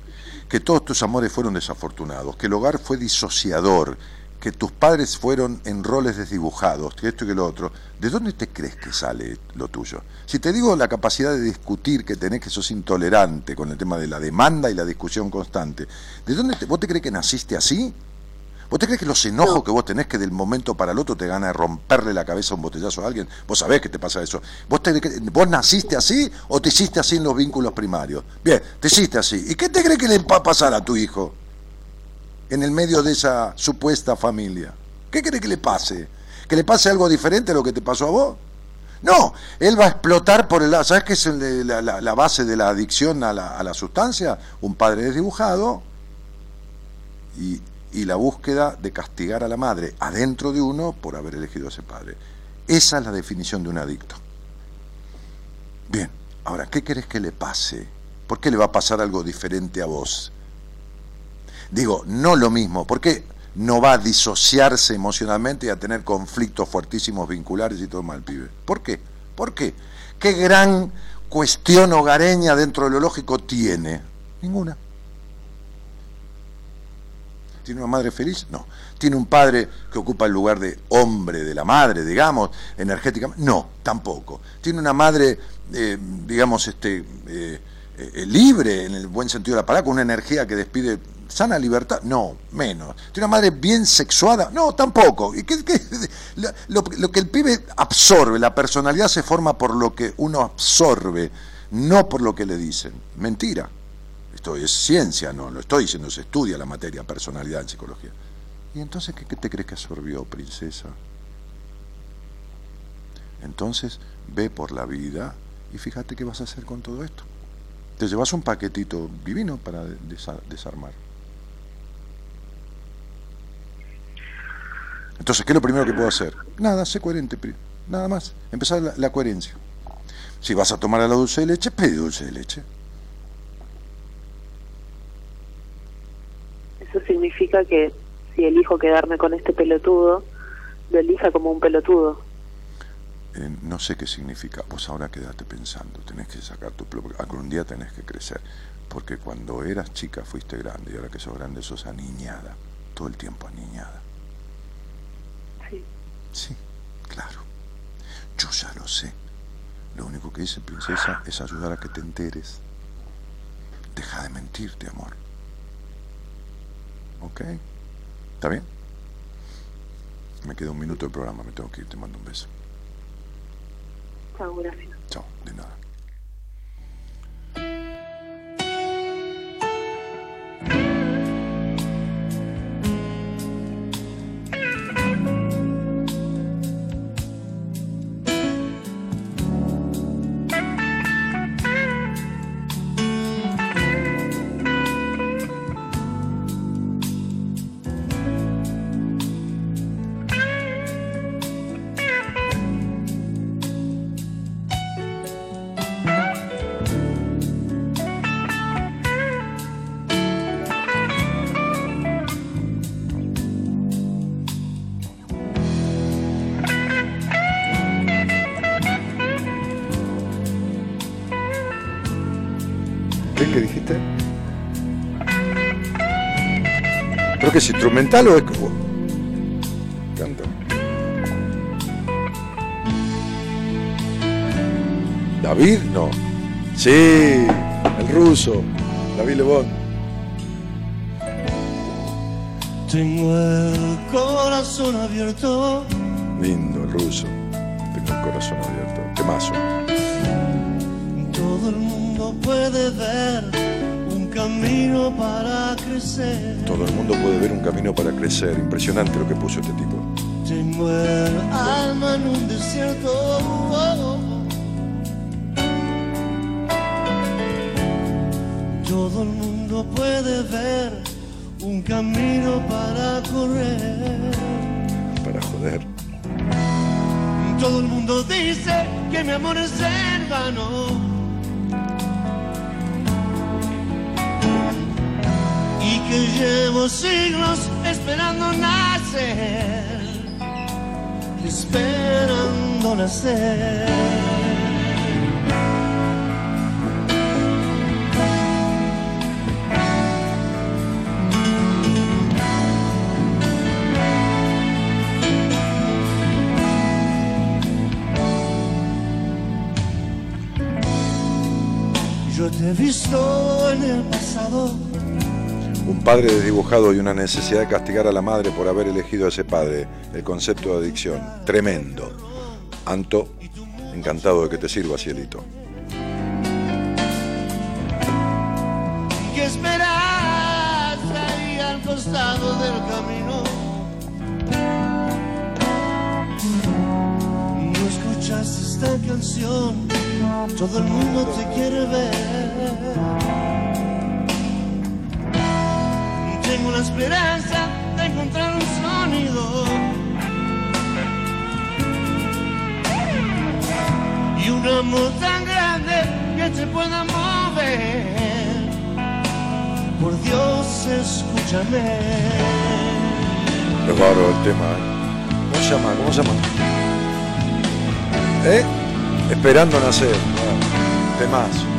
que todos tus amores fueron desafortunados, que el hogar fue disociador, que tus padres fueron en roles desdibujados, que esto y que lo otro, ¿de dónde te crees que sale lo tuyo? Si te digo la capacidad de discutir que tenés, que sos intolerante con el tema de la demanda y la discusión constante, ¿de dónde te, vos te crees que naciste así? ¿Vos te crees que los enojos que vos tenés que del momento para el otro te gana de romperle la cabeza a un botellazo a alguien? Vos sabés que te pasa eso. ¿Vos, te, ¿Vos naciste así o te hiciste así en los vínculos primarios? Bien, te hiciste así. ¿Y qué te crees que le va a pasar a tu hijo en el medio de esa supuesta familia? ¿Qué crees que le pase? ¿Que le pase algo diferente a lo que te pasó a vos? No, él va a explotar por el lado. ¿Sabes qué es la, base de la adicción a la, a la sustancia? Un padre desdibujado y y la búsqueda de castigar a la madre adentro de uno por haber elegido a ese padre. Esa es la definición de un adicto. Bien, ahora, ¿qué querés que le pase? ¿Por qué le va a pasar algo diferente a vos? Digo, no lo mismo, ¿por qué no va a disociarse emocionalmente y a tener conflictos fuertísimos vinculares y todo mal, pibe? ¿Por qué? ¿Por qué? ¿Qué gran cuestión hogareña dentro de lo lógico tiene? Ninguna. ¿Tiene una madre feliz? No. ¿Tiene un padre que ocupa el lugar de hombre de la madre, digamos, energéticamente? No, tampoco. ¿Tiene una madre, eh, digamos, este, eh, eh, libre, en el buen sentido de la palabra, con una energía que despide sana libertad? No, menos. ¿Tiene una madre bien sexuada? No, tampoco. ¿Y qué, lo, lo que el pibe absorbe, la personalidad se forma por lo que uno absorbe, no por lo que le dicen. Mentira. Esto es ciencia, no lo estoy diciendo, se estudia la materia personalidad en psicología. ¿Y entonces qué, te crees que absorbió, princesa? Entonces ve por la vida y fíjate qué vas a hacer con todo esto. Te llevas un paquetito divino para desarmar. Entonces, ¿qué es lo primero que puedo hacer? Nada, sé coherente, nada más. Empezar la, la coherencia. Si vas a tomar la dulce de leche, pide dulce de leche. Eso significa que si elijo quedarme con este pelotudo, lo elija como un pelotudo. Eh, no sé qué significa. Vos ahora quedate pensando. Tenés que sacar tu... Algún día tenés que crecer. Porque cuando eras chica fuiste grande y ahora que sos grande sos aniñada. Todo el tiempo aniñada. Sí. Sí, claro. Yo ya lo sé. Lo único que hice, princesa, es ayudar a que te enteres. Deja de mentirte, amor. ¿Ok? ¿Está bien? Me queda un minuto de programa, me tengo que ir, te mando un beso. Chao, gracias. Chao, de nada. Que es instrumental o es como.? Canta. ¿David? No. Sí, el ruso. David Lebón. Tengo el corazón abierto. Lindo el ruso. Tengo el corazón abierto. Temazo. Todo el mundo puede ver un camino para crecer. Todo el mundo puede ver un camino para crecer. Impresionante lo que puso este tipo. Tengo el alma en un desierto. Todo el mundo puede ver un camino para correr. Para joder. Todo el mundo dice que mi amor es en vano. que llevo siglos esperando nacer, esperando nacer. Yo te he visto en el pasado un padre desdibujado y una necesidad de castigar a la madre por haber elegido a ese padre. El concepto de adicción. Tremendo. Anto, encantado de que te sirva, cielito. ¿Qué esperas ahí al costado del camino? No escuchas esta canción, todo el mundo te quiere ver. La esperanza de encontrar un sonido y un amor tan grande que te pueda mover. Por Dios, escúchame. Es bárbaro el tema, ¿eh? ¿Cómo se llama? ¿Cómo se llama? ¿Eh? Esperando nacer. Ah, Temazo.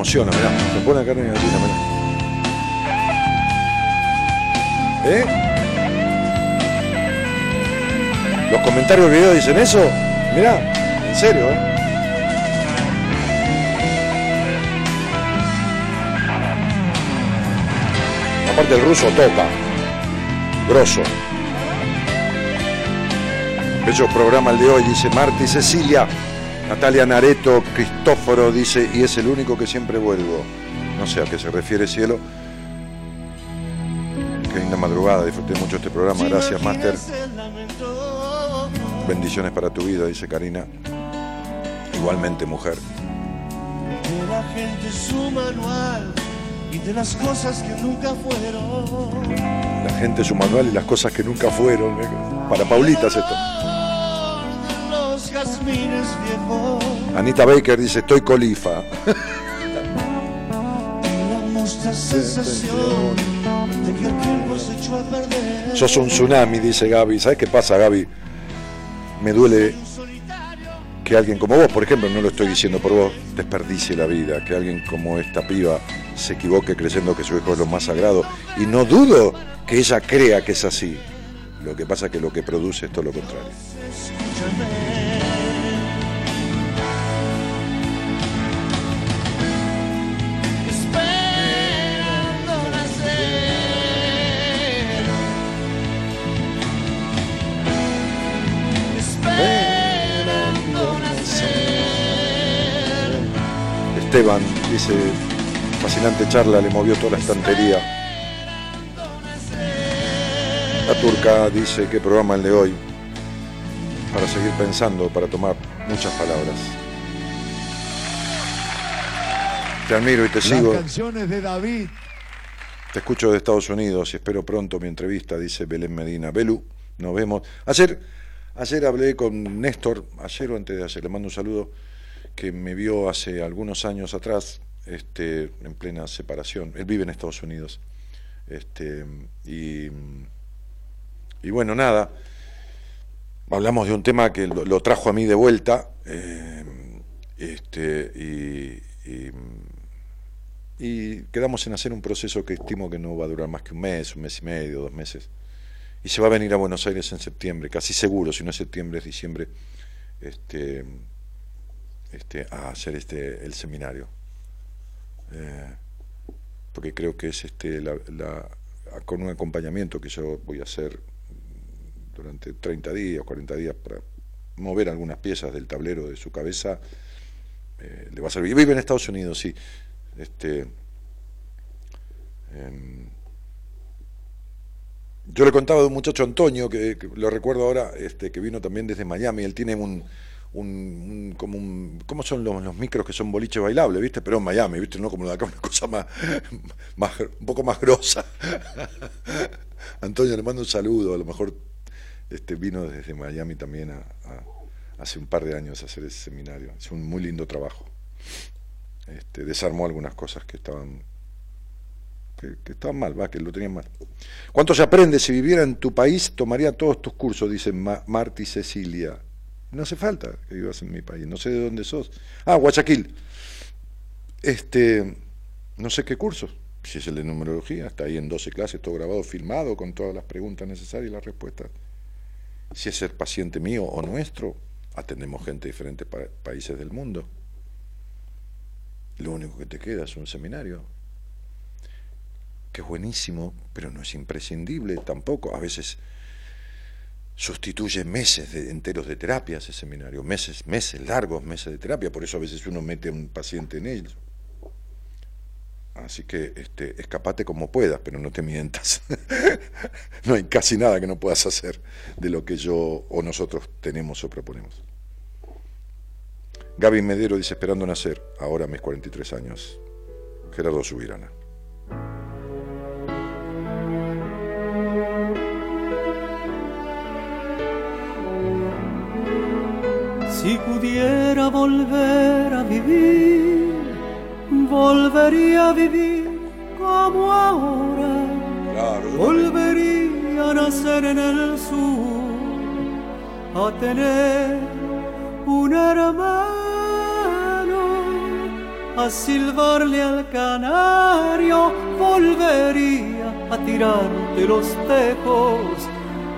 Emociona, mirá. Se pone carne gallina, mirá. ¿Eh? ¿Los comentarios del video dicen eso? Mirá, en serio, ¿eh? Aparte el ruso toca. Grosso. Bello programa el de hoy, dice Marta y Cecilia. Natalia Nareto, Cristóforo dice, y es el único que siempre vuelvo. No sé a qué se refiere cielo. Qué linda madrugada, disfruté mucho este programa. Gracias, Master. Bendiciones para tu vida, dice Karina. Igualmente, mujer. De la gente su manual y de las cosas que nunca fueron. La gente, su manual y las cosas que nunca fueron. Para Paulita es esto. Anita Baker dice, estoy colifa. Tenemos esta sensación de que el tiempo se echó a perder. Sos un tsunami, dice Gaby. ¿Sabes qué pasa, Gaby? Me duele que alguien como vos, por ejemplo, no lo estoy diciendo por vos, desperdicie la vida, que alguien como esta piba se equivoque creyendo que su hijo es lo más sagrado. Y no dudo que ella crea que es así. Lo que pasa es que lo que produce es todo lo contrario. Esteban dice, fascinante charla, le movió toda la estantería. La turca dice, qué programa el de hoy, para seguir pensando, para tomar muchas palabras. Te admiro y te Las sigo. canciones de David. Te escucho de Estados Unidos y espero pronto mi entrevista, dice Belén Medina. Belu, nos vemos. Ayer, ayer hablé con Néstor, ayer o antes de ayer, le mando un saludo, que me vio hace algunos años atrás, este, en plena separación. Él vive en Estados Unidos. Este, y, bueno, nada, hablamos de un tema que lo, trajo a mí de vuelta. eh, este, y quedamos en hacer un proceso que estimo que no va a durar más que un mes, un mes y medio, dos meses. Y se va a venir a Buenos Aires en septiembre, casi seguro, si no es septiembre, es diciembre, este, este, a hacer este, el seminario. Eh, porque creo que es este, la, la- con un acompañamiento que yo voy a hacer durante 30 días, 40 días, para mover algunas piezas del tablero de su cabeza, eh, le va a servir. Vive en Estados Unidos, sí. Este, em, yo le contaba de un muchacho Antonio, que, que lo recuerdo ahora, este, que vino también desde Miami. Él tiene un, un, como un, ¿cómo son los, micros que son boliches bailables, viste? Pero en Miami, viste, no como de acá, una cosa más, más un poco más grosa. Antonio, le mando un saludo, a lo mejor este, vino desde Miami también a, hace un par de años a hacer ese seminario. Es un muy lindo trabajo. Este, desarmó algunas cosas que estaban que, que estaban mal, va, que lo tenían mal. ¿Cuánto se aprende? Si viviera en tu país, tomaría todos tus cursos, dice Ma- Marti Cecilia. No hace falta que vivas en mi país, no sé de dónde sos. Ah, Guayaquil. Este, no sé qué cursos. Si es el de numerología, está ahí en 12 clases, todo grabado, filmado, con todas las preguntas necesarias y las respuestas. Si es ser paciente mío o nuestro, atendemos gente de diferentes pa- países del mundo. Lo único que te queda es un seminario, que es buenísimo, pero no es imprescindible tampoco. A veces sustituye meses de- enteros de terapia ese seminario, meses, meses, largos meses de terapia, por eso a veces uno mete a un paciente en él. Así que este, escapate como puedas, pero no te mientas. no hay casi nada que no puedas hacer de lo que yo o nosotros tenemos o proponemos. Gaby Medero dice esperando nacer, ahora a mis 43 años. Gerardo Subirana. Si pudiera volver a vivir, volvería a vivir como ahora. Volvería a nacer en el sur, a tener un hermano, a silbarle al canario. Volvería a tirarte los tejos,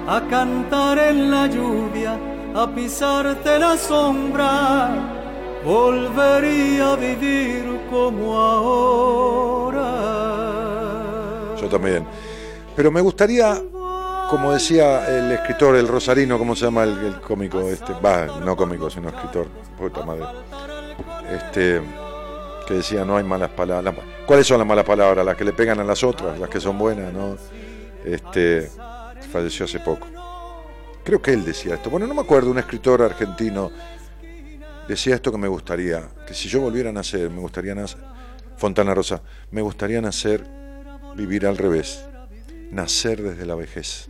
a cantar en la lluvia, a pisarte la sombra. Volvería a vivir como ahora. Yo también. Pero me gustaría, como decía el escritor, el rosarino, ¿cómo se llama el, el cómico? Este, va, no cómico, sino escritor, puta madre. Este, que decía, no hay malas palabras. ¿Cuáles son las malas palabras? Las que le pegan a las otras, las que son buenas, ¿no? Este, falleció hace poco. Creo que él decía esto. Bueno, no me acuerdo, un escritor argentino decía esto que me gustaría, que si yo volviera a nacer, me gustaría nacer, Fontana Rosa, me gustaría nacer, vivir al revés, nacer desde la vejez.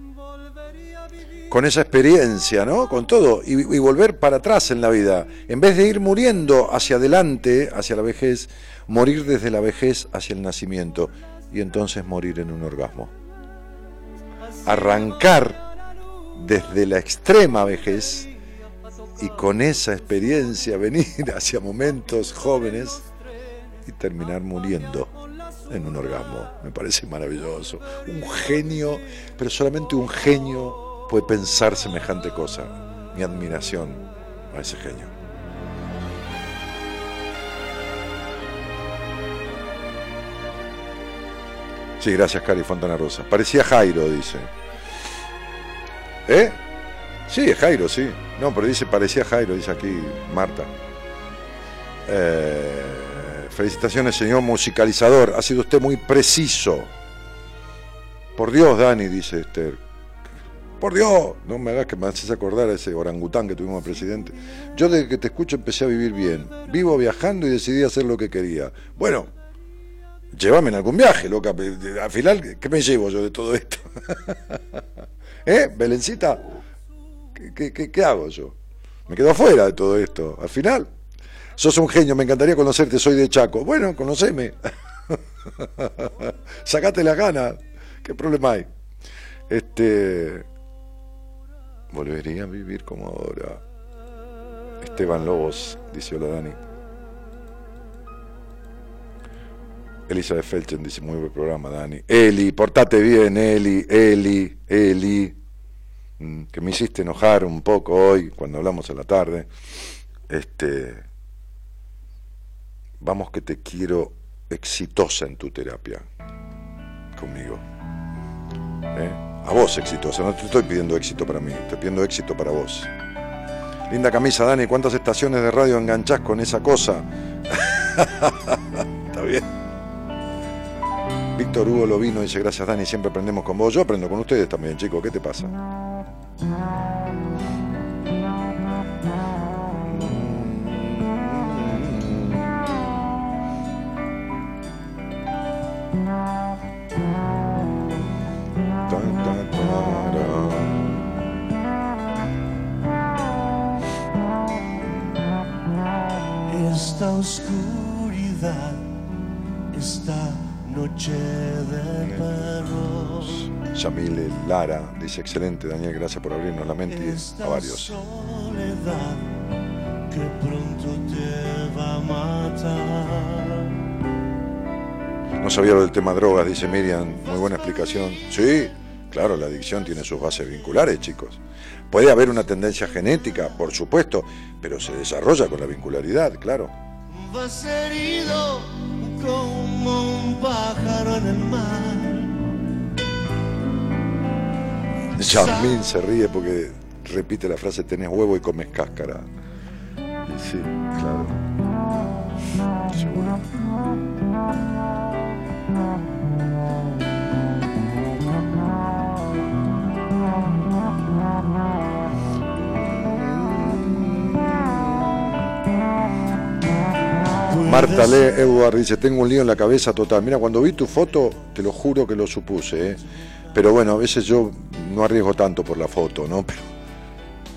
Con esa experiencia, ¿no? Con todo, y, y volver para atrás en la vida. En vez de ir muriendo hacia adelante, hacia la vejez, morir desde la vejez hacia el nacimiento y entonces morir en un orgasmo. Arrancar desde la extrema vejez y con esa experiencia venir hacia momentos jóvenes y terminar muriendo en un orgasmo. Me parece maravilloso. Un genio, pero solamente un genio puede pensar semejante cosa. Mi admiración a ese genio. Sí, gracias, Cari Fontana Rosa. Parecía Jairo, dice. ¿Eh? Sí, es Jairo, sí. No, pero dice, parecía Jairo, dice aquí Marta. Eh, felicitaciones, señor musicalizador. Ha sido usted muy preciso. Por Dios, Dani, dice Esther. Por Dios, no me hagas que me haces acordar a ese orangután que tuvimos de presidente. Yo desde que te escucho empecé a vivir bien. Vivo viajando y decidí hacer lo que quería. Bueno, llévame en algún viaje, loca. Al final, ¿qué me llevo yo de todo esto? ¿Eh, Belencita? ¿Qué, qué, qué, hago yo? Me quedo afuera de todo esto. Al final, sos un genio, me encantaría conocerte, soy de Chaco. Bueno, conoceme. Sacate las ganas. ¿Qué problema hay? Este. Volvería a vivir como ahora. Esteban Lobos, dice hola Dani. Elizabeth Felchen dice muy buen programa, Dani. Eli, portate bien, Eli, Eli, Eli. Mm, Que me hiciste enojar un poco hoy cuando hablamos a la tarde. Este. Vamos que te quiero exitosa en tu terapia. Conmigo. ¿Eh? A vos exitosa, no te estoy pidiendo éxito para mí, te pidiendo éxito para vos. Linda camisa, Dani, ¿cuántas estaciones de radio enganchás con esa cosa? Está bien. Víctor Hugo Lovino dice, gracias Dani, siempre aprendemos con vos. Yo aprendo con ustedes también, chicos, ¿qué te pasa? Tan, tan, noche de perros, Yamile Lara dice, excelente Daniel, gracias por abrirnos la mente y a varios. soledad que pronto te va a matar. No sabía lo del tema drogas, dice Miriam, muy buena explicación. Sí, Claro, la adicción tiene sus bases vinculares, chicos. Puede haber una tendencia genética, por supuesto, pero se desarrolla con la vincularidad, claro. Vas herido como un pájaro en el mar. Yasmín se ríe porque repite la frase tenés huevo y comes cáscara. Y sí, claro. Seguro. Marta Le Edward dice, tengo un lío en la cabeza total. Mira, cuando vi tu foto, te lo juro que lo supuse, ¿eh? Pero bueno, a veces yo no arriesgo tanto por la foto, ¿no? Pero,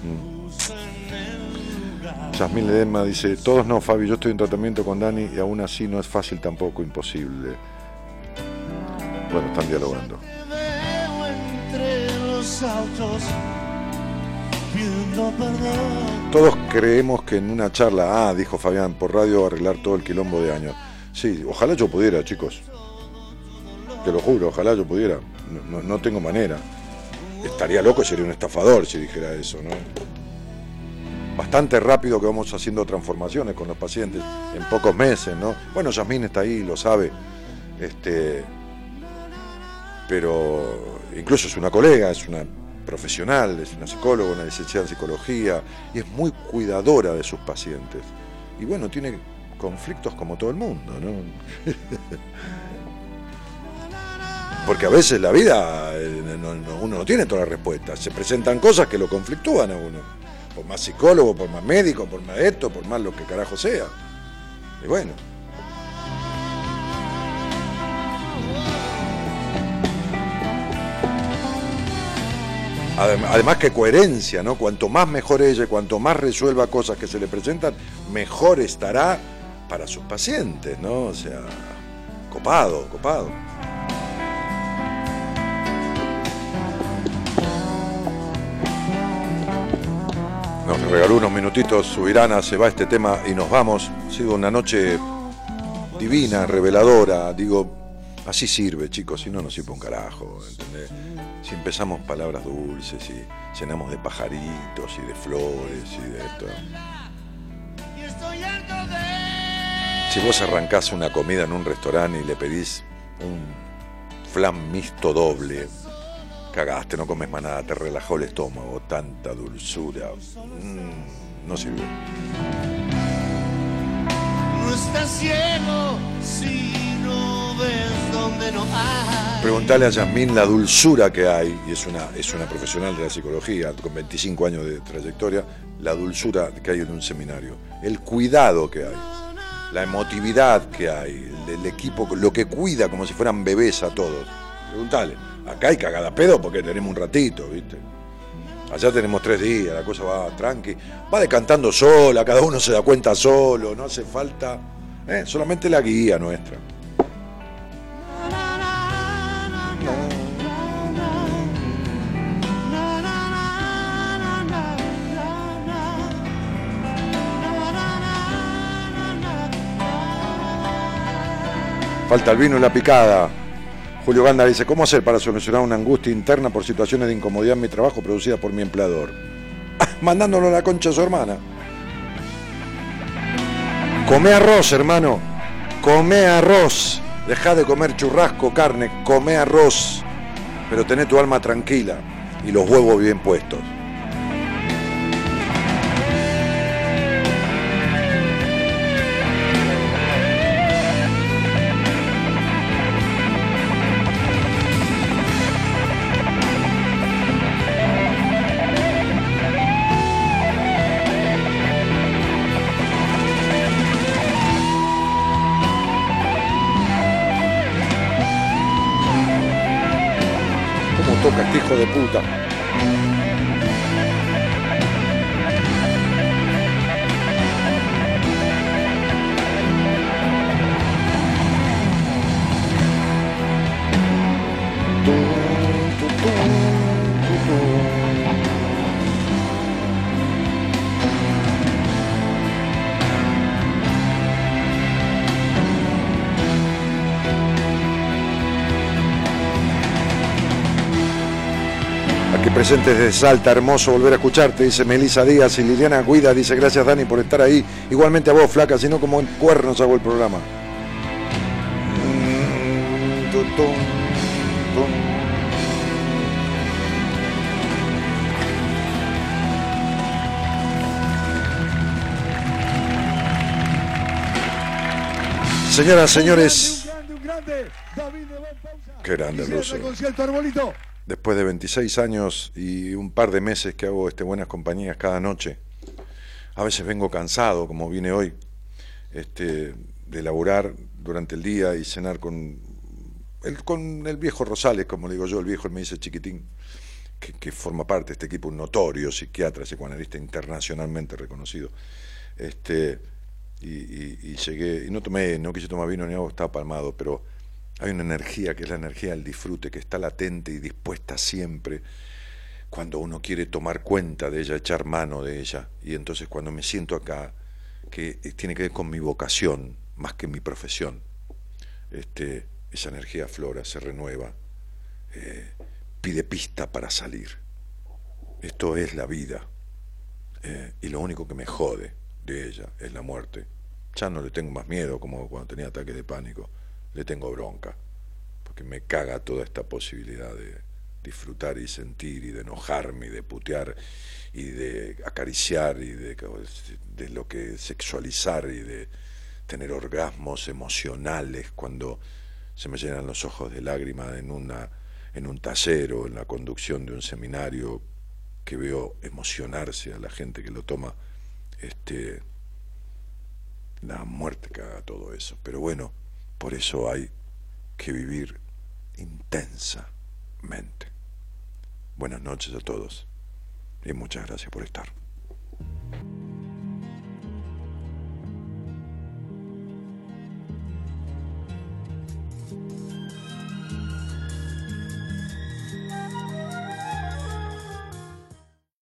mm. Yasmín Ledema dice, todos no, Fabi, yo estoy en tratamiento con Dani y aún así no es fácil tampoco, imposible. Bueno, están dialogando. Entre los autos. Todos creemos que en una charla, ah, dijo Fabián, por radio arreglar todo el quilombo de años. Sí, ojalá yo pudiera, chicos. Te lo juro, ojalá yo pudiera. No, tengo manera. Estaría loco, sería un estafador si dijera eso, ¿no? Bastante rápido que vamos haciendo transformaciones con los pacientes en pocos meses, ¿no? Bueno, Yasmín está ahí, lo sabe. Este, pero incluso es una colega, es una profesional, es una psicóloga, una licenciada en psicología y es muy cuidadora de sus pacientes. Y bueno, tiene conflictos como todo el mundo, ¿no? Porque a veces la vida, eh, no- no- uno no tiene todas las respuestas, se presentan cosas que lo conflictúan a uno. Por más psicólogo, por más médico, por más esto, por más lo que carajo sea. Y bueno. Además que coherencia, ¿no? Cuanto más mejor ella, cuanto más resuelva cosas que se le presentan, mejor estará para sus pacientes, ¿no? O sea, copado, copado. Nos regaló unos minutitos, Subirana, se va este tema y nos vamos. Ha sido una noche divina, reveladora, digo, así sirve, chicos, si no nos sirve un carajo, ¿entendés? Si empezamos palabras dulces y llenamos de pajaritos y de flores y de esto. Si vos arrancás una comida en un restaurante y le pedís un flan mixto doble, cagaste, no comes más nada, te relajó el estómago, tanta dulzura, mm, no sirve. No estás ciego si Preguntale a Yasmín la dulzura que hay, y es una, es una profesional de la psicología con 25 años de trayectoria, la dulzura que hay en un seminario, el cuidado que hay, la emotividad que hay, el, el equipo, lo que cuida como si fueran bebés a todos. Preguntale, acá hay cagada pedo porque tenemos un ratito, ¿viste? Allá tenemos tres días, la cosa va tranqui, va decantando sola, cada uno se da cuenta solo, no hace falta, ¿eh? solamente la guía nuestra. Falta el vino y la picada. Julio Ganda dice, ¿cómo hacer para solucionar una angustia interna por situaciones de incomodidad en mi trabajo producida por mi empleador? Mandándolo a la concha a su hermana. Come arroz, hermano. Come arroz. Deja de comer churrasco, carne. Come arroz. Pero tené tu alma tranquila y los huevos bien puestos. Presentes desde Salta, hermoso volver a escucharte, dice Melisa Díaz y Liliana Guida, dice gracias Dani por estar ahí. Igualmente a vos, flaca, si no como en cuernos hago el programa. Señoras, señores, de. Qué grande, Y después de 26 años y un par de meses que hago este, buenas compañías cada noche, a veces vengo cansado, como vine hoy, este, de laburar durante el día y cenar con el, con el viejo Rosales, como le digo yo, el viejo, él me dice chiquitín, que, forma parte de este equipo, un notorio psiquiatra, psicoanalista internacionalmente reconocido. Este, y, y- y llegué, y no tomé, no quise tomar vino ni agua, estaba palmado, pero hay una energía que es la energía del disfrute, que está latente y dispuesta siempre cuando uno quiere tomar cuenta de ella, echar mano de ella. Y entonces cuando me siento acá, que eh, tiene que ver con mi vocación más que mi profesión, este, esa energía aflora, se renueva, eh, pide pista para salir. Esto es la vida. eh, y lo único que me jode de ella es la muerte. Ya no le tengo más miedo como cuando tenía ataques de pánico, le tengo bronca, porque me caga toda esta posibilidad de disfrutar y sentir y de enojarme y de putear y de acariciar y de, de lo que sexualizar y de tener orgasmos emocionales cuando se me llenan los ojos de lágrimas en una en un taller o en la conducción de un seminario que veo emocionarse a la gente que lo toma este la muerte haga todo eso. Pero bueno por eso hay que vivir intensamente. Buenas noches a todos y muchas gracias por estar.